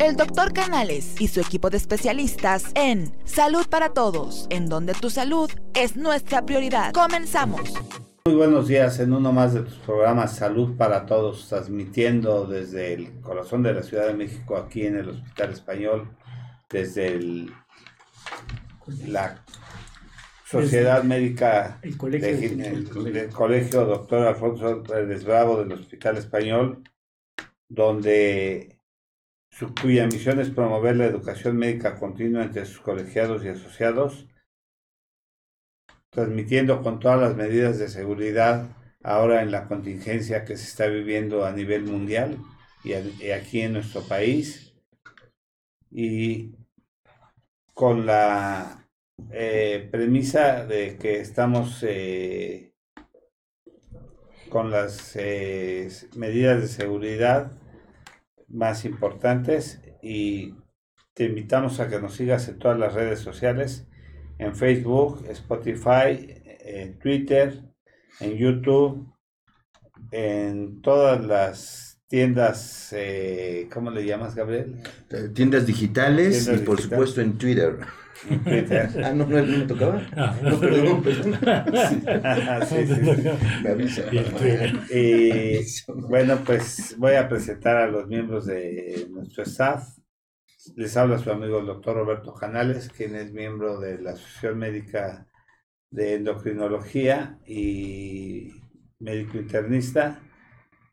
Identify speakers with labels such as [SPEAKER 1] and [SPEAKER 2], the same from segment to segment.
[SPEAKER 1] el doctor Canales y su equipo de especialistas en Salud para Todos, en donde tu salud es nuestra prioridad. Comenzamos.
[SPEAKER 2] Muy buenos días en uno más de tus programas Salud para Todos, transmitiendo desde el corazón de la Ciudad de México, aquí en el Hospital Español, desde el, la Sociedad Médica
[SPEAKER 3] El colegio.
[SPEAKER 2] de- el- del Colegio Doctor Alfonso Pérez Bravo del Hospital Español, donde su, cuya misión es promover la educación médica continua entre sus colegiados y asociados, transmitiendo con todas las medidas de seguridad ahora en la contingencia que se está viviendo a nivel mundial y, aquí en nuestro país, y con la eh, premisa de que estamos eh, con las eh, medidas de seguridad más importantes y te invitamos a que nos sigas en todas las redes sociales, en Facebook, Spotify, en Twitter, en YouTube, en todas las tiendas, eh, ¿cómo le llamas, Gabriel?
[SPEAKER 4] Eh, Tiendas digitales
[SPEAKER 2] Tiendas
[SPEAKER 4] y por
[SPEAKER 2] digitales.
[SPEAKER 4] supuesto en Twitter. Ah, no, no, me tocaba.
[SPEAKER 3] Ah,
[SPEAKER 4] No, perdón, perdón.
[SPEAKER 2] Sí, sí, sí.
[SPEAKER 4] Me avisa.
[SPEAKER 3] Y
[SPEAKER 2] bueno, pues voy a presentar a los miembros de nuestro staff. Les habla su amigo el doctor Roberto Canales, quien es miembro de la Asociación Médica de Endocrinología y médico internista.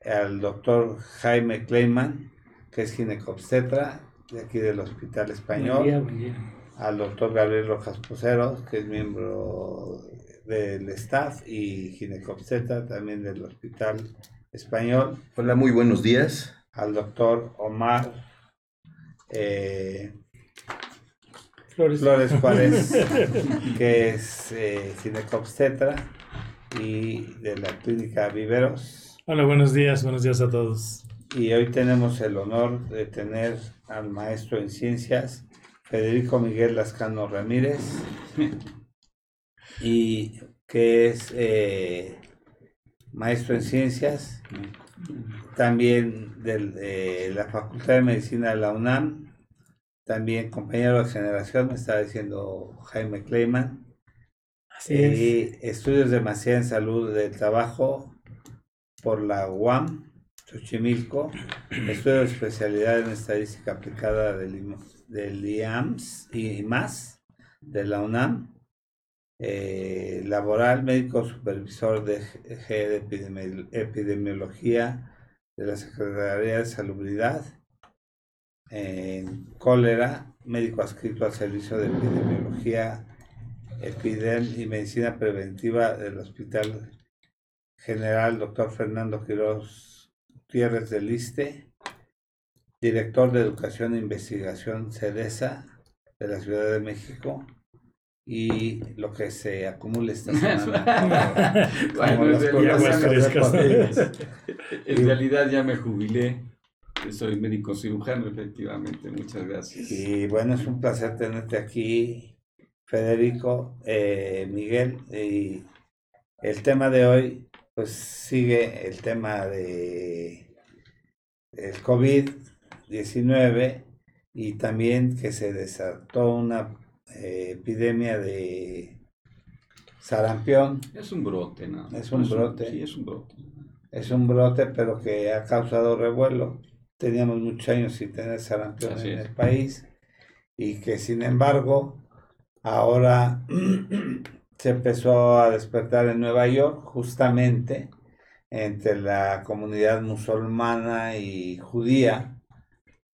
[SPEAKER 2] Al doctor Jaime Kleiman, que es ginecobstetra de aquí del Hospital Español
[SPEAKER 3] Buen día, buen día.
[SPEAKER 2] Al doctor Gabriel Rojas Poceros, que es miembro del staff y ginecobstetra también del Hospital Español,
[SPEAKER 4] Hola, muy buenos días.
[SPEAKER 2] al doctor Omar eh,
[SPEAKER 3] Flores.
[SPEAKER 2] Flores Juárez, que es eh, ginecobstetra y de la clínica Viveros.
[SPEAKER 3] Hola, buenos días, buenos días a todos.
[SPEAKER 2] Y hoy tenemos el honor de tener al maestro en ciencias, Federico Miguel Lascano Ramírez, y que es eh, maestro en ciencias, también de la Facultad de Medicina de la UNAM, también compañero de generación, me estaba diciendo Jaime Kleiman,
[SPEAKER 3] Así es.
[SPEAKER 2] y estudios de en salud del trabajo por la UAM, Xochimilco, estudio de especialidad en estadística aplicada del, IM- del IAMS y más de la UNAM, eh, laboral, médico supervisor de de epidemi- epidemiología de la Secretaría de Salubridad, en cólera, médico adscrito al servicio de epidemiología Epidem y Medicina Preventiva del Hospital General Dr. Fernando Quiroz Gutiérrez del Liste, director de Educación e Investigación CEDESA de la Ciudad de México y lo que se acumula esta semana. Como
[SPEAKER 5] en realidad,
[SPEAKER 3] ya me
[SPEAKER 2] frescas.
[SPEAKER 5] en realidad ya me jubilé. Soy médico cirujano, efectivamente. Muchas gracias.
[SPEAKER 2] Y bueno, es un placer tenerte aquí, Federico, eh, Miguel. Y el tema de hoy, pues sigue el tema de el COVID-19 y también que se desató una eh, epidemia de sarampión.
[SPEAKER 5] Es un brote, ¿no?
[SPEAKER 2] Es un brote.
[SPEAKER 5] Sí, es un brote.
[SPEAKER 2] Es un brote, pero que ha causado revuelo. Teníamos muchos años sin tener sarampión
[SPEAKER 5] Así
[SPEAKER 2] en
[SPEAKER 5] es.
[SPEAKER 2] el país y que sin embargo ahora se empezó a despertar en Nueva York justamente entre la comunidad musulmana y judía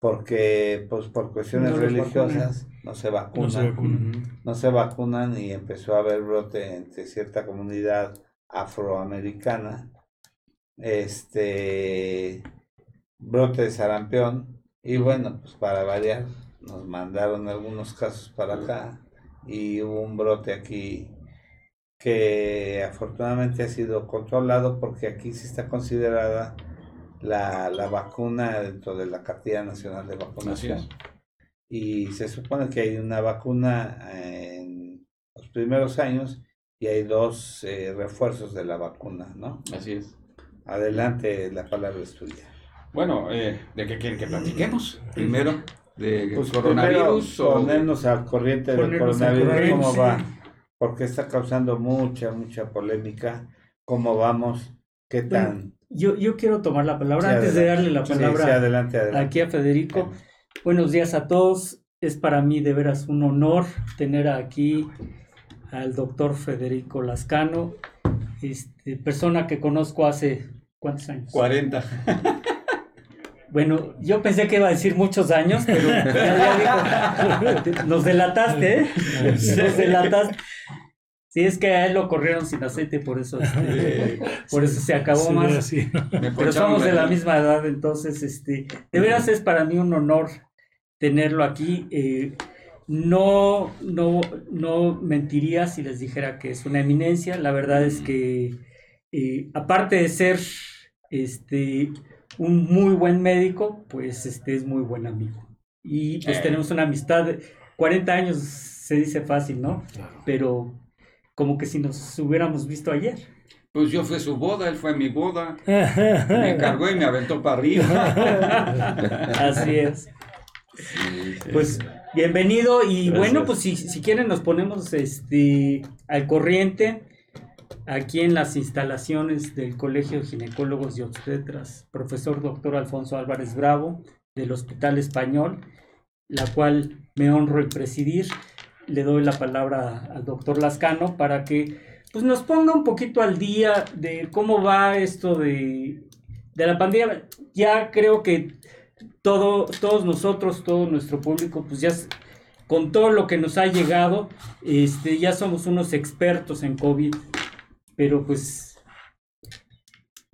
[SPEAKER 2] porque pues por cuestiones
[SPEAKER 3] No
[SPEAKER 2] religiosas no se vacunan
[SPEAKER 3] No se vacunan.
[SPEAKER 2] no se vacunan y empezó a haber brote entre cierta comunidad afroamericana, este brote de sarampión y bueno, pues para variar nos mandaron algunos casos para acá y hubo un brote aquí que afortunadamente ha sido controlado porque aquí sí está considerada la, la vacuna dentro de la cartilla nacional de vacunación.
[SPEAKER 5] Así
[SPEAKER 2] Y se supone que hay una vacuna en los primeros años y hay dos eh, refuerzos de la vacuna, ¿no?
[SPEAKER 5] Así es.
[SPEAKER 2] Adelante, la palabra es tuya.
[SPEAKER 5] Bueno, eh, ¿de qué quieren que platiquemos? Primero, de
[SPEAKER 2] Pues
[SPEAKER 5] coronavirus
[SPEAKER 2] primero
[SPEAKER 5] o
[SPEAKER 2] ponernos al corriente del coronavirus,
[SPEAKER 3] corriente,
[SPEAKER 2] cómo
[SPEAKER 3] sí.
[SPEAKER 2] va, porque está causando mucha, mucha polémica, cómo vamos, qué tan...
[SPEAKER 6] Yo, yo quiero tomar la palabra
[SPEAKER 2] Sí,
[SPEAKER 6] antes de darle la palabra
[SPEAKER 2] sí, adelante, adelante.
[SPEAKER 6] aquí a Federico. Buenos días a todos. Es para mí de veras un honor tener aquí al doctor Federico Lascano, este, persona que conozco hace ¿cuántos años?
[SPEAKER 5] 40.
[SPEAKER 6] Bueno, yo pensé que iba a decir muchos años, pero ya, ya dijo, nos delataste, ¿eh? Nos delataste. Sí, es que a él lo corrieron sin aceite, por eso, este, por eso se acabó
[SPEAKER 3] Sí,
[SPEAKER 6] más. Pero somos de la misma edad, entonces, este, de veras es para mí un honor tenerlo aquí. eh, no, no, no mentiría si les dijera que es una eminencia. La verdad es que, eh, aparte de ser este, un muy buen médico, pues este, es muy buen amigo. Y pues
[SPEAKER 5] Eh.
[SPEAKER 6] tenemos una amistad. de 40 años se dice fácil, ¿no? Pero como que si nos hubiéramos visto ayer.
[SPEAKER 5] Pues yo fui a su boda, él fue a mi boda, me cargó y me aventó para arriba.
[SPEAKER 6] Así es. Pues bienvenido y
[SPEAKER 4] Gracias.
[SPEAKER 6] bueno, pues si, si quieren nos ponemos este al corriente aquí en las instalaciones del Colegio de Ginecólogos y Obstetras, profesor doctor Alfonso Álvarez Bravo del Hospital Español, la cual me honro en presidir. Le doy la palabra al doctor Lascano para que pues, nos ponga un poquito al día de cómo va esto de, de la pandemia. Ya creo que todo, todos nosotros, todo nuestro público, pues ya con todo lo que nos ha llegado, este, ya somos unos expertos en COVID, pero pues,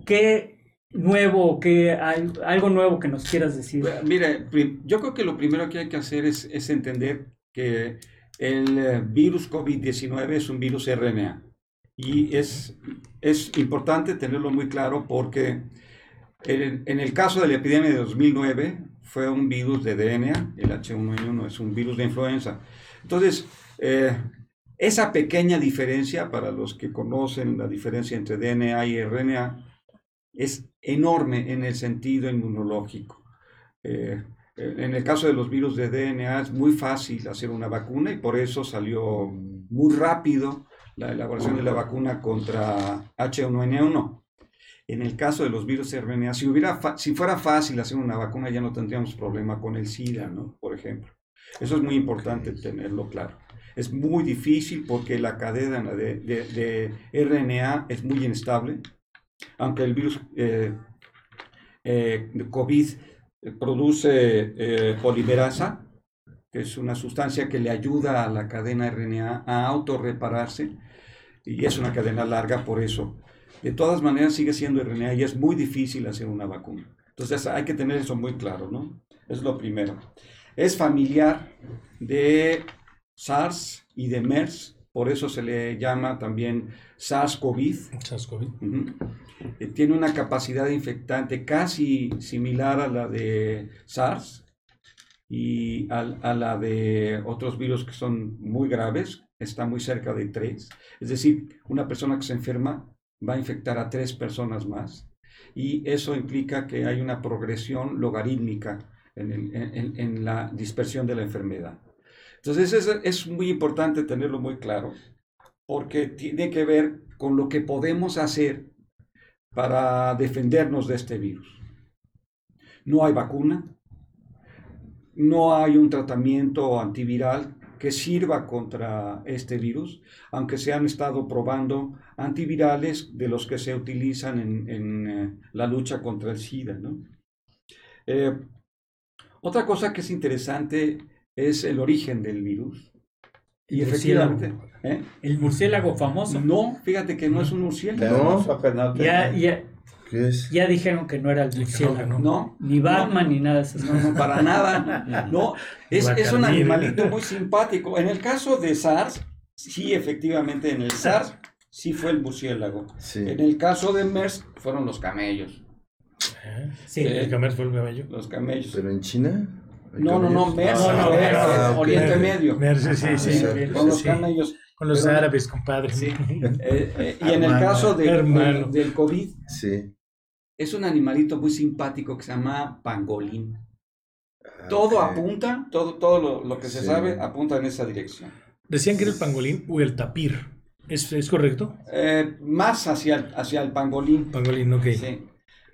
[SPEAKER 6] ¿qué nuevo, qué algo nuevo que nos quieras decir?
[SPEAKER 5] Prim- yo creo que lo primero que hay que hacer es, es entender que el eh, virus COVID-19 es un virus RNA. Y es, es importante tenerlo muy claro porque en, el caso de la epidemia de 2009 fue un virus de DNA, el H1N1 es un virus de influenza. Entonces, eh, esa pequeña diferencia, para los que conocen la diferencia entre DNA y RNA, es enorme en el sentido inmunológico. Eh, en el caso de los virus de DNA es muy fácil hacer una vacuna y por eso salió muy rápido la elaboración de la vacuna contra H1N1. En el caso de los virus RNA, si, hubiera si fuera fácil hacer una vacuna, ya no tendríamos problema con el SIDA, ¿no? Por ejemplo. Eso es muy importante tenerlo claro. Es muy difícil porque la cadena de, de- de RNA es muy inestable. Aunque el virus eh, eh, de COVID produce eh, polimerasa, que es una sustancia que le ayuda a la cadena RNA a autorrepararse, y es una cadena larga por eso. De todas maneras sigue siendo RNA y es muy difícil hacer una vacuna. Entonces hay que tener eso muy claro, ¿no? Es lo primero. Es familiar de SARS y de MERS, por eso se le llama también SARS-CoV.
[SPEAKER 3] SARS-CoV.
[SPEAKER 5] Ujú. Eh, Tiene una capacidad infectante casi similar a la de SARS y a, la de otros virus que son muy graves, está muy cerca de 3. Es decir, una persona que se enferma va a infectar a tres personas más y eso implica que hay una progresión logarítmica en, el- en- en- en la dispersión de la enfermedad. Entonces es, es muy importante tenerlo muy claro porque tiene que ver con lo que podemos hacer para defendernos de este virus. No hay vacuna, no hay un tratamiento antiviral que sirva contra este virus, aunque se han estado probando antivirales de los que se utilizan en, en, eh, la lucha contra el SIDA. ¿no? Eh, otra cosa que es interesante es el origen del virus. Y
[SPEAKER 6] El
[SPEAKER 5] efectivamente. ¿eh?
[SPEAKER 6] El murciélago famoso.
[SPEAKER 5] no, fíjate que no es un murciélago.
[SPEAKER 4] No.
[SPEAKER 2] Eso
[SPEAKER 6] Ya, ya,
[SPEAKER 4] ¿Qué es?
[SPEAKER 6] ya dijeron que no era el murciélago.
[SPEAKER 5] No,
[SPEAKER 6] Ni Batman ni nada de esas
[SPEAKER 5] No,
[SPEAKER 6] cosas.
[SPEAKER 5] no, para nada. No, es, es un animalito muy simpático. En el caso de SARS, sí, efectivamente, en el SARS sí fue el murciélago.
[SPEAKER 4] Sí.
[SPEAKER 5] En el caso de MERS fueron los camellos.
[SPEAKER 3] ¿Eh?
[SPEAKER 6] Sí.
[SPEAKER 3] El camer fue el camello.
[SPEAKER 5] Los camellos.
[SPEAKER 4] ¿Pero en China? ¿Hay
[SPEAKER 5] No, no, no,
[SPEAKER 4] camellos?
[SPEAKER 5] MERS,
[SPEAKER 6] No, no,
[SPEAKER 5] MERS,
[SPEAKER 6] MERS,
[SPEAKER 4] ok.
[SPEAKER 5] Oriente Medio.
[SPEAKER 3] Mer- sí, sí, sí.
[SPEAKER 5] Con los
[SPEAKER 3] Sí.
[SPEAKER 5] camellos.
[SPEAKER 3] Con los
[SPEAKER 5] Pero-
[SPEAKER 3] árabes, compadre.
[SPEAKER 5] Sí. Eh, eh, y en el caso de- del, del COVID,
[SPEAKER 4] Sí.
[SPEAKER 5] es un animalito muy simpático que se llama pangolín. Todo apunta, todo, todo lo, lo que se
[SPEAKER 4] Sí.
[SPEAKER 5] sabe apunta en esa dirección.
[SPEAKER 3] Decían que era el pangolín o el tapir. ¿Es, es correcto?
[SPEAKER 5] Eh, más hacia el, hacia el pangolín.
[SPEAKER 3] Pangolín, ok.
[SPEAKER 5] Sí.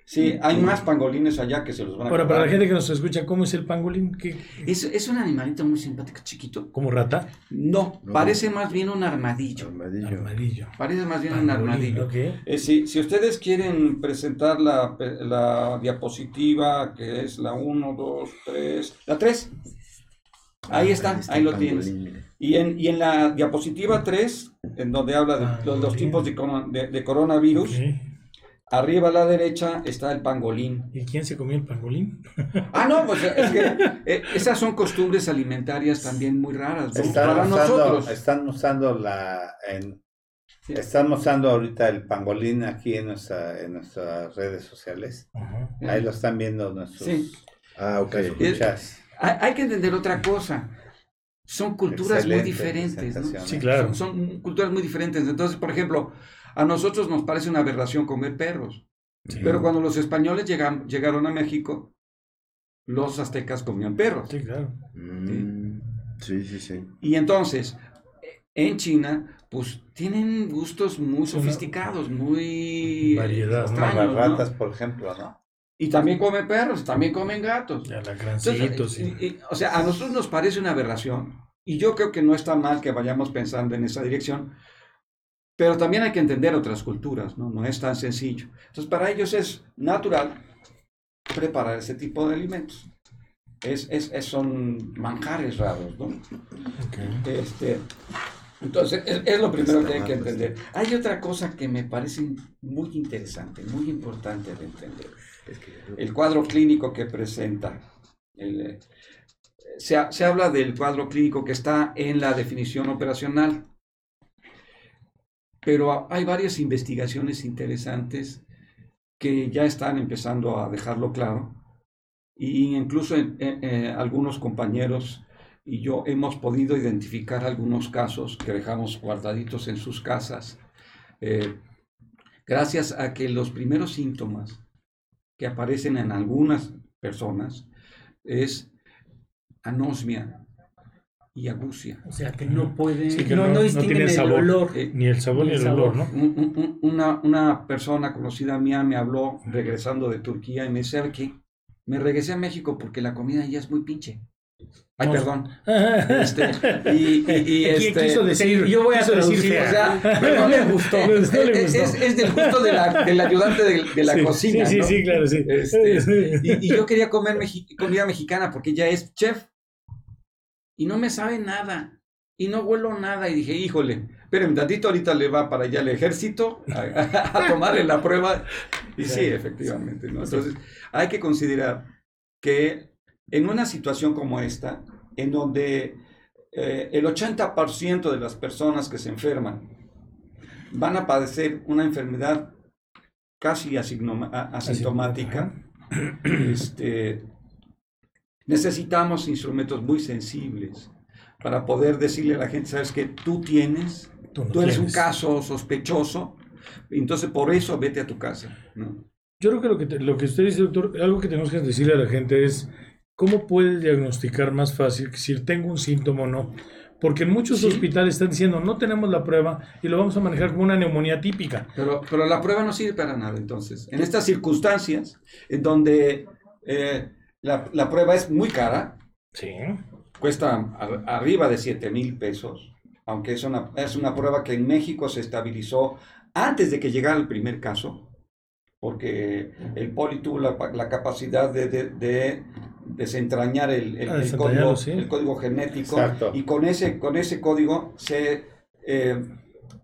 [SPEAKER 5] Sí, hay más pangolines allá que se los van a
[SPEAKER 3] Ahora, para la gente que nos escucha, ¿cómo es el pangolín? ¿Qué,
[SPEAKER 5] Es, es un animalito muy simpático, chiquito.
[SPEAKER 3] ¿Como rata?
[SPEAKER 5] No,
[SPEAKER 4] No.
[SPEAKER 5] parece más bien un armadillo.
[SPEAKER 4] Armadillo.
[SPEAKER 3] Armadillo.
[SPEAKER 5] Parece más bien un armadillo.
[SPEAKER 3] ok.
[SPEAKER 5] Eh, si, si ustedes quieren presentar la, la diapositiva, que es la 1, 2, 3, la 3, ahí está, ahí lo tienes. Y en, y en la diapositiva 3, en donde habla de los, los tipos de, de- de coronavirus. Arriba a la derecha está el pangolín.
[SPEAKER 3] ¿Y quién se comió el pangolín?
[SPEAKER 5] Ah, no, pues es que eh, esas son costumbres alimentarias también muy raras, ¿no?
[SPEAKER 2] Están
[SPEAKER 5] Para
[SPEAKER 2] usando,
[SPEAKER 5] nosotros.
[SPEAKER 2] están usando la en-
[SPEAKER 5] Sí.
[SPEAKER 2] están usando ahorita el pangolín aquí en nuestra, en nuestras redes sociales.
[SPEAKER 3] Ajá.
[SPEAKER 2] Ahí lo están viendo nuestros
[SPEAKER 5] Sí.
[SPEAKER 4] Ah, ok.
[SPEAKER 2] escuchas.
[SPEAKER 5] Hay, que entender otra cosa. Son culturas muy diferentes, ¿no?
[SPEAKER 3] Sí, claro.
[SPEAKER 5] Son, son culturas muy diferentes. Entonces, por ejemplo, a nosotros nos parece una aberración comer perros.
[SPEAKER 3] Sí.
[SPEAKER 5] Pero cuando los españoles llegan, llegaron a México, los aztecas comían perros.
[SPEAKER 3] Sí, claro.
[SPEAKER 4] Mm, Sí, sí, sí.
[SPEAKER 5] Y entonces, en China, pues tienen gustos muy sofisticados, muy
[SPEAKER 3] Variedad,
[SPEAKER 5] extraños,
[SPEAKER 2] las
[SPEAKER 5] ¿no?
[SPEAKER 2] ratas, por ejemplo, ¿no?
[SPEAKER 5] Y también comen perros, también comen gatos.
[SPEAKER 3] La
[SPEAKER 5] Entonces, y- y- o sea, a nosotros nos parece una aberración. Y yo creo que no está mal que vayamos pensando en esa dirección. Pero también hay que entender otras culturas, ¿no? No es tan sencillo. Entonces, para ellos es natural preparar ese tipo de alimentos. Es, es- es- son manjares raros, ¿no?
[SPEAKER 3] Ok.
[SPEAKER 5] Este, entonces, es, es lo primero que hay que entender. Hay otra cosa que me parece muy interesante, muy importante de entender. El cuadro clínico que presenta. El, eh, se, se habla del cuadro clínico que está en la definición operacional, pero ha- hay varias investigaciones interesantes que ya están empezando a dejarlo claro. Y incluso en- en- eh, algunos compañeros y yo hemos podido identificar algunos casos que dejamos guardaditos en sus casas, eh, gracias a que los primeros síntomas que aparecen en algunas personas es anosmia y agucia.
[SPEAKER 6] O sea, que no pueden,
[SPEAKER 3] Sí, que
[SPEAKER 6] no,
[SPEAKER 3] no-
[SPEAKER 6] distinguen el
[SPEAKER 3] sabor.
[SPEAKER 6] olor.
[SPEAKER 5] Eh,
[SPEAKER 3] Ni el sabor
[SPEAKER 6] Ni
[SPEAKER 3] ni
[SPEAKER 6] el
[SPEAKER 3] olor. ¿no?
[SPEAKER 5] un- un- un- una, una persona conocida mía me habló regresando de Turquía y me dice, ¿sabe qué? Me regresé a México porque la comida ya es muy pinche. Ay,
[SPEAKER 3] No.
[SPEAKER 5] perdón. Este, y, y- y, este,
[SPEAKER 3] quiso decir,
[SPEAKER 6] yo voy a
[SPEAKER 3] quiso decir
[SPEAKER 6] traducir,
[SPEAKER 3] fea.
[SPEAKER 5] O sea, pero no le gustó.
[SPEAKER 3] No le gustó.
[SPEAKER 5] Es, es- es del gusto de la- del ayudante de, de la
[SPEAKER 3] Sí,
[SPEAKER 5] cocina.
[SPEAKER 3] Sí, sí,
[SPEAKER 5] ¿no?
[SPEAKER 3] sí, claro, sí.
[SPEAKER 5] Este, y, y yo quería comer mexi- comida mexicana porque ella es chef. Y no me sabe nada. Y no huelo nada. Y dije, híjole, espérenme un tantito, ahorita le va para allá el ejército a, a tomarle la prueba. Y sí, efectivamente. ¿no? Entonces, hay que considerar que en una situación como esta, en donde eh, el 80% de las personas que se enferman van a padecer una enfermedad casi asintomática, este, necesitamos instrumentos muy sensibles para poder decirle a la gente, sabes que tú tienes,
[SPEAKER 3] Tú no
[SPEAKER 5] tú eres un
[SPEAKER 3] tienes.
[SPEAKER 5] caso sospechoso, entonces por eso vete a tu casa. ¿no?
[SPEAKER 3] Yo creo que lo que, te- lo que usted dice, doctor, algo que tenemos que decirle a la gente es cómo puede diagnosticar más fácil si tengo un síntoma o no. Porque en muchos
[SPEAKER 5] Sí.
[SPEAKER 3] hospitales están diciendo no tenemos la prueba y lo vamos a manejar como una neumonía típica.
[SPEAKER 5] Pero, pero la prueba no sirve para nada, entonces. En estas circunstancias, en donde eh, la, la prueba es muy cara,
[SPEAKER 3] Sí.
[SPEAKER 5] cuesta ar- arriba de 7 mil pesos, aunque es una, es una prueba que en México se estabilizó antes de que llegara el primer caso, porque el poli tuvo la, la capacidad de, de- de desentrañar el, el-
[SPEAKER 3] Ah,
[SPEAKER 5] el código,
[SPEAKER 3] sí.
[SPEAKER 5] el código genético
[SPEAKER 2] Exacto.
[SPEAKER 5] y con ese, con ese código se eh,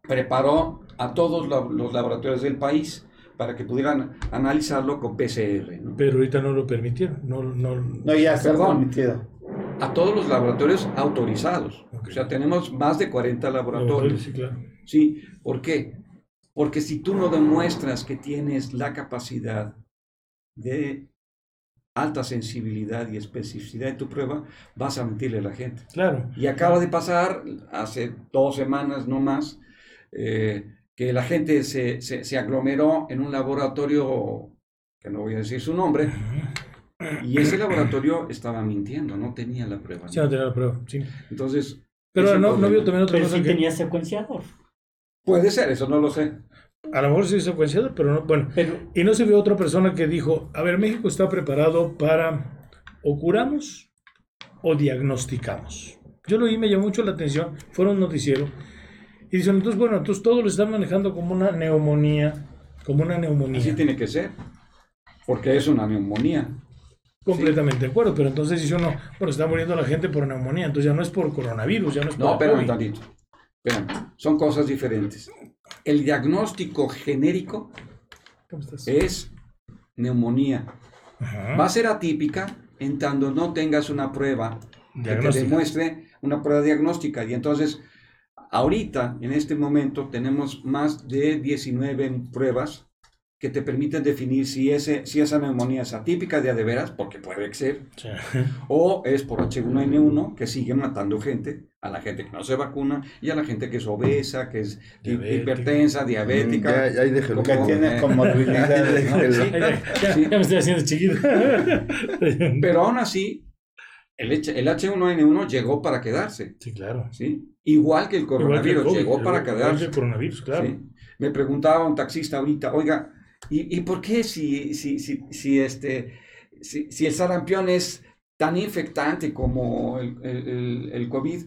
[SPEAKER 5] preparó a todos los laboratorios del país para que pudieran analizarlo con PCR. ¿no?
[SPEAKER 3] Pero ahorita no lo permitieron. No, no,
[SPEAKER 2] No, ya está
[SPEAKER 5] Perdón.
[SPEAKER 2] permitido.
[SPEAKER 5] a todos los laboratorios autorizados.
[SPEAKER 3] Ok.
[SPEAKER 5] O sea, tenemos más de 40 laboratorios.
[SPEAKER 3] Sí, claro.
[SPEAKER 5] Sí, ¿por qué? Porque si tú no demuestras que tienes la capacidad de alta sensibilidad y especificidad de tu prueba, vas a mentirle a la gente.
[SPEAKER 3] Claro.
[SPEAKER 5] Y acaba de pasar, hace dos semanas no más, eh, que la gente se, se- se aglomeró en un laboratorio, que no voy a decir su nombre, Y ese laboratorio estaba mintiendo, no tenía la prueba.
[SPEAKER 3] Sí, no tenía la prueba, sí.
[SPEAKER 5] Entonces,
[SPEAKER 3] Pero no, no vio también otra
[SPEAKER 6] Pero
[SPEAKER 3] cosa
[SPEAKER 6] sí
[SPEAKER 3] que...
[SPEAKER 6] tenía secuenciador.
[SPEAKER 5] Puede ser, eso no lo sé.
[SPEAKER 3] A lo mejor sí es secuenciador, pero no... Bueno,
[SPEAKER 6] Pero
[SPEAKER 3] y no se vio otra persona que dijo, a ver, México está preparado para o curamos o diagnosticamos. Yo lo vi, me llamó mucho la atención, fueron un noticiero. Y dicen, entonces, bueno, entonces todo lo están manejando como una neumonía, como una neumonía.
[SPEAKER 5] Así tiene que ser. Porque es una neumonía.
[SPEAKER 3] Completamente de acuerdo, pero entonces dice uno, bueno, está muriendo la gente por neumonía, entonces ya no es por coronavirus, ya no es por
[SPEAKER 5] No, espérame tantito. Espérame. Son cosas diferentes. El diagnóstico genérico es neumonía.
[SPEAKER 3] Ajá.
[SPEAKER 5] Va a ser atípica en tanto no tengas una prueba que te demuestre una prueba diagnóstica. Y entonces, ahorita, en este momento, tenemos más de 19 pruebas que te permiten definir si, ese, si esa neumonía es atípica de a de veras, porque puede ser,
[SPEAKER 3] Sí.
[SPEAKER 5] o es por H1N1 que sigue matando gente, a la gente que no se vacuna y a la gente que es obesa, que es
[SPEAKER 3] Diabética.
[SPEAKER 5] hipertensa, diabética.
[SPEAKER 4] Ya, ya déjelo.
[SPEAKER 2] Que tiene
[SPEAKER 5] eh,
[SPEAKER 2] comorbilidades, ¿no?
[SPEAKER 5] Sí.
[SPEAKER 3] Ya, ya me estoy haciendo chiquito.
[SPEAKER 5] Pero aún así, el, H- el H1N1 llegó para quedarse.
[SPEAKER 3] sí, claro.
[SPEAKER 5] ¿sí? Igual que el
[SPEAKER 3] Igual que el
[SPEAKER 5] coronavirus,
[SPEAKER 3] COVID,
[SPEAKER 5] llegó para
[SPEAKER 3] igual que
[SPEAKER 5] quedarse.
[SPEAKER 3] el coronavirus, claro.
[SPEAKER 5] ¿sí? Me preguntaba un taxista ahorita, oiga, ¿y, y por qué si, si, si, si este, si, si el sarampión es tan infectante como el, el- el- el COVID,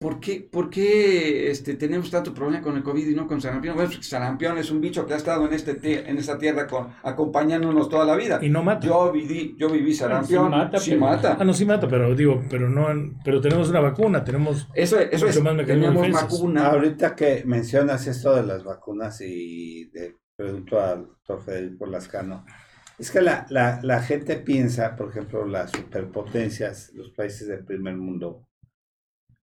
[SPEAKER 5] ¿por qué, por qué este, tenemos tanto problema con el COVID y no con sarampión? Bueno, porque sarampión es un bicho que ha estado en, este, en esta tierra con- acompañándonos toda la vida.
[SPEAKER 3] Y no mata.
[SPEAKER 5] Yo viví, yo viví sarampión,
[SPEAKER 6] sí mata,
[SPEAKER 5] sí
[SPEAKER 6] pero-
[SPEAKER 5] mata.
[SPEAKER 3] Ah, no, sí mata, pero digo, pero no, pero tenemos una vacuna, tenemos
[SPEAKER 5] Eso, eso
[SPEAKER 3] Mucho
[SPEAKER 5] es,
[SPEAKER 3] más
[SPEAKER 5] tenemos vacuna.
[SPEAKER 2] Ahorita que mencionas esto de las vacunas y de pregunto al doctor Federico Lascano, es que la, la, la gente piensa, por ejemplo, las superpotencias, los países del primer mundo,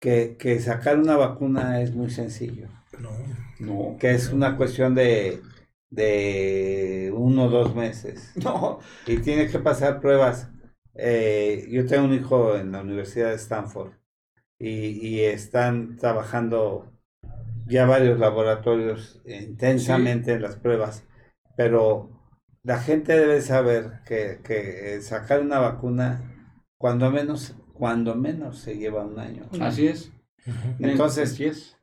[SPEAKER 2] que, que sacar una vacuna es muy sencillo,
[SPEAKER 3] no,
[SPEAKER 5] No,
[SPEAKER 2] que es una cuestión de, de uno o dos meses.
[SPEAKER 5] no,
[SPEAKER 2] y tiene que pasar pruebas. Eh, yo tengo un hijo en la Universidad de Stanford y, y están trabajando ya varios laboratorios intensamente en las pruebas, pero la gente debe saber que, que sacar una vacuna, cuando menos, cuando menos se lleva un año.
[SPEAKER 5] así es.
[SPEAKER 2] Entonces,
[SPEAKER 5] Así es.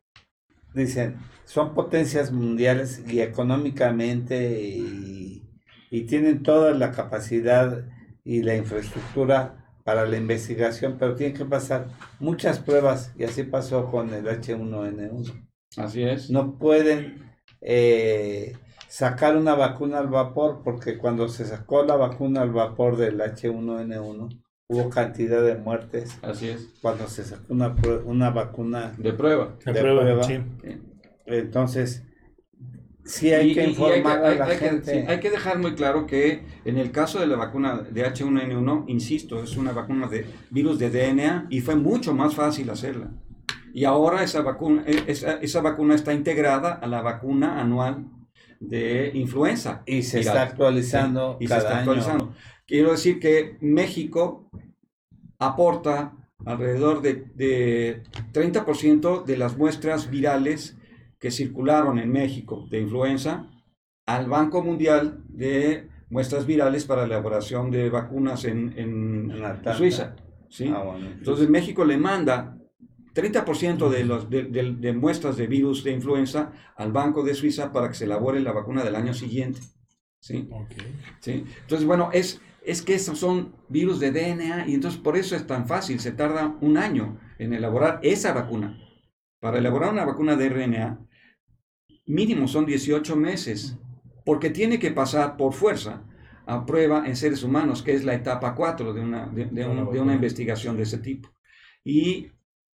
[SPEAKER 2] dicen, son potencias mundiales y económicamente y, y tienen toda la capacidad y la infraestructura para la investigación, pero tienen que pasar muchas pruebas y así pasó con el H1N1.
[SPEAKER 5] Así es.
[SPEAKER 2] No pueden eh, sacar una vacuna al vapor porque cuando se sacó la vacuna al vapor del H1N1 hubo cantidad de muertes.
[SPEAKER 5] Así es.
[SPEAKER 2] Cuando se sacó una, una vacuna
[SPEAKER 5] De prueba.
[SPEAKER 2] de
[SPEAKER 3] prueba,
[SPEAKER 2] prueba.
[SPEAKER 3] sí.
[SPEAKER 2] entonces, sí hay
[SPEAKER 5] Y-
[SPEAKER 2] que
[SPEAKER 5] y
[SPEAKER 2] informar
[SPEAKER 5] que-
[SPEAKER 2] a la
[SPEAKER 5] hay que-
[SPEAKER 2] gente.
[SPEAKER 5] sí, hay que dejar muy claro que en el caso de la vacuna de H1N1, insisto, es una vacuna de virus de DNA y fue mucho más fácil hacerla. Y ahora esa vacuna, e- esa, esa vacuna está integrada a la vacuna anual de influenza.
[SPEAKER 2] y se está actualizando
[SPEAKER 5] y se
[SPEAKER 2] cada
[SPEAKER 5] está
[SPEAKER 2] año.
[SPEAKER 5] actualizando. Quiero decir que México aporta alrededor de, de 30% de las muestras virales que circularon en México de influenza al Banco Mundial de Muestras Virales para la elaboración de vacunas en, en
[SPEAKER 2] En.
[SPEAKER 5] Suiza. ¿sí?
[SPEAKER 2] Ah, bueno.
[SPEAKER 5] Entonces México le manda 30% de, los, de, de- de muestras de virus de influenza al Banco de Suiza para que se elabore la vacuna del año siguiente. ¿sí?
[SPEAKER 3] Ok.
[SPEAKER 5] ¿sí? Entonces, bueno, es, es que esos son virus de DNA y entonces por eso es tan fácil, se tarda un año en elaborar esa vacuna. Para elaborar una vacuna de RNA, mínimo son 18 meses, porque tiene que pasar por fuerza a prueba en seres humanos, que es la etapa 4 de una, de, de un- de una investigación de ese tipo. Y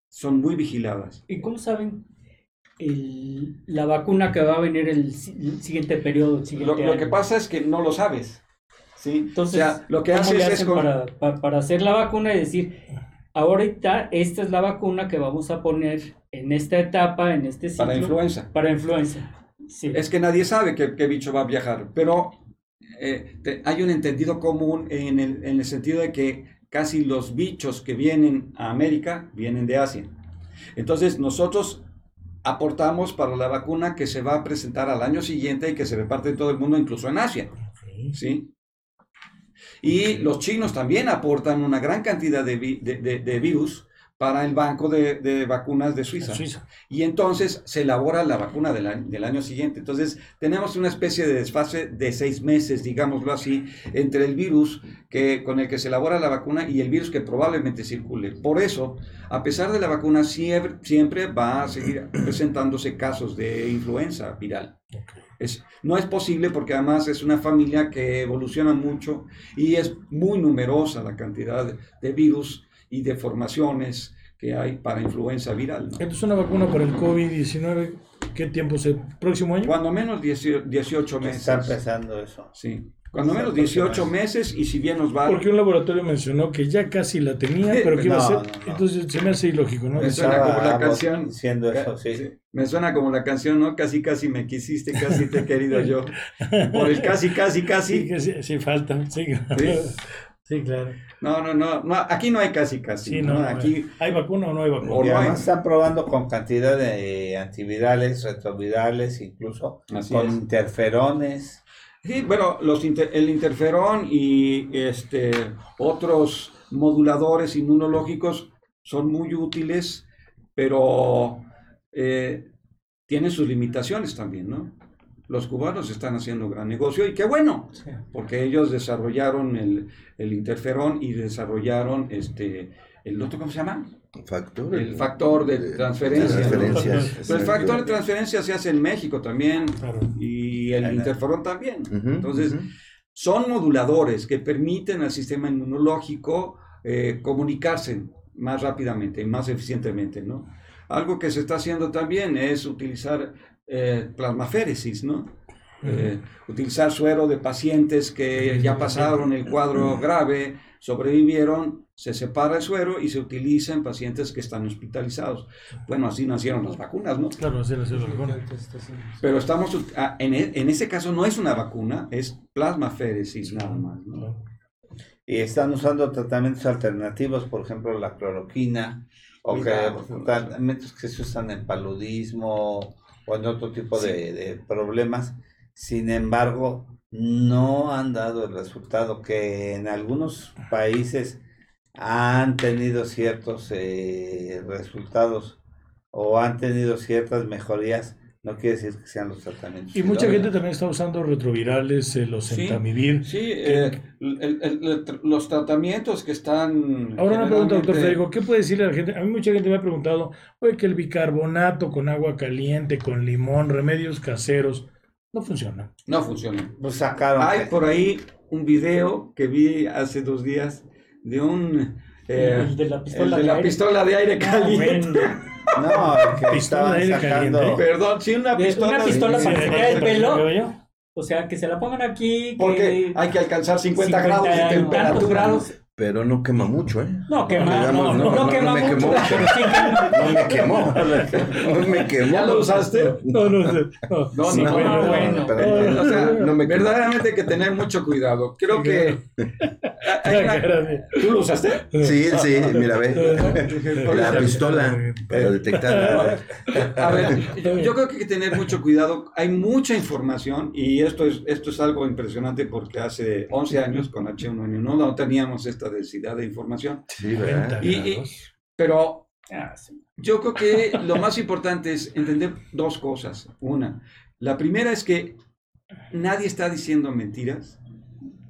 [SPEAKER 5] son muy vigiladas.
[SPEAKER 6] ¿Y cómo saben el- la vacuna que va a venir el, el siguiente periodo? el siguiente
[SPEAKER 5] Lo, que pasa es que no lo sabes. ¿Sí?
[SPEAKER 6] Entonces,
[SPEAKER 5] o sea, lo que
[SPEAKER 6] ¿cómo
[SPEAKER 5] haces
[SPEAKER 6] le
[SPEAKER 5] es con-
[SPEAKER 6] para, pa- para hacer la vacuna y decir, ahorita esta es la vacuna que vamos a poner en esta etapa, en este ciclo,
[SPEAKER 5] para influenza.
[SPEAKER 6] para influenza? Sí.
[SPEAKER 5] Es que nadie sabe qué, qué bicho va a viajar, pero eh, te- hay un entendido común en el, en el sentido de que casi los bichos que vienen a América vienen de Asia. Entonces nosotros aportamos para la vacuna que se va a presentar al año siguiente y que se reparte en todo el mundo, incluso en Asia. ¿sí? Y los chinos también aportan una gran cantidad de, vi- de- de- de virus para el banco de, de vacunas de Suiza.
[SPEAKER 3] Suiza.
[SPEAKER 5] Y entonces se elabora la vacuna del año, del año siguiente. Entonces tenemos una especie de desfase de seis meses, digámoslo así, entre el virus que, con el que se elabora la vacuna y el virus que probablemente circule. Por eso, a pesar de la vacuna, siempre, siempre va a seguir presentándose casos de influenza viral. Es, no es posible porque además es una familia que evoluciona mucho y es muy numerosa la cantidad de, de virus y de formaciones que hay para influenza viral. ¿no?
[SPEAKER 3] Entonces, una vacuna para el COVID-19, ¿qué tiempo se? ¿Próximo año?
[SPEAKER 5] Cuando menos 18, 18 meses.
[SPEAKER 2] Está empezando eso.
[SPEAKER 5] Sí. Cuando menos 18
[SPEAKER 2] próximo.
[SPEAKER 5] meses y si bien nos va...
[SPEAKER 3] Porque un laboratorio mencionó que ya casi la tenía, pero que iba a ser.
[SPEAKER 2] no, no.
[SPEAKER 3] Entonces se me hace ilógico, ¿no?
[SPEAKER 5] Me suena como la canción.
[SPEAKER 2] Diciendo eso, sí.
[SPEAKER 5] Sí, Me suena como la canción, ¿no? Casi, casi me quisiste, casi te he querido yo. Por el casi, casi,
[SPEAKER 3] Sí,
[SPEAKER 5] casi.
[SPEAKER 3] que sí, sí falta. Sí,
[SPEAKER 5] Sí.
[SPEAKER 3] Sí, claro.
[SPEAKER 5] No, no, no, no, aquí no hay casi, casi.
[SPEAKER 3] Sí,
[SPEAKER 5] ¿no?
[SPEAKER 3] no,
[SPEAKER 5] Aquí,
[SPEAKER 3] ¿Hay vacuna o no hay vacuna?
[SPEAKER 5] O no hay-
[SPEAKER 2] están probando con cantidad de antivirales, retrovirales, incluso
[SPEAKER 5] Así
[SPEAKER 2] con
[SPEAKER 5] es.
[SPEAKER 2] interferones.
[SPEAKER 5] Sí, bueno, los inter- el interferón y este, otros moduladores inmunológicos son muy útiles, pero eh, tienen sus limitaciones también, ¿no? Los cubanos están haciendo gran negocio y qué bueno,
[SPEAKER 6] Sí.
[SPEAKER 5] porque ellos desarrollaron el, el interferón y desarrollaron este, el otro, ¿cómo se llama?
[SPEAKER 4] Factor.
[SPEAKER 5] El factor de transferencia. Pero el factor de transferencia se hace en México también
[SPEAKER 3] Claro.
[SPEAKER 5] y el interferón también. Entonces, son moduladores que permiten al sistema inmunológico eh, comunicarse más rápidamente y más eficientemente, ¿no? Algo que se está haciendo también es utilizar eh, plasmaféresis, ¿no? Eh, utilizar suero de pacientes que ya pasaron el cuadro grave, sobrevivieron, se separa el suero y se utiliza en pacientes que están hospitalizados. Bueno, así nacieron las vacunas, ¿no?
[SPEAKER 3] Claro, así nació la vacuna.
[SPEAKER 5] Pero estamos, ah, en, e- en ese caso no es una vacuna, es plasmaféresis nada más, ¿no?
[SPEAKER 2] Y están usando tratamientos alternativos, por ejemplo, la cloroquina, o que, tratamientos que se usan en paludismo o en otro tipo de, de problemas. Sin embargo, no han dado el resultado que en algunos países han tenido ciertos eh, resultados o han tenido ciertas mejorías. No quiere decir que sean los tratamientos.
[SPEAKER 3] Y mucha gente también está usando retrovirales, eh, los
[SPEAKER 5] Sí.
[SPEAKER 3] entamivir.
[SPEAKER 5] Sí, eh, el- el- el los tratamientos que están...
[SPEAKER 3] Ahora una pregunta, doctor Federico, ¿qué puede decirle a la gente? A mí mucha gente me ha preguntado, oye, que el bicarbonato con agua caliente, con limón, remedios caseros, no funciona.
[SPEAKER 5] No funciona.
[SPEAKER 2] Pues sacaron.
[SPEAKER 5] Hay
[SPEAKER 2] que-
[SPEAKER 5] por ahí un video que vi hace dos días de un... eh,
[SPEAKER 6] el de la
[SPEAKER 5] el
[SPEAKER 6] pistola
[SPEAKER 5] de
[SPEAKER 6] de
[SPEAKER 5] la
[SPEAKER 6] aire.
[SPEAKER 5] pistola de aire caliente.
[SPEAKER 2] No, que
[SPEAKER 3] Pistola
[SPEAKER 2] estaban
[SPEAKER 3] de aire
[SPEAKER 2] sacando.
[SPEAKER 3] caliente.
[SPEAKER 5] Perdón, sí, una pistola.
[SPEAKER 6] una pistola
[SPEAKER 5] de-
[SPEAKER 6] para
[SPEAKER 5] Sí,
[SPEAKER 6] sacar el pelo. O sea, que se la pongan aquí. que
[SPEAKER 5] Porque hay que alcanzar 50, grados de temperatura.
[SPEAKER 6] grados.
[SPEAKER 4] Pero no quema mucho, ¿eh?
[SPEAKER 6] No quema, no,
[SPEAKER 4] Digamos,
[SPEAKER 6] no,
[SPEAKER 4] no,
[SPEAKER 6] no,
[SPEAKER 4] no,
[SPEAKER 6] quema
[SPEAKER 4] no me
[SPEAKER 6] mucho,
[SPEAKER 4] quemó.
[SPEAKER 6] pero sí quema.
[SPEAKER 4] No me quemó. No me quemó.
[SPEAKER 5] ¿Ya lo usaste?
[SPEAKER 3] No, no sé. No,
[SPEAKER 5] No,
[SPEAKER 3] sí,
[SPEAKER 5] no,
[SPEAKER 3] bueno,
[SPEAKER 6] no,
[SPEAKER 3] bueno.
[SPEAKER 4] pero
[SPEAKER 3] No,
[SPEAKER 5] O sea,
[SPEAKER 4] no me quemó.
[SPEAKER 5] verdaderamente hay que tener mucho cuidado. Creo que... ¿Tú lo usaste?
[SPEAKER 4] Sí, sí, mira, ve. La pistola para detectar.
[SPEAKER 5] A ver, yo, yo creo que hay que tener mucho cuidado. Hay mucha información y esto es, esto es algo impresionante porque hace 11 años con H1N1 no teníamos esta densidad de información.
[SPEAKER 4] Sí, ¿verdad?
[SPEAKER 5] Y- y- Pero
[SPEAKER 6] Ah,
[SPEAKER 5] yo creo que lo más importante es entender dos cosas. Una, la primera es que nadie está diciendo mentiras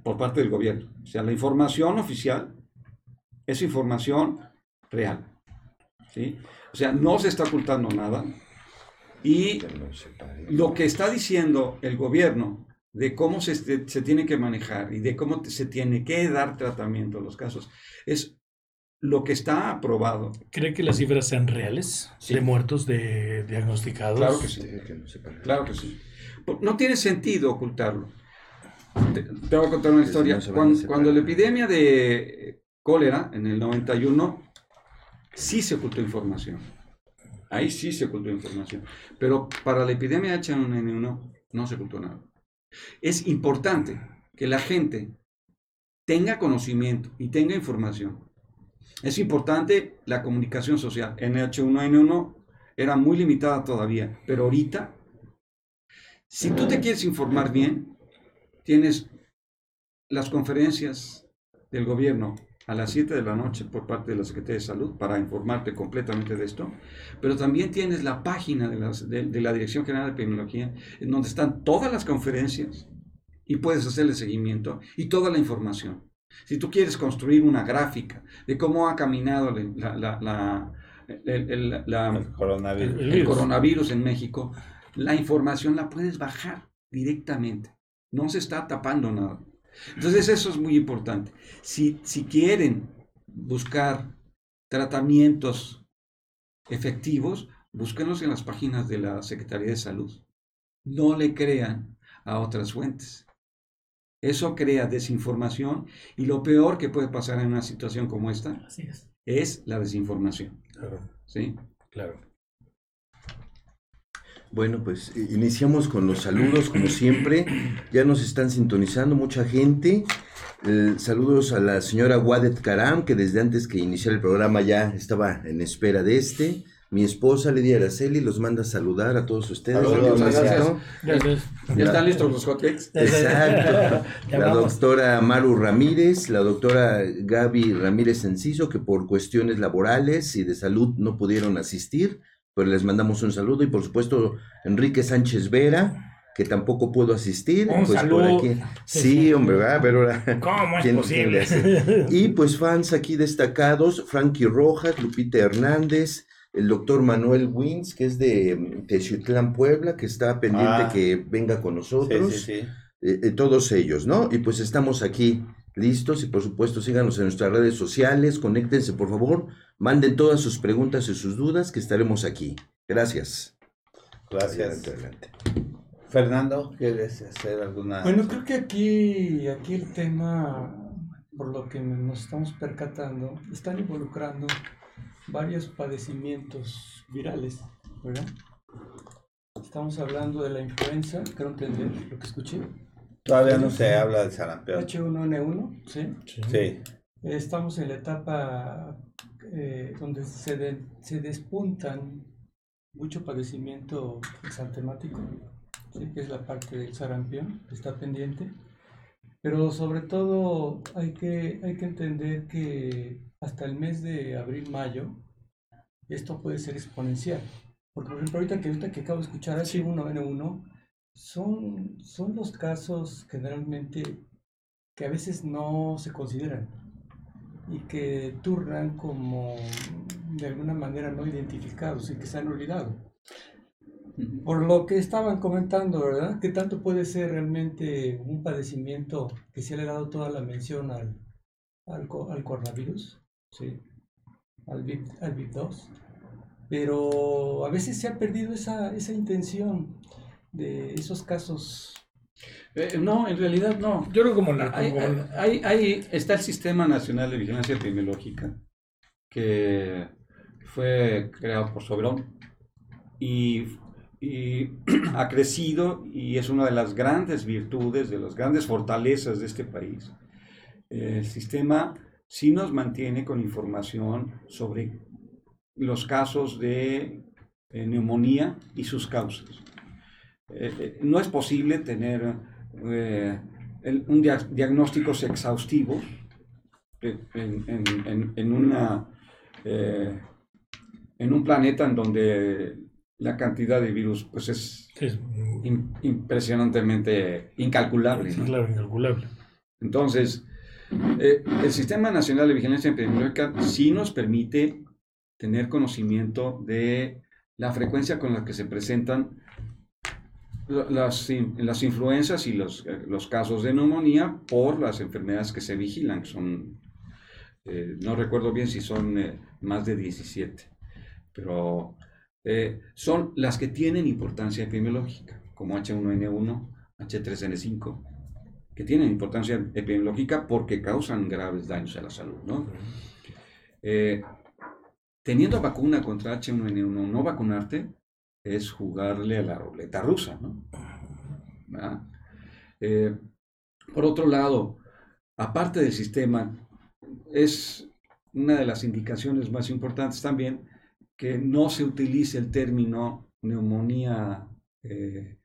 [SPEAKER 5] por parte del gobierno. O sea, la información oficial es información real. ¿sí? O sea, no se está ocultando nada. Y lo que está diciendo el gobierno de cómo se, se tiene que manejar y de cómo se tiene que dar tratamiento a los casos es lo que está aprobado.
[SPEAKER 3] ¿Cree que las cifras sean reales
[SPEAKER 5] Sí.
[SPEAKER 3] de muertos de diagnosticados?
[SPEAKER 5] Claro que sí. Claro que sí. Por- No tiene sentido ocultarlo. Te, te voy a contar una historia. Cuando, cuando la epidemia de cólera en el 91, sí se ocultó información. Ahí sí se ocultó información. Pero para la epidemia de H1N1 no se ocultó nada. Es importante que la gente tenga conocimiento y tenga información. Es importante la comunicación social. En H1N1 era muy limitada todavía, pero ahorita, si tú te quieres informar bien, tienes las conferencias del gobierno a las 7 de la noche por parte de la Secretaría de Salud para informarte completamente de esto, pero también tienes la página de, las, de, de la Dirección General de Epidemiología, en donde están todas las conferencias y puedes hacerle seguimiento y toda la información. Si tú quieres construir una gráfica de cómo ha caminado la, la- la- el, el- la-
[SPEAKER 2] El coronavirus.
[SPEAKER 5] el coronavirus en México, la información la puedes bajar directamente. No se está tapando nada. Entonces eso es muy importante. Si, si quieren buscar tratamientos efectivos, búsquenlos en las páginas de la Secretaría de Salud. No le crean a otras fuentes. Eso crea desinformación y lo peor que puede pasar en una situación como esta
[SPEAKER 6] Así es.
[SPEAKER 5] es la desinformación.
[SPEAKER 3] Claro,
[SPEAKER 5] ¿sí?
[SPEAKER 3] claro.
[SPEAKER 4] Bueno, pues eh, iniciamos con los saludos, como siempre. Ya nos están sintonizando mucha gente. Eh, saludos a la señora Wadet Karam, que desde antes que iniciara el programa ya estaba en espera de este. Mi esposa Lidia Araceli los manda a saludar a todos ustedes.
[SPEAKER 2] Saludos, gracias.
[SPEAKER 3] Gracias.
[SPEAKER 5] ¿Ya están listos los hotcakes?
[SPEAKER 4] Exacto. La doctora Maru Ramírez, la doctora Gaby Ramírez Enciso, que por cuestiones laborales y de salud no pudieron asistir, pero les mandamos un saludo. Y por supuesto, Enrique Sánchez Vera, que tampoco pudo asistir.
[SPEAKER 6] Un
[SPEAKER 4] pues
[SPEAKER 6] saludo.
[SPEAKER 4] por aquí. Sí, hombre, ¿verdad? Pero ahora.
[SPEAKER 3] ¿Cómo es
[SPEAKER 4] ¿Quién- quién
[SPEAKER 3] posible?
[SPEAKER 4] le hace? Y pues fans aquí destacados, Frankie Rojas, Lupita Hernández, el doctor Manuel Wins, que es de mm, Techiutlán, Puebla, que está pendiente
[SPEAKER 2] Ah.
[SPEAKER 4] que venga con
[SPEAKER 2] Sí,
[SPEAKER 4] nosotros.
[SPEAKER 2] sí, sí.
[SPEAKER 4] Eh, eh, todos ellos, ¿no? Y pues estamos aquí listos y por supuesto síganos en nuestras redes sociales, conéctense por favor, manden todas sus preguntas y sus dudas que estaremos aquí. Gracias.
[SPEAKER 2] Gracias.
[SPEAKER 4] Adelante, adelante.
[SPEAKER 2] Fernando, ¿quieres hacer alguna?
[SPEAKER 7] Bueno, creo que aquí, aquí el tema, por lo que nos estamos percatando, están involucrando varios padecimientos virales, ¿verdad? Estamos hablando de la influenza, creo entender lo que escuché.
[SPEAKER 2] Todavía no se habla de sarampión.
[SPEAKER 7] H1N1, ¿sí?
[SPEAKER 2] Sí.
[SPEAKER 7] Estamos en la etapa eh, donde se, de- se despuntan mucho padecimiento exantemático, ¿sí? que es la parte del sarampión, que está pendiente. Pero sobre todo hay que, hay que entender que hasta el mes de abril-mayo esto puede ser exponencial. Porque, por ejemplo, ahorita que, ahorita que acabo de escuchar H1N1, son, son los casos generalmente que a veces no se consideran y que turnan como de alguna manera no identificados y que se han olvidado. Por lo que estaban comentando, ¿verdad? ¿Qué tanto puede ser realmente un padecimiento que se le ha dado toda la mención al, al, al coronavirus? Sí. Al VIP, al VIP2. Pero a veces se ha perdido esa, esa intención de esos casos.
[SPEAKER 5] Eh, no, en realidad no.
[SPEAKER 3] Yo creo como la.
[SPEAKER 5] Hay-
[SPEAKER 3] como
[SPEAKER 5] hay- hay- está el Sistema Nacional de Vigilancia Epidemiológica, que fue creado por Soberón y, y ha crecido y es una de las grandes virtudes, de las grandes fortalezas de este país. El sistema sí nos mantiene con información sobre los casos de eh, neumonía y sus causas. Eh, eh, no es posible tener eh, el- un dia- diagnósticos exhaustivos eh, en, en- en- en una, eh, en un planeta en donde la cantidad de virus pues es impresionantemente incalculable.
[SPEAKER 3] sí,
[SPEAKER 5] ¿no?
[SPEAKER 3] claro, incalculable.
[SPEAKER 5] Entonces, eh, el Sistema Nacional de Vigilancia Epidemiológica sí nos permite tener conocimiento de la frecuencia con la que se presentan las, las influencias y los, eh, los casos de neumonía por las enfermedades que se vigilan, que son, eh, no recuerdo bien si son eh, más de 17, pero eh, son las que tienen importancia epidemiológica, como H1N1, H3N5, que tienen importancia epidemiológica porque causan graves daños a la salud, ¿no? Teniendo vacuna contra H1N1, no vacunarte es jugarle a la ruleta rusa, ¿no? Eh, por otro lado, aparte del sistema, es una de las indicaciones más importantes también que no se utilice el término neumonía eh.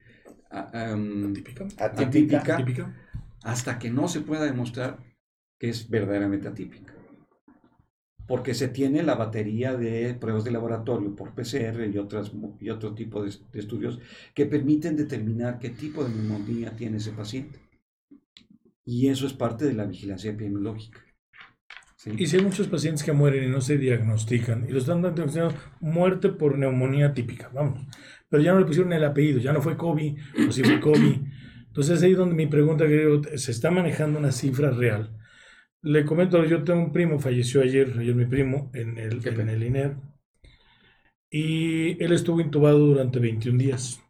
[SPEAKER 2] Atípica.
[SPEAKER 5] atípica
[SPEAKER 3] Típica.
[SPEAKER 5] hasta que no se pueda demostrar que es verdaderamente atípica. Porque se tiene la batería de pruebas de laboratorio por PCR y, otras, y otro tipo de, de estudios que permiten determinar qué tipo de neumonía tiene ese paciente. Y eso es parte de la vigilancia epidemiológica. ¿sí?
[SPEAKER 3] Y si hay muchos pacientes que mueren y no se diagnostican, y lo están diagnosticando muerte por neumonía típica, vamos. Pero ya no le pusieron el apellido, ya no fue COVID, o si fue COVID. Entonces ahí es donde mi pregunta, querido, se está manejando una cifra real. Le comento, yo tengo un primo, falleció ayer, ayer mi primo, en el, en el INER, y él estuvo intubado durante 21 días.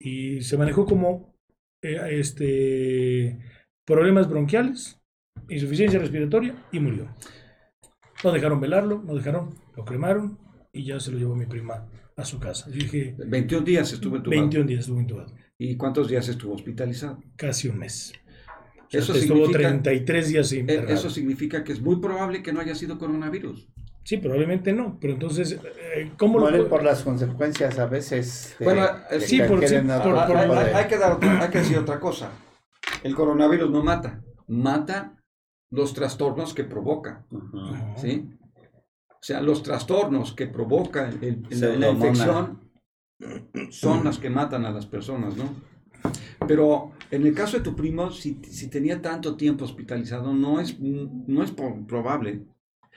[SPEAKER 3] Y se manejó como eh, este, problemas bronquiales, insuficiencia respiratoria y murió. No dejaron velarlo, no dejaron, lo cremaron y ya se lo llevó mi prima a su casa. Yo dije,
[SPEAKER 5] 21 días estuvo entubado.
[SPEAKER 3] 21 días estuvo intubado,
[SPEAKER 5] ¿Y cuántos días estuvo hospitalizado?
[SPEAKER 3] casi un mes. O sea,
[SPEAKER 5] Eso
[SPEAKER 3] estuvo
[SPEAKER 5] significa-
[SPEAKER 3] 33 días
[SPEAKER 5] Eh,
[SPEAKER 3] internado.
[SPEAKER 5] Eso significa que es muy probable que no haya sido coronavirus.
[SPEAKER 3] Sí, probablemente no, pero entonces, eh, ¿cómo
[SPEAKER 2] Mueren
[SPEAKER 3] lo
[SPEAKER 2] por las consecuencias a veces. de-
[SPEAKER 5] Bueno,
[SPEAKER 2] de
[SPEAKER 5] sí,
[SPEAKER 2] que
[SPEAKER 3] por- sí,
[SPEAKER 5] hay,
[SPEAKER 2] de-
[SPEAKER 5] hay que dar otra- hay que decir otra cosa. El coronavirus no mata, mata los trastornos que provoca. ¿sí? O sea, los trastornos que provoca el- el- la, la infección son las que matan a las personas, ¿no? Pero en el caso de tu primo, si, si tenía tanto tiempo hospitalizado, no es, no es probable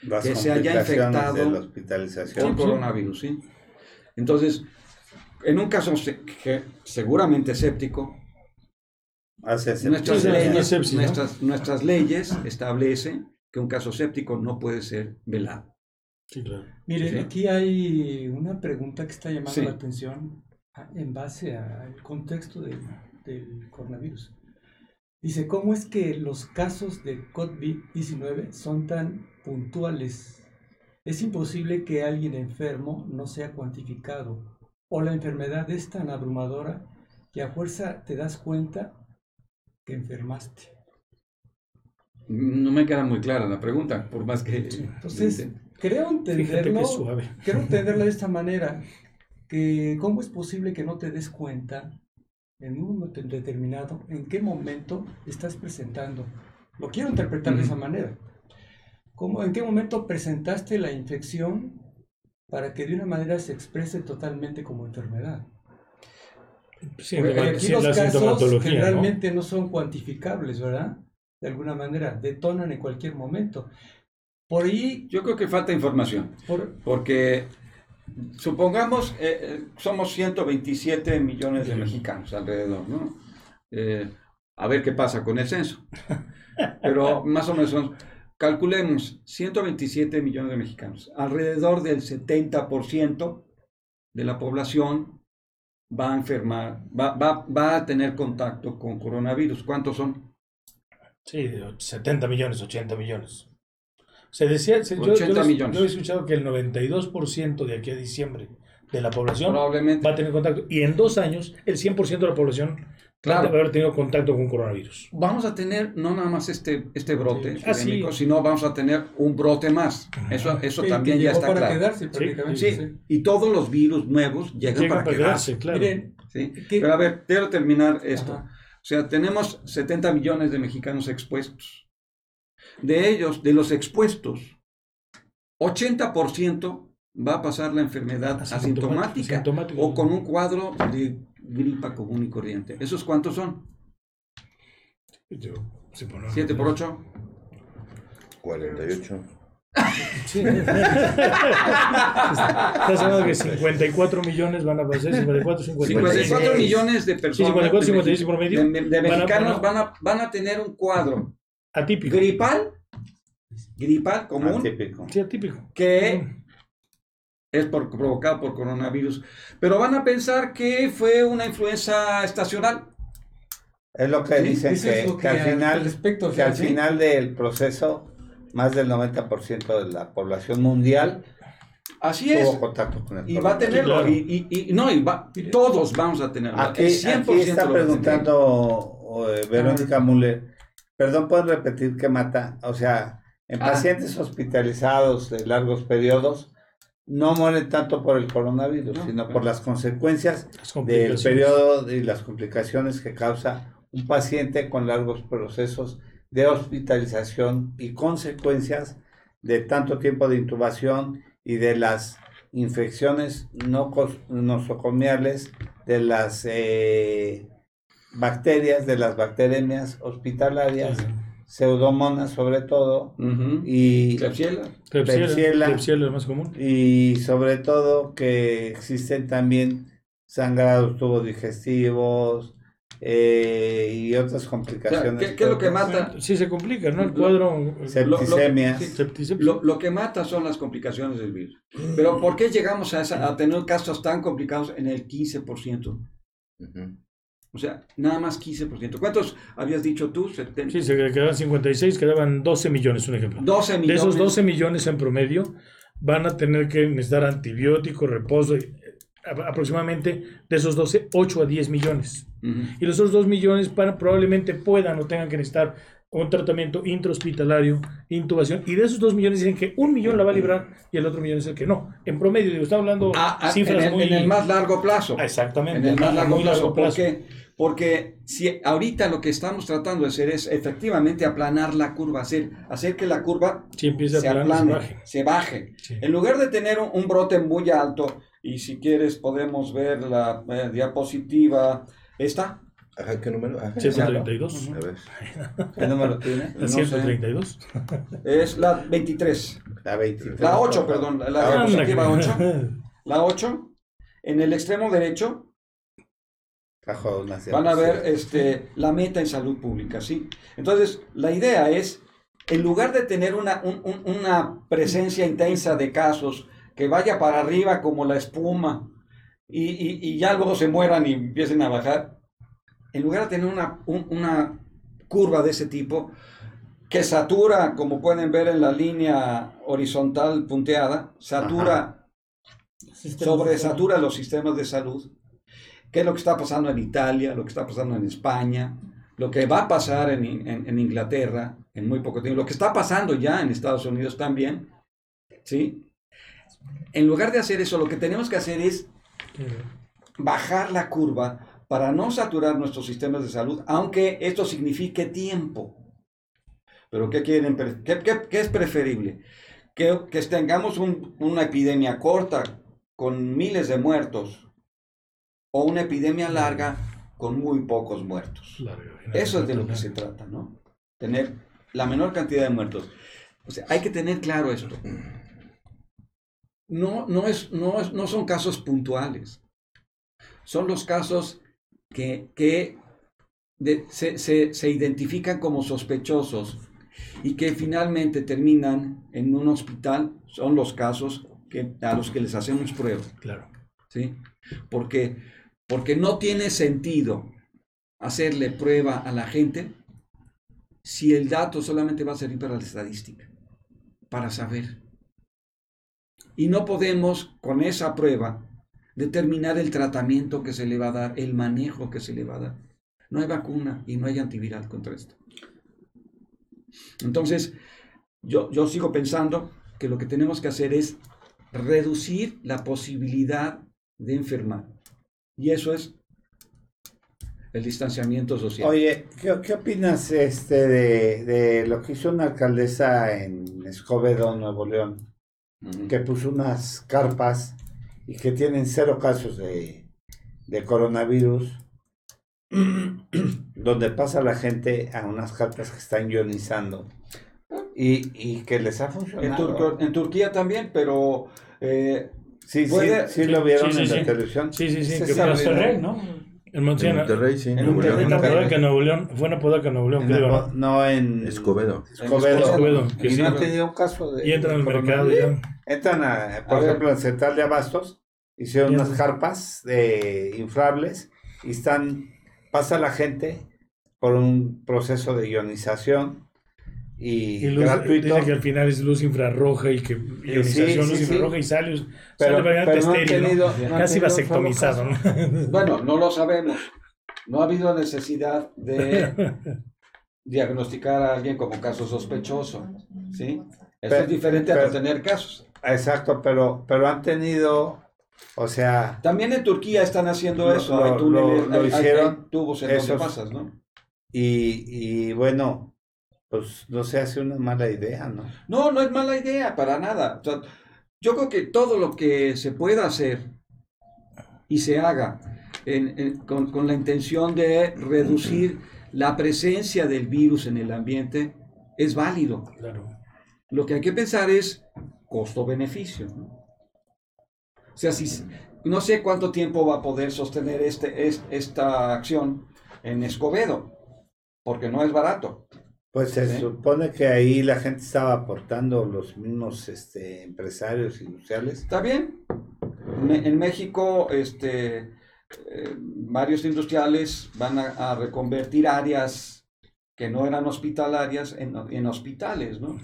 [SPEAKER 2] Las
[SPEAKER 5] que se haya infectado
[SPEAKER 2] de la hospitalización.
[SPEAKER 5] coronavirus, ¿sí? Entonces, en un caso se- que seguramente
[SPEAKER 2] Hace ese-
[SPEAKER 5] nuestras, leyes,
[SPEAKER 3] una sepsis, ¿no?
[SPEAKER 5] nuestras, nuestras leyes establecen que un caso séptico no puede ser velado.
[SPEAKER 3] Sí, claro.
[SPEAKER 7] Miren,
[SPEAKER 5] Sí.
[SPEAKER 7] aquí hay una pregunta que está llamando
[SPEAKER 5] Sí.
[SPEAKER 7] la atención en base al contexto del, del coronavirus. Dice, ¿cómo es que los casos de COVID-19 son tan puntuales? Es imposible que alguien enfermo no sea cuantificado o la enfermedad es tan abrumadora que a fuerza te das cuenta que enfermaste.
[SPEAKER 5] No me queda muy clara la pregunta, por más que...
[SPEAKER 7] Entonces, creo entenderlo.
[SPEAKER 3] suave.
[SPEAKER 7] Quiero entenderlo de esta manera, que cómo es posible que no te des cuenta en un momento determinado en qué momento estás presentando. Lo quiero interpretar de
[SPEAKER 5] Ujú.
[SPEAKER 7] esa manera. ¿Cómo, ¿En qué momento presentaste la infección para que de una manera se exprese totalmente como enfermedad?
[SPEAKER 3] Sí,
[SPEAKER 7] Porque aquí
[SPEAKER 3] sí,
[SPEAKER 7] los
[SPEAKER 3] la
[SPEAKER 7] casos
[SPEAKER 3] sintomatología, ¿no?
[SPEAKER 7] generalmente ¿no? son cuantificables, ¿verdad? De alguna manera, detonan en cualquier momento. Por ahí,
[SPEAKER 5] Yo creo que falta información,
[SPEAKER 7] por,
[SPEAKER 5] porque supongamos, eh, eh, somos 127 millones de mexicanos alrededor, ¿no? Eh, a ver qué pasa con el censo. Pero más o menos, son- calculemos 127 millones de mexicanos. Alrededor del 70% de la población va a enfermar, va, va, va a tener contacto con coronavirus. ¿Cuántos son?
[SPEAKER 3] Sí, 70 millones, 80 millones. Se decía, se- yo,
[SPEAKER 5] 80
[SPEAKER 3] yo,
[SPEAKER 5] millones.
[SPEAKER 3] yo he escuchado que el 92% de aquí a diciembre de la población
[SPEAKER 5] Probablemente.
[SPEAKER 3] va a tener contacto. Y en dos años, el 100% de la población
[SPEAKER 5] Claro.
[SPEAKER 3] va a haber tenido contacto con coronavirus.
[SPEAKER 5] Vamos a tener no nada más este, este brote
[SPEAKER 3] Ah, sí.
[SPEAKER 5] sino vamos a tener un brote más. Eso, eso
[SPEAKER 7] que-
[SPEAKER 5] también ya está
[SPEAKER 7] para
[SPEAKER 5] claro.
[SPEAKER 7] quedarse prácticamente.
[SPEAKER 5] Sí,
[SPEAKER 7] sí.
[SPEAKER 5] y todos los virus nuevos llegan
[SPEAKER 3] Llega
[SPEAKER 5] para
[SPEAKER 3] para
[SPEAKER 5] quedarse.
[SPEAKER 3] quedarse, claro.
[SPEAKER 7] Miren,
[SPEAKER 5] ¿sí?
[SPEAKER 7] ¿qué-
[SPEAKER 5] Pero a ver, quiero terminar esto.
[SPEAKER 7] Ajá.
[SPEAKER 5] O sea, tenemos 70 millones de mexicanos expuestos. De ellos, de los expuestos, 80% va a pasar la enfermedad asintomática
[SPEAKER 3] asintomático.
[SPEAKER 5] o con un cuadro de gripa común y corriente. ¿Esos cuántos son?
[SPEAKER 3] Yo, sí, por-
[SPEAKER 5] 7 por 8.
[SPEAKER 4] 48.
[SPEAKER 3] Sí. Estás hablando que 54 millones van a pasar, 54, 56.
[SPEAKER 5] 54 millones de
[SPEAKER 3] Sí,
[SPEAKER 5] personas
[SPEAKER 3] 54,
[SPEAKER 5] de,
[SPEAKER 3] 56 promedio.
[SPEAKER 5] de- de
[SPEAKER 3] a-
[SPEAKER 5] mexicanos
[SPEAKER 3] van a-
[SPEAKER 5] van a, van a tener un cuadro
[SPEAKER 3] Atípico.
[SPEAKER 5] gripal, gripal común,
[SPEAKER 2] Atípico.
[SPEAKER 3] Sí, atípico.
[SPEAKER 5] que es por, provocado por coronavirus, pero van a pensar que fue una influenza estacional.
[SPEAKER 2] Es lo que
[SPEAKER 5] Sí,
[SPEAKER 2] dicen que, que
[SPEAKER 7] que
[SPEAKER 2] al
[SPEAKER 7] al
[SPEAKER 2] final,
[SPEAKER 7] respecto,
[SPEAKER 2] que al
[SPEAKER 7] sí.
[SPEAKER 2] final del proceso, más del 90% de la población mundial
[SPEAKER 5] Así es.
[SPEAKER 2] tuvo contacto con el
[SPEAKER 5] Y va a tenerlo.
[SPEAKER 3] claro.
[SPEAKER 5] Y, y- y- no, y va- todos vamos a tenerlo.
[SPEAKER 2] Aquí, aquí
[SPEAKER 5] 100%
[SPEAKER 2] está preguntando eh, Verónica Müller. Perdón, ¿pueden repetir qué mata? O sea, en
[SPEAKER 5] Ah.
[SPEAKER 2] pacientes hospitalizados de largos periodos, no mueren tanto por el coronavirus,
[SPEAKER 5] No,
[SPEAKER 2] sino
[SPEAKER 5] claro.
[SPEAKER 2] por las consecuencias
[SPEAKER 3] Las
[SPEAKER 2] del periodo y las complicaciones que causa un paciente con largos procesos de hospitalización y consecuencias de tanto tiempo de intubación y de las infecciones no nosocomiales, de las eh, bacterias, de las bacteremias hospitalarias, pseudomonas sobre todo, y,
[SPEAKER 5] Klebsiella.
[SPEAKER 3] Klebsiella,
[SPEAKER 2] Klebsiella.
[SPEAKER 3] Klebsiella más común.
[SPEAKER 2] y sobre todo que existen también sangrados tubos digestivos eh, y otras
[SPEAKER 5] O sea,
[SPEAKER 2] complicaciones.
[SPEAKER 5] ¿qué, qué es lo que mata?
[SPEAKER 3] Sí se complica, ¿no? El
[SPEAKER 5] Lo-
[SPEAKER 3] cuadro...
[SPEAKER 2] Septicemias.
[SPEAKER 5] Lo, lo que mata son las complicaciones del virus. Pero ¿por qué llegamos a, esa- a tener casos tan complicados en el 15%?
[SPEAKER 4] Ujú.
[SPEAKER 5] O sea, nada más 15%. ¿Cuántos habías dicho tú?
[SPEAKER 3] Sí, se quedaban 56, quedaban 12 millones, un ejemplo.
[SPEAKER 5] 12
[SPEAKER 3] De
[SPEAKER 5] millones.
[SPEAKER 3] esos 12 millones en promedio, van a tener que necesitar antibióticos, reposo, eh, aproximadamente de esos 12, 8 a 10 millones. Y los otros 2 millones para, probablemente puedan o tengan que necesitar un tratamiento intrahospitalario, intubación. Y de esos 2 millones dicen que un millón la va a librar y el otro millón es el que no. En promedio, digo, está hablando
[SPEAKER 5] Ah, ah,
[SPEAKER 3] cifras
[SPEAKER 5] en, el,
[SPEAKER 3] muy...
[SPEAKER 5] en el más largo plazo.
[SPEAKER 3] Exactamente.
[SPEAKER 5] En el más largo plazo. Porque si ahorita lo que estamos tratando de hacer es efectivamente aplanar la curva, hacer, hacer que la curva
[SPEAKER 3] Sí, empieza
[SPEAKER 5] se
[SPEAKER 3] a planar, se
[SPEAKER 5] aplane,
[SPEAKER 3] baje.
[SPEAKER 5] se baje.
[SPEAKER 3] Sí.
[SPEAKER 5] En lugar de tener un, un brote muy alto, y si quieres podemos ver la eh, diapositiva, esta,
[SPEAKER 4] Ajá, ¿qué número? Ajá.
[SPEAKER 3] 132.
[SPEAKER 4] A ver.
[SPEAKER 2] ¿Qué número tiene?
[SPEAKER 3] La
[SPEAKER 5] No sé.
[SPEAKER 3] 132.
[SPEAKER 5] es la 23,
[SPEAKER 2] La 23.
[SPEAKER 5] la 8, perdón, la diapositiva
[SPEAKER 3] Anda,
[SPEAKER 5] 8, la 8, en el extremo derecho van a ver este, la meta en salud pública, ¿sí? Entonces, la idea es, en lugar de tener una, un- un- una presencia intensa de casos que vaya para arriba como la espuma y, y- y ya luego se mueran y empiecen a bajar, en lugar de tener una, un- una curva de ese tipo que satura, como pueden ver en la línea horizontal punteada, satura sobresatura los sistemas de salud. ¿Qué es lo que está pasando en Italia, lo que está pasando en España, lo que va a pasar en, en- Inglaterra en muy poco tiempo, lo que está pasando ya en Estados Unidos también? ¿Sí? En lugar de hacer eso, lo que tenemos que hacer es bajar la curva para no saturar nuestros sistemas de salud, aunque esto signifique tiempo. Pero ¿qué quieren? ¿Qué, qué- es preferible? Que, que tengamos un- una epidemia corta con miles de muertos o una epidemia larga con muy pocos muertos. Eso es de lo que se trata, ¿no? Tener la menor cantidad de muertos. O sea, hay que tener claro esto. No, no, es, no, es- no son casos puntuales. Son los casos que, que de- se, se- se identifican como sospechosos y que finalmente terminan en un hospital. Son los casos que, a los que les hacemos prueba.
[SPEAKER 3] Claro.
[SPEAKER 5] ¿sí? Porque, porque no tiene sentido hacerle prueba a la gente si el dato solamente va a servir para la estadística, para saber. Y no podemos con esa prueba determinar el tratamiento que se le va a dar, el manejo que se le va a dar. No hay vacuna y no hay antiviral contra esto. Entonces, yo, yo sigo pensando que lo que tenemos que hacer es reducir la posibilidad de enfermar. Y eso es el distanciamiento social.
[SPEAKER 2] Oye, ¿qué, qué opinas este de, de lo que hizo una alcaldesa en Escobedo, Nuevo León? Que puso unas carpas y que tienen cero casos de, de coronavirus, donde pasa la gente a unas carpas que están ionizando y, y que les ha
[SPEAKER 5] en,
[SPEAKER 2] funcionado.
[SPEAKER 5] Turco- en Turquía también, pero eh,
[SPEAKER 2] Sí, sí,
[SPEAKER 5] puede-
[SPEAKER 2] sí lo vieron
[SPEAKER 3] sí,
[SPEAKER 2] en
[SPEAKER 3] sí,
[SPEAKER 2] la
[SPEAKER 3] sí.
[SPEAKER 2] televisión.
[SPEAKER 3] Sí, sí, sí. Que fue
[SPEAKER 6] Monterrey,
[SPEAKER 2] ¿no?
[SPEAKER 3] En
[SPEAKER 4] En
[SPEAKER 3] Monterrey.
[SPEAKER 4] Monterrey, sí.
[SPEAKER 5] En Monterrey.
[SPEAKER 3] En
[SPEAKER 5] también.
[SPEAKER 3] Apodaca, Nuevo León. Fue en Apodaca, Nuevo León,
[SPEAKER 2] En
[SPEAKER 3] creo, ¿no?
[SPEAKER 2] no en
[SPEAKER 4] Escobedo.
[SPEAKER 2] Escobedo.
[SPEAKER 3] Escobedo, que
[SPEAKER 2] y no han tenido un caso de
[SPEAKER 3] Y entran al mercado ya.
[SPEAKER 2] Entran, a, por
[SPEAKER 5] A
[SPEAKER 2] ejemplo, en Central de Abastos, hicieron unas carpas de inflables y están, pasa la gente por un proceso de ionización y,
[SPEAKER 3] Y luz,
[SPEAKER 2] gratuito,
[SPEAKER 3] dice que al final es luz infrarroja y que ionización,
[SPEAKER 2] sí,
[SPEAKER 3] luz
[SPEAKER 2] sí, sí.
[SPEAKER 3] infrarroja y sale,
[SPEAKER 2] pero,
[SPEAKER 3] sale
[SPEAKER 2] pero no
[SPEAKER 3] estéril, ¿no?
[SPEAKER 2] tenido, no han
[SPEAKER 3] Casi vasectomizado, ¿no?
[SPEAKER 5] bueno, no lo sabemos. No ha habido necesidad de diagnosticar a alguien como caso sospechoso. ¿sí? Esto
[SPEAKER 2] Pero-
[SPEAKER 5] es diferente a
[SPEAKER 2] pero-
[SPEAKER 5] no tener casos.
[SPEAKER 2] caso. Exacto, pero, pero han tenido, o sea,
[SPEAKER 5] También en Turquía están haciendo
[SPEAKER 2] Lo-
[SPEAKER 5] eso.
[SPEAKER 2] lo-
[SPEAKER 5] hay túneles,
[SPEAKER 2] lo-
[SPEAKER 5] hay- hay-
[SPEAKER 2] hicieron
[SPEAKER 5] hay tubos en donde
[SPEAKER 2] esos-
[SPEAKER 5] pasas, ¿no?
[SPEAKER 2] Y, y bueno, pues no se hace una mala idea, ¿no?
[SPEAKER 5] No, no es mala idea, para nada. O sea, yo creo que todo lo que se pueda hacer y se haga en- en- con, con la intención de reducir la presencia del virus en el ambiente es válido.
[SPEAKER 3] Claro.
[SPEAKER 5] Lo que hay que pensar es costo-beneficio. ¿no? O sea, si, no sé cuánto tiempo va a poder sostener este, es- esta acción en Escobedo, porque no es barato.
[SPEAKER 2] Pues se
[SPEAKER 5] Sí.
[SPEAKER 2] supone que ahí la gente estaba aportando los mismos este, empresarios industriales.
[SPEAKER 5] ¿Está bien? En México, este, eh, varios industriales van a, a reconvertir áreas que no eran hospitalarias en, en hospitales, ¿no?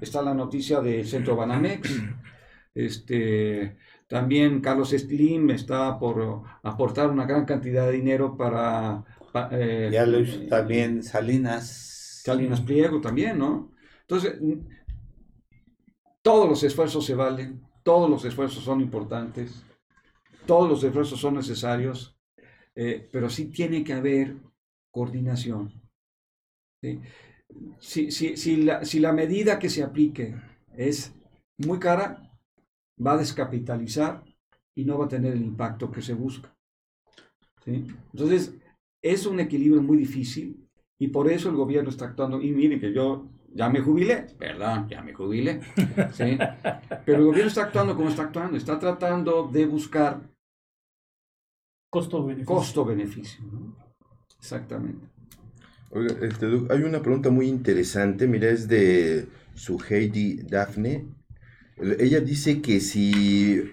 [SPEAKER 5] Está la noticia del Centro Banamex. Este, también Carlos Slim está por aportar una gran cantidad de dinero para... pa- eh,
[SPEAKER 2] Ya lo hizo también Salinas.
[SPEAKER 5] Salinas Pliego también, ¿no? Entonces, todos los esfuerzos se valen, todos los esfuerzos son importantes, todos los esfuerzos son necesarios, eh, pero sí tiene que haber coordinación. ¿sí? Si, si- si la, si la medida que se aplique es muy cara, va a descapitalizar y no va a tener el impacto que se busca. ¿sí? Entonces, es un equilibrio muy difícil y por eso el gobierno está actuando. Y miren que yo ya me jubilé, perdón, ya me jubilé, ¿sí? pero el gobierno está actuando como está actuando, está tratando de buscar
[SPEAKER 6] Costo-beneficio.
[SPEAKER 5] costo-beneficio. ¿no? Exactamente.
[SPEAKER 4] Oiga, este, hay una pregunta muy interesante, mira, es de su Heidi Daphne. El- Ella dice que si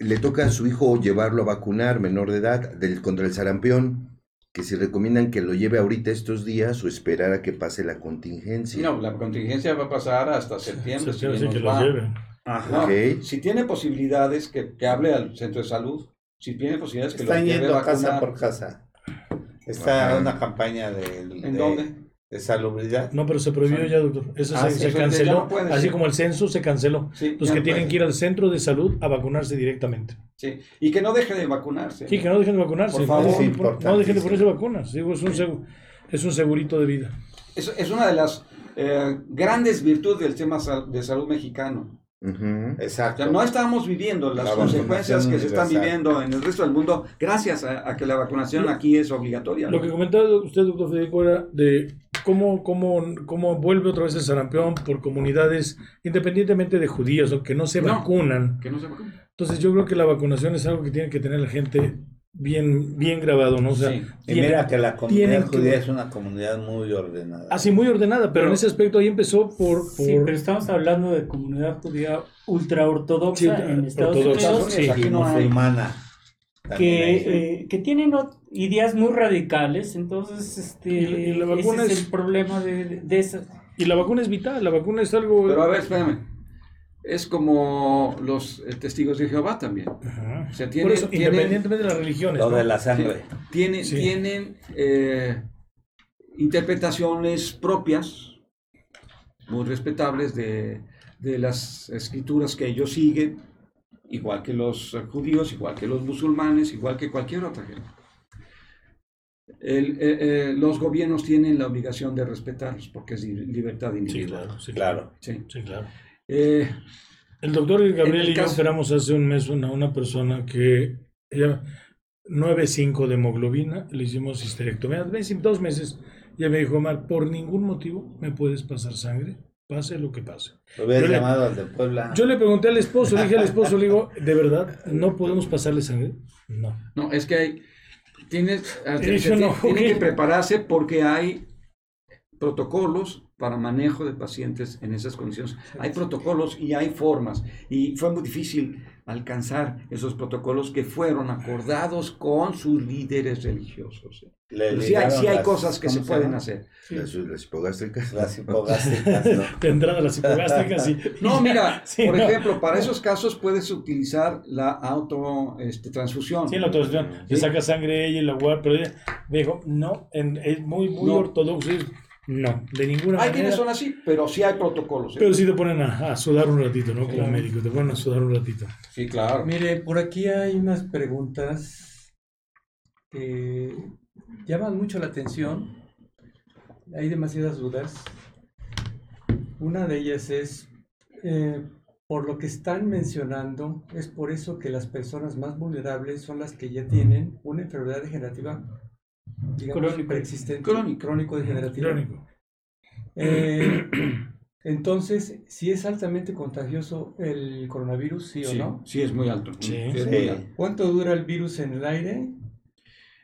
[SPEAKER 4] le toca a su hijo llevarlo a vacunar, menor de edad, del, contra el sarampión, que si recomiendan que lo lleve ahorita estos días o esperar a que pase la contingencia.
[SPEAKER 5] No, la contingencia va a pasar hasta septiembre.
[SPEAKER 3] Se
[SPEAKER 5] si
[SPEAKER 3] que lo
[SPEAKER 5] va.
[SPEAKER 3] lleven.
[SPEAKER 2] Ajá.
[SPEAKER 4] Ok.
[SPEAKER 5] Si tiene posibilidades, que, que hable al centro de salud. Si tiene posibilidades, que
[SPEAKER 2] Están
[SPEAKER 5] lo lleve
[SPEAKER 2] yendo
[SPEAKER 5] a
[SPEAKER 2] casa
[SPEAKER 5] vacunar.
[SPEAKER 2] por casa. Está
[SPEAKER 4] Ajá.
[SPEAKER 2] una campaña de,
[SPEAKER 5] ¿En
[SPEAKER 2] de-
[SPEAKER 5] dónde?
[SPEAKER 2] De salubridad.
[SPEAKER 3] No, pero se prohibió ya, doctor. Eso
[SPEAKER 2] Ah,
[SPEAKER 3] se,
[SPEAKER 2] sí,
[SPEAKER 3] se
[SPEAKER 5] eso ya
[SPEAKER 3] canceló.
[SPEAKER 5] no
[SPEAKER 3] así como el censo se canceló.
[SPEAKER 5] Sí,
[SPEAKER 3] Los que
[SPEAKER 5] no
[SPEAKER 3] tienen
[SPEAKER 5] puede.
[SPEAKER 3] que ir al centro de salud a vacunarse directamente.
[SPEAKER 5] Sí, y que no deje de vacunarse.
[SPEAKER 3] Sí, que no dejen de vacunarse.
[SPEAKER 5] Por favor.
[SPEAKER 3] no,
[SPEAKER 2] Es
[SPEAKER 3] dejen- no dejen de ponerse vacunas. Digo, es, un es un segurito de vida.
[SPEAKER 5] Es, es una de las eh, grandes virtudes del tema de salud mexicano.
[SPEAKER 2] Exacto.
[SPEAKER 5] sea, no estamos viviendo las
[SPEAKER 2] La
[SPEAKER 5] consecuencias que se están viviendo en el resto del mundo gracias a, a que la vacunación aquí es obligatoria.
[SPEAKER 3] Lo que comentaba usted, doctor Federico, era de cómo, cómo, cómo vuelve otra vez el sarampión por comunidades, independientemente de judíos o que no se
[SPEAKER 5] No.
[SPEAKER 3] vacunan.
[SPEAKER 5] Que no se vacunen.
[SPEAKER 3] Entonces yo creo que la vacunación es algo que tiene que tener la gente bien, bien grabado, ¿no? O sea,
[SPEAKER 5] Sí.
[SPEAKER 2] Y
[SPEAKER 3] tiene-
[SPEAKER 2] mira que la comunidad
[SPEAKER 3] que-
[SPEAKER 2] judía es una comunidad muy ordenada.
[SPEAKER 3] así muy ordenada, pero,
[SPEAKER 6] Pero-
[SPEAKER 3] en ese aspecto ahí empezó por... por
[SPEAKER 6] Sí, pero estamos hablando de comunidad judía ultra ortodoxa
[SPEAKER 3] Sí,
[SPEAKER 6] en Estados Unidos
[SPEAKER 3] sí.
[SPEAKER 5] aquí
[SPEAKER 2] y
[SPEAKER 5] no hay.
[SPEAKER 2] musulmana.
[SPEAKER 6] Que, eh, que tienen ideas muy radicales, entonces este,
[SPEAKER 3] Y la- y la vacuna
[SPEAKER 6] ese es
[SPEAKER 3] es-
[SPEAKER 6] el problema de, de, de esas.
[SPEAKER 3] Y la vacuna es vital, la vacuna es algo...
[SPEAKER 5] Pero a ver, espérame. Es como los eh, testigos de Jehová también.
[SPEAKER 3] Ajá.
[SPEAKER 5] O sea,
[SPEAKER 3] Por
[SPEAKER 5] tienen,
[SPEAKER 3] eso,
[SPEAKER 5] tienen-
[SPEAKER 3] independientemente de las religiones.
[SPEAKER 2] Lo
[SPEAKER 3] ¿no?
[SPEAKER 2] de la sangre.
[SPEAKER 5] tienen,
[SPEAKER 3] Sí.
[SPEAKER 5] tienen eh, interpretaciones propias, muy respetables de, de las escrituras que ellos siguen, igual que los judíos, igual que los musulmanes, igual que cualquier otra gente. El- eh, eh, los gobiernos tienen la obligación de respetarlos porque es li- libertad
[SPEAKER 3] Sí,
[SPEAKER 5] individual.
[SPEAKER 3] claro, sí,
[SPEAKER 2] Claro.
[SPEAKER 5] Sí.
[SPEAKER 3] Sí, claro.
[SPEAKER 5] Eh,
[SPEAKER 3] El doctor Gabriel
[SPEAKER 5] el
[SPEAKER 3] y yo operamos hace un mes una, una persona que ella 9.5 de hemoglobina, le hicimos histerectomía, dos meses, ya me dijo, Omar, por ningún motivo me puedes pasar sangre, pase lo que pase. Yo le-
[SPEAKER 2] llamado al de Puebla.
[SPEAKER 3] Yo le pregunté al esposo, le dije al esposo, le digo, ¿de verdad no podemos pasarle sangre? No.
[SPEAKER 5] no, es que hay, tienes,
[SPEAKER 3] Y no,
[SPEAKER 5] que prepararse porque hay protocolos para manejo de pacientes en esas condiciones. Hay protocolos y hay formas. Y fue muy difícil alcanzar esos protocolos que fueron acordados con sus líderes religiosos.
[SPEAKER 2] Le
[SPEAKER 5] Pero sí hay, sí
[SPEAKER 2] las-
[SPEAKER 5] cosas que se
[SPEAKER 2] ¿cómo
[SPEAKER 5] pueden hacer.
[SPEAKER 4] Las, las hipogástricas.
[SPEAKER 2] Las hipogástricas,
[SPEAKER 3] entrada las hipogástricas y...
[SPEAKER 5] No, mira,
[SPEAKER 3] Sí,
[SPEAKER 5] por
[SPEAKER 3] no.
[SPEAKER 5] ejemplo, para esos casos puedes utilizar la auto este, transfusión.
[SPEAKER 3] Sí, en la autorización, le
[SPEAKER 5] Sí.
[SPEAKER 3] saca sangre ella y la guarda, pero ella me dijo, no, en- es muy, muy
[SPEAKER 5] No.
[SPEAKER 3] ortodoxo, no, de ninguna
[SPEAKER 5] Hay
[SPEAKER 3] manera.
[SPEAKER 5] quienes son así, pero sí hay protocolos. ¿eh?
[SPEAKER 3] Pero sí te ponen a, a sudar un ratito, ¿no? Como
[SPEAKER 5] Claro.
[SPEAKER 3] médico, te ponen a sudar un ratito.
[SPEAKER 5] Sí, claro.
[SPEAKER 7] Mire, por aquí hay unas preguntas que llaman mucho la atención hay demasiadas dudas. Una de ellas es, eh, por lo que están mencionando, es por eso que las personas más vulnerables son las que ya tienen una enfermedad degenerativa, digamos,
[SPEAKER 6] Crónico.
[SPEAKER 7] preexistente,
[SPEAKER 5] Crónico.
[SPEAKER 7] crónico degenerativa.
[SPEAKER 3] Crónico.
[SPEAKER 7] Eh, entonces, si es altamente contagioso el coronavirus, sí,
[SPEAKER 5] Sí,
[SPEAKER 7] o no.
[SPEAKER 5] sí, es muy alto.
[SPEAKER 3] Sí.
[SPEAKER 5] es
[SPEAKER 2] Sí.
[SPEAKER 5] muy alto.
[SPEAKER 7] ¿Cuánto dura el virus en el aire?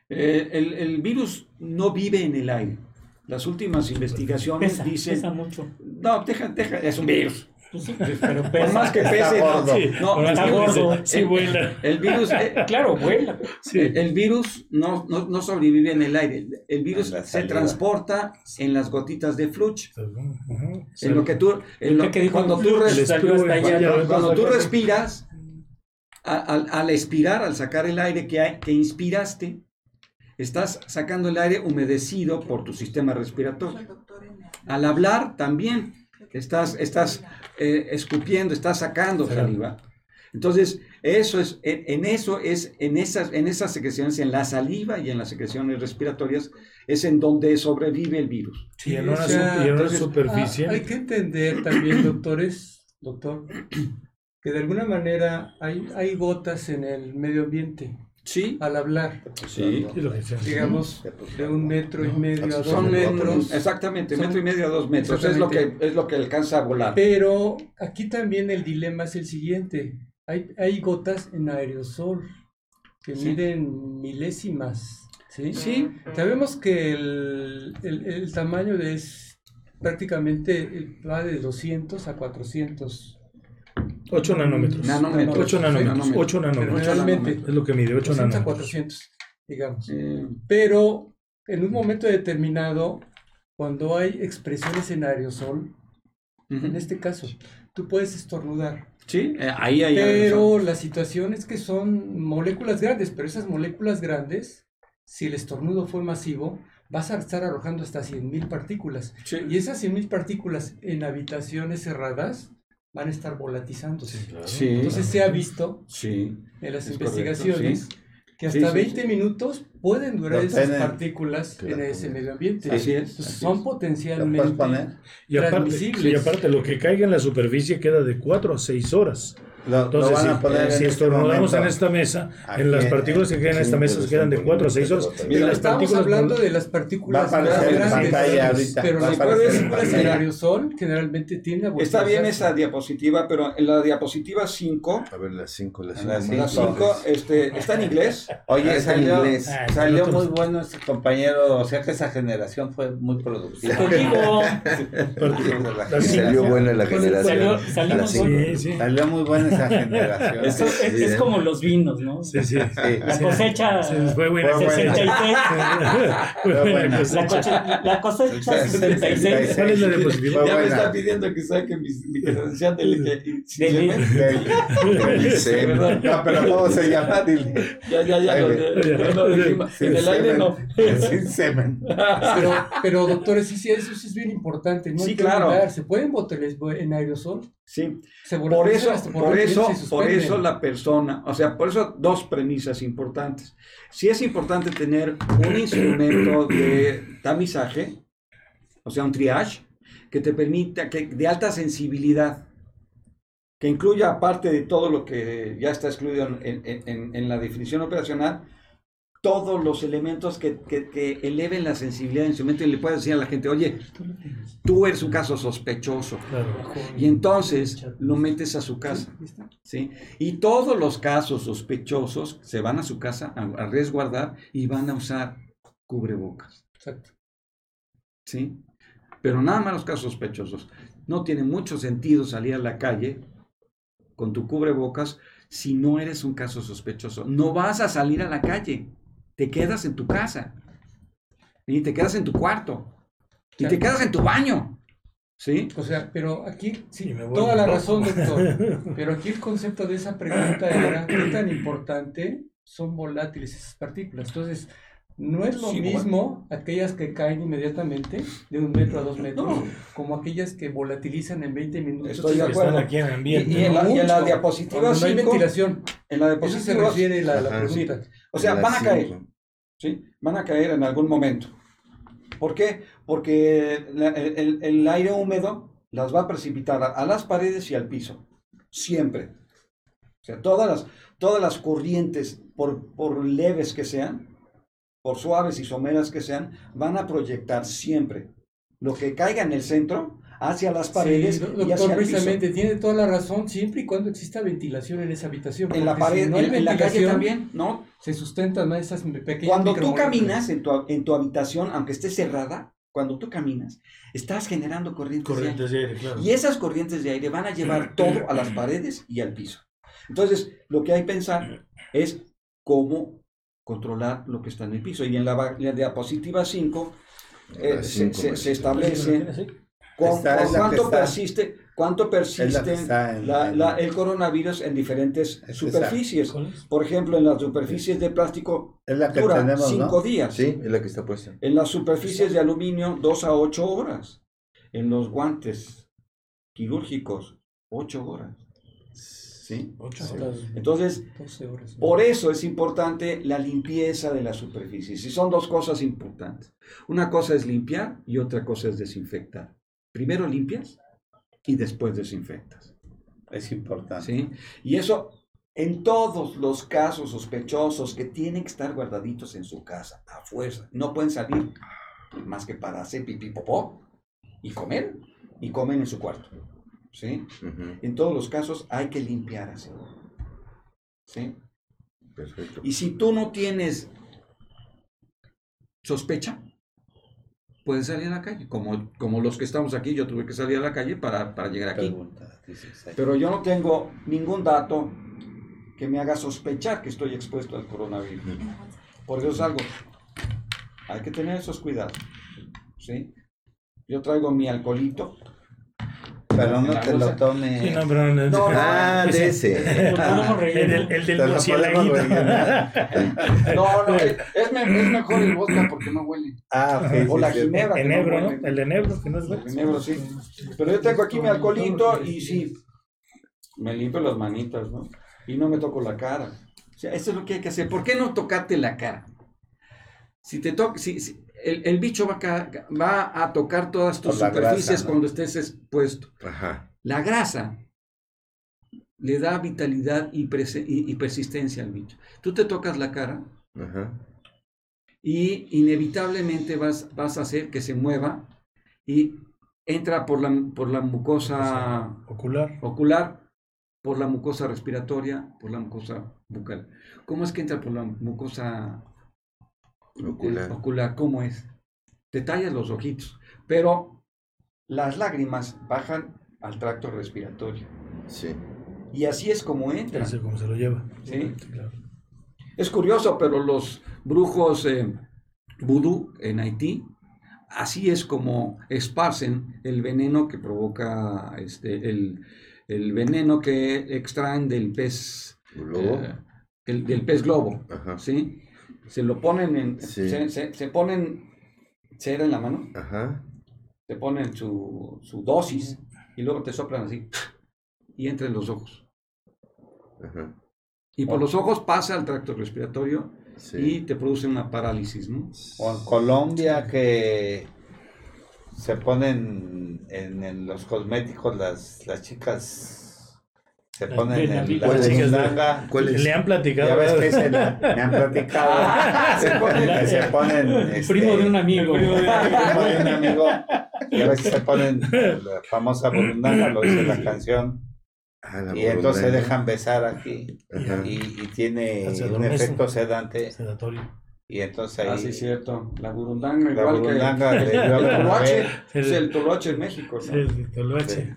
[SPEAKER 5] Eh, el, el virus no vive en el aire. Las últimas investigaciones
[SPEAKER 6] Pesa,
[SPEAKER 5] dicen...
[SPEAKER 6] pesa mucho.
[SPEAKER 5] No, deja, deja, es un virus.
[SPEAKER 6] Pues sí, pero
[SPEAKER 5] Por más que
[SPEAKER 2] Está
[SPEAKER 5] pese, no.
[SPEAKER 3] Sí,
[SPEAKER 5] no,
[SPEAKER 6] está
[SPEAKER 3] que
[SPEAKER 6] gordo.
[SPEAKER 3] Sí,
[SPEAKER 5] El-
[SPEAKER 3] vuela.
[SPEAKER 5] el virus, eh,
[SPEAKER 6] Claro, vuela.
[SPEAKER 3] Sí.
[SPEAKER 5] el, el virus no, no, no sobrevive en el aire. El virus se transporta en las gotitas de fluch. En lo que tú, en lo- cuando tú,
[SPEAKER 3] El
[SPEAKER 5] respiras, al, al expirar, al sacar el aire que, hay- que inspiraste, estás sacando el aire humedecido por tu sistema respiratorio. Al hablar también estás, estás eh, escupiendo, estás sacando saliva. Entonces, eso es, en, en eso es, en esas, en esas secreciones, en la saliva y en las secreciones respiratorias, es en donde sobrevive el virus.
[SPEAKER 3] Y en una,
[SPEAKER 7] O sea,
[SPEAKER 3] su- y en una
[SPEAKER 5] entonces,
[SPEAKER 3] superficie.
[SPEAKER 7] Ah, hay que entender también, doctores, doctor, que de alguna manera hay, hay gotas en el medio ambiente
[SPEAKER 5] Sí,
[SPEAKER 7] al hablar,
[SPEAKER 5] sí.
[SPEAKER 7] Digamos, de un metro y medio a dos metros.
[SPEAKER 5] exactamente,
[SPEAKER 7] Son-
[SPEAKER 5] metro y medio a dos metros. Es lo, que, es lo que alcanza a volar.
[SPEAKER 7] Pero aquí también el dilema es el siguiente. Hay, hay gotas en aerosol que
[SPEAKER 5] Sí.
[SPEAKER 7] miden milésimas. ¿sí?
[SPEAKER 5] Sí,
[SPEAKER 7] Sabemos que el, el- el tamaño de es prácticamente va de 200 a 400.
[SPEAKER 3] 8 nanómetros.
[SPEAKER 5] Nanómetros.
[SPEAKER 3] 8 nanómetros.
[SPEAKER 5] nanómetros.
[SPEAKER 3] 8
[SPEAKER 7] Pero
[SPEAKER 3] nanómetros.
[SPEAKER 7] realmente,
[SPEAKER 3] Es lo que mide, 8
[SPEAKER 7] 200 a
[SPEAKER 3] nanómetros.
[SPEAKER 7] 400, digamos.
[SPEAKER 5] Eh,
[SPEAKER 7] Pero en un momento determinado, cuando hay expresiones en aerosol,
[SPEAKER 5] ujú.
[SPEAKER 7] en este caso, tú puedes estornudar.
[SPEAKER 5] Sí, eh, ahí hay
[SPEAKER 7] Pero la situación es que son moléculas grandes, pero esas moléculas grandes, si el estornudo fue masivo, vas a estar arrojando hasta 100.000 partículas.
[SPEAKER 5] Sí.
[SPEAKER 7] Y esas 100.000 partículas en habitaciones cerradas van a estar volatizándose.
[SPEAKER 5] Sí.
[SPEAKER 7] Entonces se ha visto
[SPEAKER 5] Sí.
[SPEAKER 7] en las
[SPEAKER 5] Es
[SPEAKER 7] investigaciones
[SPEAKER 5] correcto,
[SPEAKER 7] que
[SPEAKER 5] Sí,
[SPEAKER 7] hasta
[SPEAKER 5] sí,
[SPEAKER 7] 20
[SPEAKER 5] sí.
[SPEAKER 7] minutos pueden durar
[SPEAKER 2] Lo
[SPEAKER 7] esas partículas
[SPEAKER 4] Claro.
[SPEAKER 7] en ese medio ambiente.
[SPEAKER 5] Así es,
[SPEAKER 7] Entonces,
[SPEAKER 5] así
[SPEAKER 7] son
[SPEAKER 5] es.
[SPEAKER 2] ¿Lo puedes
[SPEAKER 7] potencialmente?
[SPEAKER 3] Y aparte,
[SPEAKER 7] transmisibles.
[SPEAKER 3] y aparte, lo que caiga en la superficie queda de 4 a 6 horas.
[SPEAKER 2] Lo, lo
[SPEAKER 3] Entonces,
[SPEAKER 2] van
[SPEAKER 3] si,
[SPEAKER 2] a poner
[SPEAKER 3] eh, si
[SPEAKER 2] en este
[SPEAKER 3] estornudamos en esta mesa,
[SPEAKER 2] Aquí
[SPEAKER 3] en las partículas que quedan en esta mesa se quedan de
[SPEAKER 4] son
[SPEAKER 3] 4 a 6 horas.
[SPEAKER 5] Mira,
[SPEAKER 3] las
[SPEAKER 7] Estamos hablando de las partículas más grandes.
[SPEAKER 2] pantalla ahorita.
[SPEAKER 7] Pero las partículas en aerosol generalmente tienden a
[SPEAKER 5] Está bien esa diapositiva, pero en la diapositiva 5,
[SPEAKER 4] A ver, las 5, las
[SPEAKER 2] Las
[SPEAKER 4] 5.
[SPEAKER 5] la 5 este, está en inglés.
[SPEAKER 2] Oye,
[SPEAKER 4] Ah, está en
[SPEAKER 2] salió,
[SPEAKER 4] inglés.
[SPEAKER 3] Ah,
[SPEAKER 2] salió muy bueno ese compañero, o sea que esa generación fue muy productiva.
[SPEAKER 3] Cinco-
[SPEAKER 4] salió buena la generación.
[SPEAKER 6] salió-
[SPEAKER 2] muy buena esa generación.
[SPEAKER 6] es,
[SPEAKER 4] Sí,
[SPEAKER 6] es
[SPEAKER 4] ¿eh?
[SPEAKER 6] como los vinos, ¿no?
[SPEAKER 3] Sí, sí.
[SPEAKER 2] Sí.
[SPEAKER 6] La cosecha
[SPEAKER 3] Sí, fue buena.
[SPEAKER 2] Fue buena.
[SPEAKER 6] 66.
[SPEAKER 3] Fue
[SPEAKER 2] Fue
[SPEAKER 3] buena
[SPEAKER 2] buena.
[SPEAKER 3] cosecha.
[SPEAKER 6] La, la cosecha 66.
[SPEAKER 3] ¿Cuál es la diapositiva?
[SPEAKER 2] Fue
[SPEAKER 5] ya me está pidiendo que saque mi, mi credencial del
[SPEAKER 6] Del-.
[SPEAKER 2] No, pero ¿cómo se llama? Dile.
[SPEAKER 5] Ya, ya, ya. En el aire
[SPEAKER 2] semen.
[SPEAKER 5] no.
[SPEAKER 2] Sin semen.
[SPEAKER 7] Pero, pero doctores, sí, sí, eso sí es bien importante. No
[SPEAKER 5] Sí,
[SPEAKER 7] hay que
[SPEAKER 5] claro.
[SPEAKER 7] olvidar, Se pueden botar en aerosol.
[SPEAKER 5] Sí.
[SPEAKER 7] Se
[SPEAKER 5] Por eso,
[SPEAKER 7] hasta
[SPEAKER 5] por
[SPEAKER 7] 20
[SPEAKER 5] eso, por eso la persona, o sea, por eso dos premisas importantes. Sí es importante tener un instrumento de tamizaje, o sea, un triage, que te permita, que de alta sensibilidad, que incluya, aparte de todo lo que ya está excluido en, en- en- en la definición operacional, todos los elementos que, que- que eleven la sensibilidad del instrumento y le puedas decir a la gente, oye, tú eres un caso sospechoso. Y entonces lo metes a su casa. ¿sí? Y todos los casos sospechosos se van a su casa a, a resguardar y van a usar cubrebocas.
[SPEAKER 7] Exacto.
[SPEAKER 5] ¿sí? Pero nada más los casos sospechosos. No tiene mucho sentido salir a la calle con tu cubrebocas si no eres un caso sospechoso. No vas a salir a la calle. Te quedas en tu casa. Y te quedas en tu cuarto. Y te quedas en tu baño. ¿Sí?
[SPEAKER 7] O sea, pero aquí, sí,
[SPEAKER 3] me vuelvo
[SPEAKER 7] toda la razón, doctor. Pero aquí el concepto de esa pregunta era, ¿qué tan importante son volátiles esas partículas? Entonces, no es lo
[SPEAKER 5] Sí,
[SPEAKER 7] mismo aquellas que caen inmediatamente de un metro a dos metros, como aquellas que volatilizan en 20 minutos.
[SPEAKER 5] Estoy de acuerdo.
[SPEAKER 3] están aquí en
[SPEAKER 5] Y,
[SPEAKER 3] ambiente.
[SPEAKER 5] y en la, y en la diapositiva
[SPEAKER 7] no hay
[SPEAKER 5] 5,
[SPEAKER 7] ventilación.
[SPEAKER 5] en la
[SPEAKER 7] Eso se
[SPEAKER 5] diapositiva,
[SPEAKER 7] refiere la, pregunta.
[SPEAKER 5] O sea, van a caer. ¿sí? Van a caer en algún momento. ¿Por qué? Porque la- el, el- el aire húmedo las va a precipitar a, a las paredes y al piso. Siempre. O sea, todas las, todas las corrientes, por, por leves que sean, por suaves y someras que sean, van a proyectar siempre lo que caiga en el centro hacia las paredes
[SPEAKER 7] Sí, do-
[SPEAKER 5] y
[SPEAKER 7] doctor,
[SPEAKER 5] hacia el piso.
[SPEAKER 7] precisamente, tiene toda la razón, siempre y cuando exista ventilación en esa habitación.
[SPEAKER 5] En la
[SPEAKER 7] porque si
[SPEAKER 5] pared,
[SPEAKER 7] no
[SPEAKER 5] en, en la calle también, ¿no?
[SPEAKER 7] Se sustentan esas pequeñas
[SPEAKER 5] Cuando tú caminas en tu, en tu habitación, aunque esté cerrada, cuando tú caminas, estás generando corrientes, de aire.
[SPEAKER 3] Corrientes de aire, claro.
[SPEAKER 5] Y esas corrientes de aire van a llevar todo a las paredes y al piso. Entonces, lo que hay que pensar es cómo controlar lo que está en el piso. Y en la, la diapositiva 5 eh, se, establece con- con cuánto persiste, cuánto
[SPEAKER 2] la
[SPEAKER 5] persiste
[SPEAKER 2] en-
[SPEAKER 5] la-
[SPEAKER 2] en-
[SPEAKER 5] la- el coronavirus en diferentes superficies. Por ejemplo, en las superficies de plástico
[SPEAKER 2] Es la que
[SPEAKER 5] dura
[SPEAKER 2] tenemos,
[SPEAKER 5] 5
[SPEAKER 2] ¿no?
[SPEAKER 5] días.
[SPEAKER 4] Sí, es la que está puesta.
[SPEAKER 5] En las superficies de aluminio, 2 a 8 horas. En los guantes quirúrgicos, 8 horas. ¿Sí?
[SPEAKER 3] Ocho
[SPEAKER 7] Hasta
[SPEAKER 3] horas.
[SPEAKER 5] Entonces,
[SPEAKER 7] 12 horas.
[SPEAKER 5] por eso es importante la limpieza de las superficies. Y son dos cosas importantes. Una cosa es limpiar y otra cosa es desinfectar. Primero limpias y después desinfectas.
[SPEAKER 2] Es importante.
[SPEAKER 5] ¿sí? Y eso en todos los casos sospechosos que tienen que estar guardaditos en su casa, a fuerza. No pueden salir más que para hacer pipí popó y comer, y comen en su cuarto. ¿sí?
[SPEAKER 4] Ujú,
[SPEAKER 5] En todos los casos hay que limpiar así. ¿sí?
[SPEAKER 4] Perfecto.
[SPEAKER 5] Y si tú no tienes sospecha, puedes salir a la calle. Como, como los que estamos aquí, yo tuve que salir a la calle para, para llegar aquí.
[SPEAKER 2] Pregunta.
[SPEAKER 5] Pero yo no tengo ningún dato que me haga sospechar que estoy expuesto al coronavirus. Por eso es algo. Hay que tener esos cuidados. ¿Sí? Yo traigo mi alcoholito.
[SPEAKER 2] Pero no te lo
[SPEAKER 5] bolsa.
[SPEAKER 3] Sí,
[SPEAKER 2] tomes.
[SPEAKER 3] no, pero no,
[SPEAKER 5] No,
[SPEAKER 4] Ah, de ese.
[SPEAKER 3] El, del- el del
[SPEAKER 2] rellenar.
[SPEAKER 5] No, no, es, es me- es mejor el vodka porque no huele.
[SPEAKER 2] Ah, ok.
[SPEAKER 5] O la ginebra. no
[SPEAKER 3] Enebro, ¿no? El Enebro, que no es bueno.
[SPEAKER 5] El enebro, sí. Pero yo tengo aquí mi alcoholito y sí, me limpio las manitas, ¿no? Y no me toco la cara. O sea, eso es lo que hay que hacer. ¿Por qué no tocarte la cara? Si te toca, si, si- el, el bicho va a, va a tocar todas tus superficies
[SPEAKER 2] grasa, ¿no?
[SPEAKER 5] cuando estés expuesto.
[SPEAKER 4] Ajá.
[SPEAKER 5] La grasa le da vitalidad y, y- y persistencia al bicho. Tú te tocas la cara
[SPEAKER 4] Ajá.
[SPEAKER 5] y inevitablemente vas, vas a hacer que se mueva y entra por la, por la mucosa
[SPEAKER 3] Ocular.
[SPEAKER 5] ocular, por la mucosa respiratoria, por la mucosa bucal. ¿Cómo es que entra por la mucosa
[SPEAKER 4] Ocular.
[SPEAKER 5] ocular? ¿Cómo es? Te tallas los ojitos, pero las lágrimas bajan al tracto respiratorio.
[SPEAKER 4] Sí.
[SPEAKER 5] Y así es como entra.
[SPEAKER 3] Ese como se lo lleva.
[SPEAKER 5] Sí.
[SPEAKER 3] Claro.
[SPEAKER 5] Es curioso, pero los brujos eh, vudú en Haití, así es como esparcen el veneno que provoca, este, el, el veneno que extraen del pez,
[SPEAKER 4] Globo.
[SPEAKER 5] eh, el- del pez globo,
[SPEAKER 4] Ajá.
[SPEAKER 5] ¿sí? Se lo ponen en,
[SPEAKER 4] Sí.
[SPEAKER 5] se, se- se ponen cera en la mano,
[SPEAKER 4] Ajá.
[SPEAKER 5] te ponen su, su dosis y luego te soplan así y entra en los ojos.
[SPEAKER 4] Ajá.
[SPEAKER 5] Y por los ojos pasa al tracto respiratorio y te produce una parálisis, ¿no?
[SPEAKER 2] O en Colombia que se ponen en, en los cosméticos las, las chicas se ponen en la
[SPEAKER 3] Las chicas de-
[SPEAKER 2] burundanga.
[SPEAKER 4] ¿Cuál es?
[SPEAKER 3] Le han platicado.
[SPEAKER 2] Ya ves que se la- me han platicado se ponen, se ponen este,
[SPEAKER 6] Primo de un amigo.
[SPEAKER 2] primo de un amigo ya ves que se ponen la famosa burundanga lo dice la canción
[SPEAKER 4] Ah, la
[SPEAKER 2] y entonces se dejan besar aquí y, y tiene un efecto sedante
[SPEAKER 3] Sedatorio.
[SPEAKER 2] y entonces ahí
[SPEAKER 5] Ah, sí, cierto. La burundanga,
[SPEAKER 2] la
[SPEAKER 5] igual
[SPEAKER 2] burundanga
[SPEAKER 5] que el
[SPEAKER 2] ver.
[SPEAKER 5] Es el toloache en México,
[SPEAKER 3] Sí,
[SPEAKER 5] ¿no?
[SPEAKER 3] el toloache.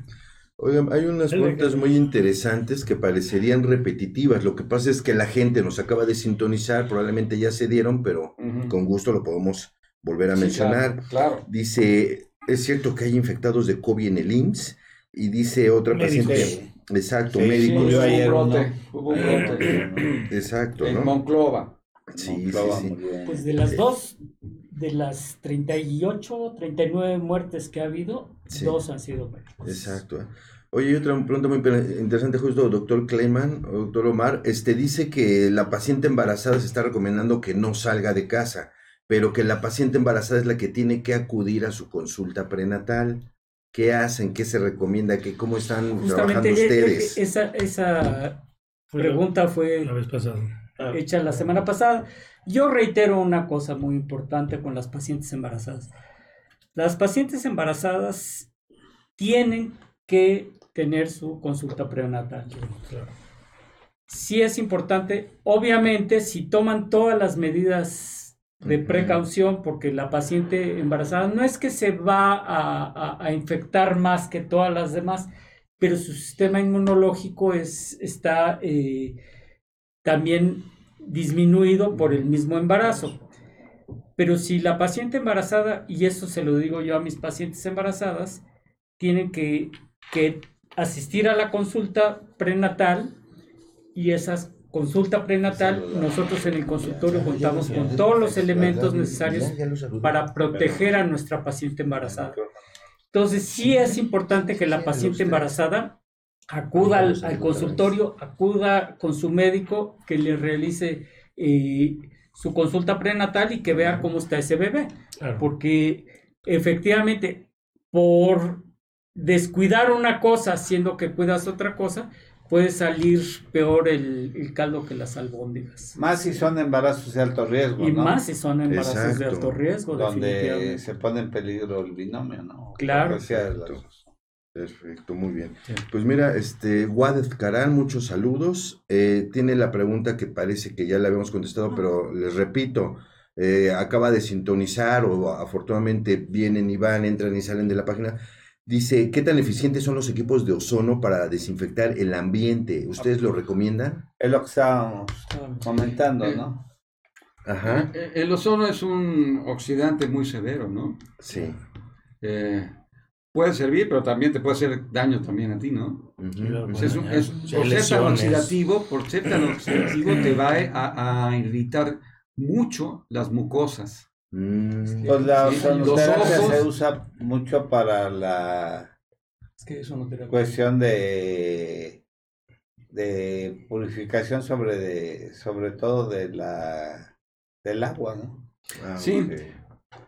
[SPEAKER 4] Oigan, hay unas preguntas muy interesantes que parecerían repetitivas. Lo que pasa es que la gente nos acaba de sintonizar, probablemente ya se dieron, pero con gusto lo podemos volver a
[SPEAKER 5] Sí,
[SPEAKER 4] mencionar.
[SPEAKER 5] Claro, claro.
[SPEAKER 4] Dice, es cierto que hay infectados de COVID en el IMSS. Y dice otra
[SPEAKER 3] Médicos.
[SPEAKER 4] paciente, exacto,
[SPEAKER 2] Sí,
[SPEAKER 5] Sí,
[SPEAKER 4] médicos.
[SPEAKER 5] hubo un brote.
[SPEAKER 2] uno.
[SPEAKER 5] Hubo un brote
[SPEAKER 4] Exacto,
[SPEAKER 5] en
[SPEAKER 4] ¿no?
[SPEAKER 5] Monclova.
[SPEAKER 4] Sí, sí,
[SPEAKER 2] Monclova
[SPEAKER 4] sí.
[SPEAKER 6] Pues de las dos, de las 38, 39 muertes que ha habido,
[SPEAKER 4] Sí.
[SPEAKER 6] dos han sido médicos.
[SPEAKER 4] Exacto. ¿eh? Oye, otra pregunta muy interesante, justo, doctor Kleiman, o doctor Omar, este dice que la paciente embarazada se está recomendando que no salga de casa, pero que la paciente embarazada es la que tiene que acudir a su consulta prenatal. ¿Qué hacen? ¿Qué se recomienda? ¿Qué, ¿Cómo están
[SPEAKER 6] Justamente
[SPEAKER 4] trabajando
[SPEAKER 6] e- e-
[SPEAKER 4] ustedes?
[SPEAKER 6] esa, esa pregunta fue
[SPEAKER 3] La vez pasada.
[SPEAKER 6] hecha la semana pasada. Yo reitero una cosa muy importante con las pacientes embarazadas. Las pacientes embarazadas tienen que tener su consulta prenatal.
[SPEAKER 3] Claro.
[SPEAKER 6] Sí es importante, obviamente, si toman todas las medidas de precaución, porque la paciente embarazada no es que se va a, a- a infectar más que todas las demás, pero su sistema inmunológico es, está eh, también disminuido por el mismo embarazo. Pero si la paciente embarazada, y eso se lo digo yo a mis pacientes embarazadas, tienen que, que asistir a la consulta prenatal y esa consulta prenatal, nosotros en el consultorio contamos con todos los elementos necesarios para proteger a nuestra paciente embarazada. Entonces, sí es importante que la paciente embarazada acuda al, al consultorio, acuda con su médico, que le realice eh, su consulta prenatal y que vea cómo está ese bebé.
[SPEAKER 3] Claro.
[SPEAKER 6] Porque efectivamente, por descuidar una cosa, haciendo que cuidas otra cosa, puede salir peor el, el caldo que las albóndigas.
[SPEAKER 2] Más si son embarazos de alto riesgo,
[SPEAKER 6] Y
[SPEAKER 2] ¿no?
[SPEAKER 6] más si son embarazos de alto riesgo,
[SPEAKER 2] Donde se pone en peligro el binomio, ¿no?
[SPEAKER 6] Claro.
[SPEAKER 4] Perfecto. muy bien.
[SPEAKER 6] Sí.
[SPEAKER 4] Pues mira, este, Wadet Karan, muchos saludos. Eh, tiene la pregunta que parece que ya la habíamos contestado, pero les repito, eh, acaba de sintonizar o afortunadamente vienen y van, entran y salen de la página. Dice, ¿qué tan eficientes son los equipos de ozono para desinfectar el ambiente? ¿Ustedes lo recomiendan?
[SPEAKER 2] Es lo que estábamos comentando, ¿no?
[SPEAKER 4] Ajá,
[SPEAKER 5] Eh, El ozono es un oxidante muy severo, ¿no?
[SPEAKER 4] sí.
[SPEAKER 5] Eh, puede servir, pero también te puede hacer daño también a ti, ¿no? Sea, es un- es- por ser tan oxidativo, por ser tan oxidativo, te va a, a irritar mucho las mucosas.
[SPEAKER 4] Mm,
[SPEAKER 2] Pues la
[SPEAKER 5] Sí,
[SPEAKER 2] se usa mucho para la
[SPEAKER 7] Es que eso no te
[SPEAKER 2] cuestión de, de purificación sobre de, sobre todo de la del agua, ¿no?
[SPEAKER 4] ah,
[SPEAKER 5] Sí.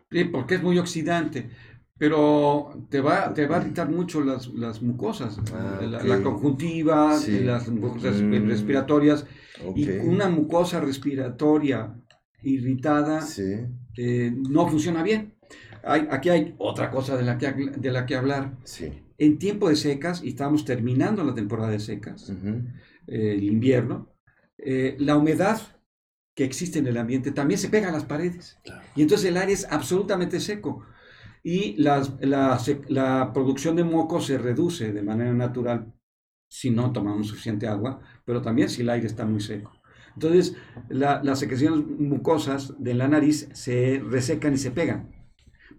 [SPEAKER 5] Sí, porque es muy oxidante. Pero te va, te va a irritar mucho las, las mucosas,
[SPEAKER 4] Ah,
[SPEAKER 5] la,
[SPEAKER 4] ok.
[SPEAKER 5] la conjuntiva,
[SPEAKER 4] Sí.
[SPEAKER 5] las mucosas
[SPEAKER 4] Mm.
[SPEAKER 5] respiratorias. Y una mucosa respiratoria irritada
[SPEAKER 4] Sí.
[SPEAKER 5] Eh, no funciona bien. Hay, aquí hay otra cosa de la, que, de la que hablar.
[SPEAKER 4] Sí.
[SPEAKER 5] En tiempo de secas, y estamos terminando la temporada de secas, eh, el invierno, eh, la humedad que existe en el ambiente también se pega a las paredes. Y entonces el aire es absolutamente seco. Y las- la, la producción de moco se reduce de manera natural si no tomamos suficiente agua, pero también si el aire está muy seco. Entonces, la- las secreciones mucosas de la nariz se resecan y se pegan.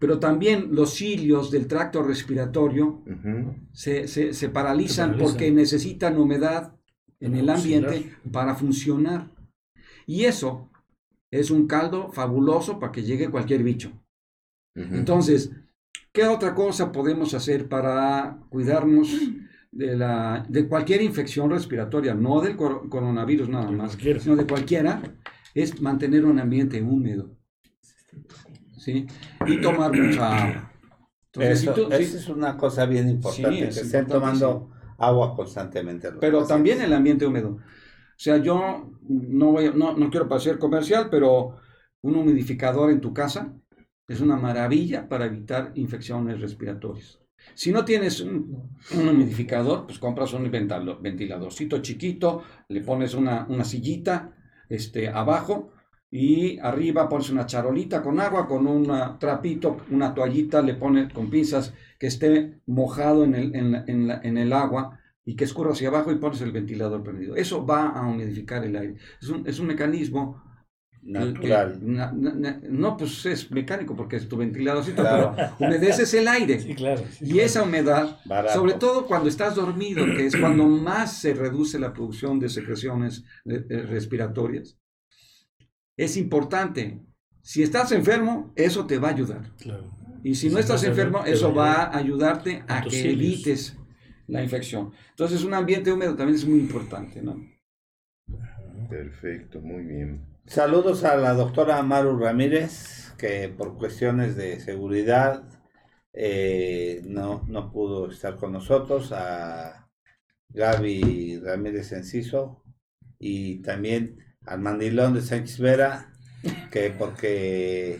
[SPEAKER 5] Pero también los cilios del tracto respiratorio se, se- se paralizan
[SPEAKER 3] Se paralizan.
[SPEAKER 5] porque necesitan humedad en el ambiente para funcionar. Y eso es un caldo fabuloso para que llegue cualquier bicho. Entonces, ¿qué otra cosa podemos hacer para cuidarnos de, la, de cualquier infección respiratoria? No del cor- coronavirus nada
[SPEAKER 3] De
[SPEAKER 5] más,
[SPEAKER 3] cualquiera.
[SPEAKER 5] sino de cualquiera. Es mantener un ambiente húmedo. ¿Sí? Y tomar mucha agua. Entonces, si
[SPEAKER 2] Eso,
[SPEAKER 5] tú- si-
[SPEAKER 2] esa es una cosa bien importante,
[SPEAKER 5] Sí,
[SPEAKER 2] que
[SPEAKER 5] es
[SPEAKER 2] estén tomando agua constantemente.
[SPEAKER 5] pero
[SPEAKER 2] pacientes.
[SPEAKER 5] también el ambiente húmedo. O sea, yo no, voy a- no, no quiero parecer comercial, pero un humidificador en tu casa es una maravilla para evitar infecciones respiratorias. Si no tienes un, humidificador, pues compras un ventalo- ventiladorcito chiquito, le pones una, una sillita este, abajo y arriba pones una charolita con agua, con un trapito, una toallita, le pones con pinzas que esté mojado en el, en la- en la- en el agua y que escurra hacia abajo y pones el ventilador prendido. Eso va a humidificar el aire. Es un, es un mecanismo
[SPEAKER 2] natural.
[SPEAKER 5] que- na- na- na- no, pues es mecánico porque es tu ventiladorcito,
[SPEAKER 2] Claro.
[SPEAKER 5] pero humedeces el aire.
[SPEAKER 3] Sí, claro. sí,
[SPEAKER 5] Y
[SPEAKER 3] claro.
[SPEAKER 5] esa humedad,
[SPEAKER 2] Barato.
[SPEAKER 5] sobre todo cuando estás dormido, que es cuando más se reduce la producción de secreciones eh, eh, respiratorias, es importante. Si estás enfermo, eso te va a ayudar.
[SPEAKER 3] Claro.
[SPEAKER 5] Y si
[SPEAKER 3] Si
[SPEAKER 5] no estás
[SPEAKER 3] estás
[SPEAKER 5] enfermo,
[SPEAKER 3] enfermo,
[SPEAKER 5] eso
[SPEAKER 3] va a
[SPEAKER 5] ayudarte a que
[SPEAKER 3] cilios.
[SPEAKER 5] evites la infección. Entonces, un ambiente húmedo también es muy importante, ¿no?
[SPEAKER 4] Perfecto, muy bien.
[SPEAKER 2] Saludos a la doctora Maru Ramírez, que por cuestiones de seguridad eh, no, no pudo estar con nosotros, a Gaby Ramírez Enciso y también al mandilón de Sánchez Vera, que porque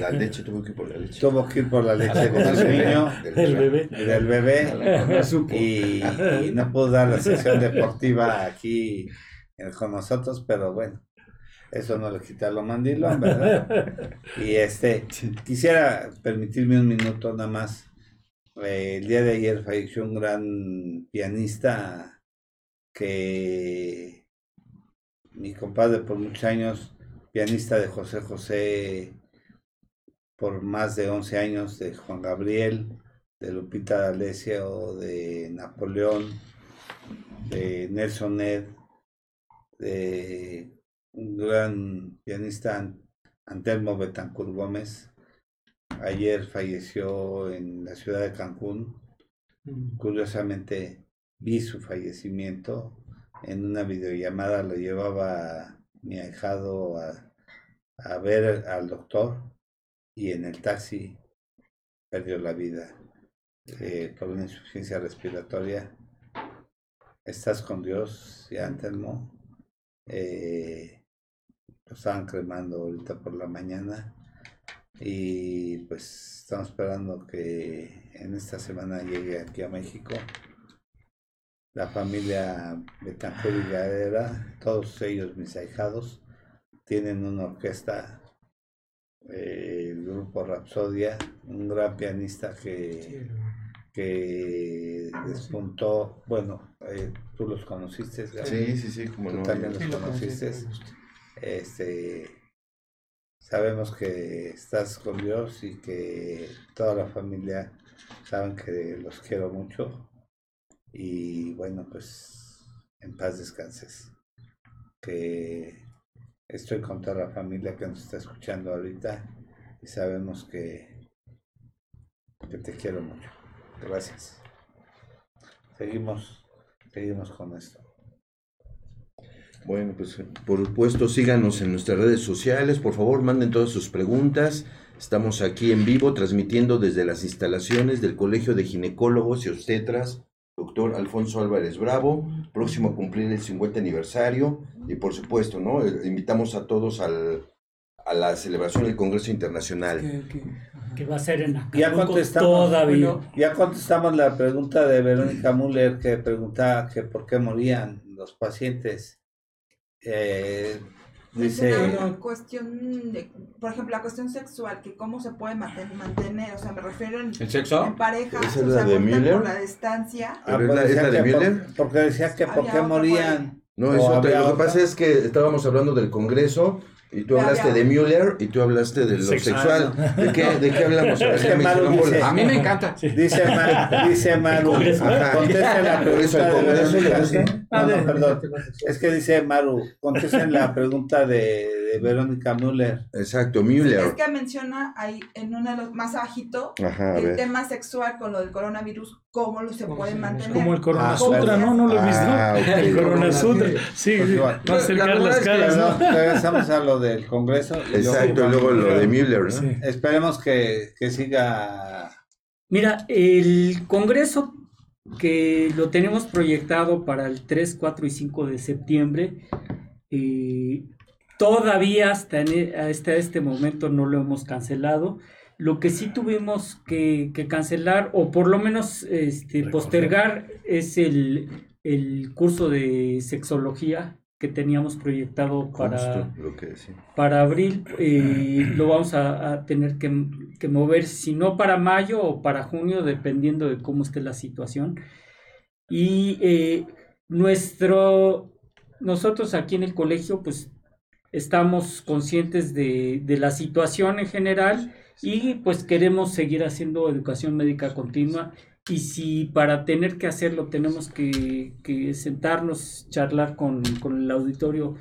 [SPEAKER 4] La leche, tuvo que ir por la leche.
[SPEAKER 2] tuvo que ir por la leche de su niño,
[SPEAKER 3] El bebé.
[SPEAKER 2] y del bebé, y, y no pudo dar la sesión deportiva aquí con nosotros, pero bueno, eso no le quita lo mandilón, ¿verdad? Y este, quisiera permitirme un minuto nada más. Eh, el día de ayer falleció un gran pianista que mi compadre por muchos años, pianista de José José por más de 11 años, de Juan Gabriel, de Lupita D'Alessio, de Napoleón, de Nelson Ned, de un gran pianista An- Antelmo Betancourt Gómez. Ayer falleció en la ciudad de Cancún. Curiosamente vi su fallecimiento en una videollamada, lo llevaba mi ahijado a, a ver al doctor y en el taxi perdió la vida eh, por una insuficiencia respiratoria. Estás con Dios, ya Antelmo. Eh, lo estaban cremando ahorita por la mañana y pues estamos esperando que en esta semana llegue aquí a México la familia Betancourt y Gadera, todos ellos mis ahijados, tienen una orquesta, eh, el grupo Rapsodia, un gran pianista que, que despuntó, bueno, eh, tú los conociste?
[SPEAKER 4] Sí, sí, sí, como
[SPEAKER 2] Tú
[SPEAKER 4] no.
[SPEAKER 2] también los
[SPEAKER 7] conocí,
[SPEAKER 2] conociste. Este, sabemos que estás con Dios y que toda la familia saben que los quiero mucho. Y bueno, pues en paz descanses. Que estoy con toda la familia que nos está escuchando ahorita y sabemos que, que te quiero mucho. Gracias. Seguimos, seguimos con esto.
[SPEAKER 4] Bueno, pues por supuesto síganos en nuestras redes sociales, por favor manden todas sus preguntas. Estamos aquí en vivo transmitiendo desde las instalaciones del Colegio de Ginecólogos y Obstetras, doctor Alfonso Álvarez Bravo, próximo a cumplir el 50 aniversario y por supuesto, ¿no? Eh, Invitamos a todos al, a la celebración del Congreso Internacional.
[SPEAKER 7] Que- que-
[SPEAKER 6] que va a ser en
[SPEAKER 2] Ya
[SPEAKER 6] Acapulco
[SPEAKER 2] contestamos.
[SPEAKER 6] todavía.
[SPEAKER 7] Bueno,
[SPEAKER 2] Ya contestamos la pregunta de Verónica Müller que preguntaba que por qué morían los pacientes. Eh, dice,
[SPEAKER 8] Una cuestión de, por ejemplo, la cuestión sexual, que cómo se puede manten- mantener, o sea, me refiero en,
[SPEAKER 5] ¿El sexo?
[SPEAKER 8] en pareja,
[SPEAKER 4] ¿Esa es
[SPEAKER 8] o sea,
[SPEAKER 4] de
[SPEAKER 8] por la distancia.
[SPEAKER 2] ah,
[SPEAKER 4] ¿Pero es
[SPEAKER 2] pues
[SPEAKER 4] la- es
[SPEAKER 2] decía
[SPEAKER 4] la de
[SPEAKER 2] por-
[SPEAKER 4] Müller?
[SPEAKER 2] porque decía que por qué morían.
[SPEAKER 4] No,
[SPEAKER 2] ¿O
[SPEAKER 4] es otra.
[SPEAKER 2] había
[SPEAKER 4] Lo que pasa es que estábamos hablando del Congreso y tú hablaste de Müller y tú hablaste de lo
[SPEAKER 3] Sexual.
[SPEAKER 4] sexual. ¿De qué, de qué hablamos? A ver,
[SPEAKER 2] Es que dice-
[SPEAKER 5] A mí me encanta.
[SPEAKER 2] Dice, Ma- dice Maru, contesten la pregunta de
[SPEAKER 4] gusta.
[SPEAKER 2] No, no, perdón. Es que dice Maru, contesten la pregunta de, de Verónica Müller.
[SPEAKER 4] Exacto,
[SPEAKER 8] Es
[SPEAKER 4] Müller.
[SPEAKER 8] que menciona ahí en uno de los más abajito
[SPEAKER 4] Ajá, a
[SPEAKER 8] el
[SPEAKER 4] ver.
[SPEAKER 8] tema sexual con lo del coronavirus, cómo lo se
[SPEAKER 7] ¿Cómo
[SPEAKER 8] puede mantener.
[SPEAKER 3] Como el Corona
[SPEAKER 2] Ah,
[SPEAKER 3] Sutra, ¿no? ¿No lo he visto?
[SPEAKER 4] Ah, ok.
[SPEAKER 3] El Corona Sutra. Sí,
[SPEAKER 2] Pues igual.
[SPEAKER 3] No acercar
[SPEAKER 4] La
[SPEAKER 3] las
[SPEAKER 4] es que
[SPEAKER 3] caras,
[SPEAKER 2] Perdón,
[SPEAKER 3] ¿no?
[SPEAKER 2] regresamos a lo del Congreso. y
[SPEAKER 4] Exacto, y luego lo de Müller, ¿no?
[SPEAKER 3] Sí.
[SPEAKER 2] Esperemos que, que siga.
[SPEAKER 6] Mira, el Congreso que lo tenemos proyectado para el 3, 4 y 5 de septiembre, eh, todavía hasta, en e- hasta este momento no lo hemos cancelado. Lo que sí tuvimos que, que cancelar, o por lo menos este, postergar, es el, el curso de sexología que teníamos proyectado para,
[SPEAKER 4] que
[SPEAKER 6] para abril eh, lo vamos a, a tener que, que mover, si no para mayo o para junio, dependiendo de cómo esté la situación. Y eh, nuestro, nosotros aquí en el colegio, pues estamos conscientes de, de la situación en general y pues queremos seguir haciendo educación médica continua. Y si para tener que hacerlo tenemos que, que sentarnos, charlar con, con el auditorio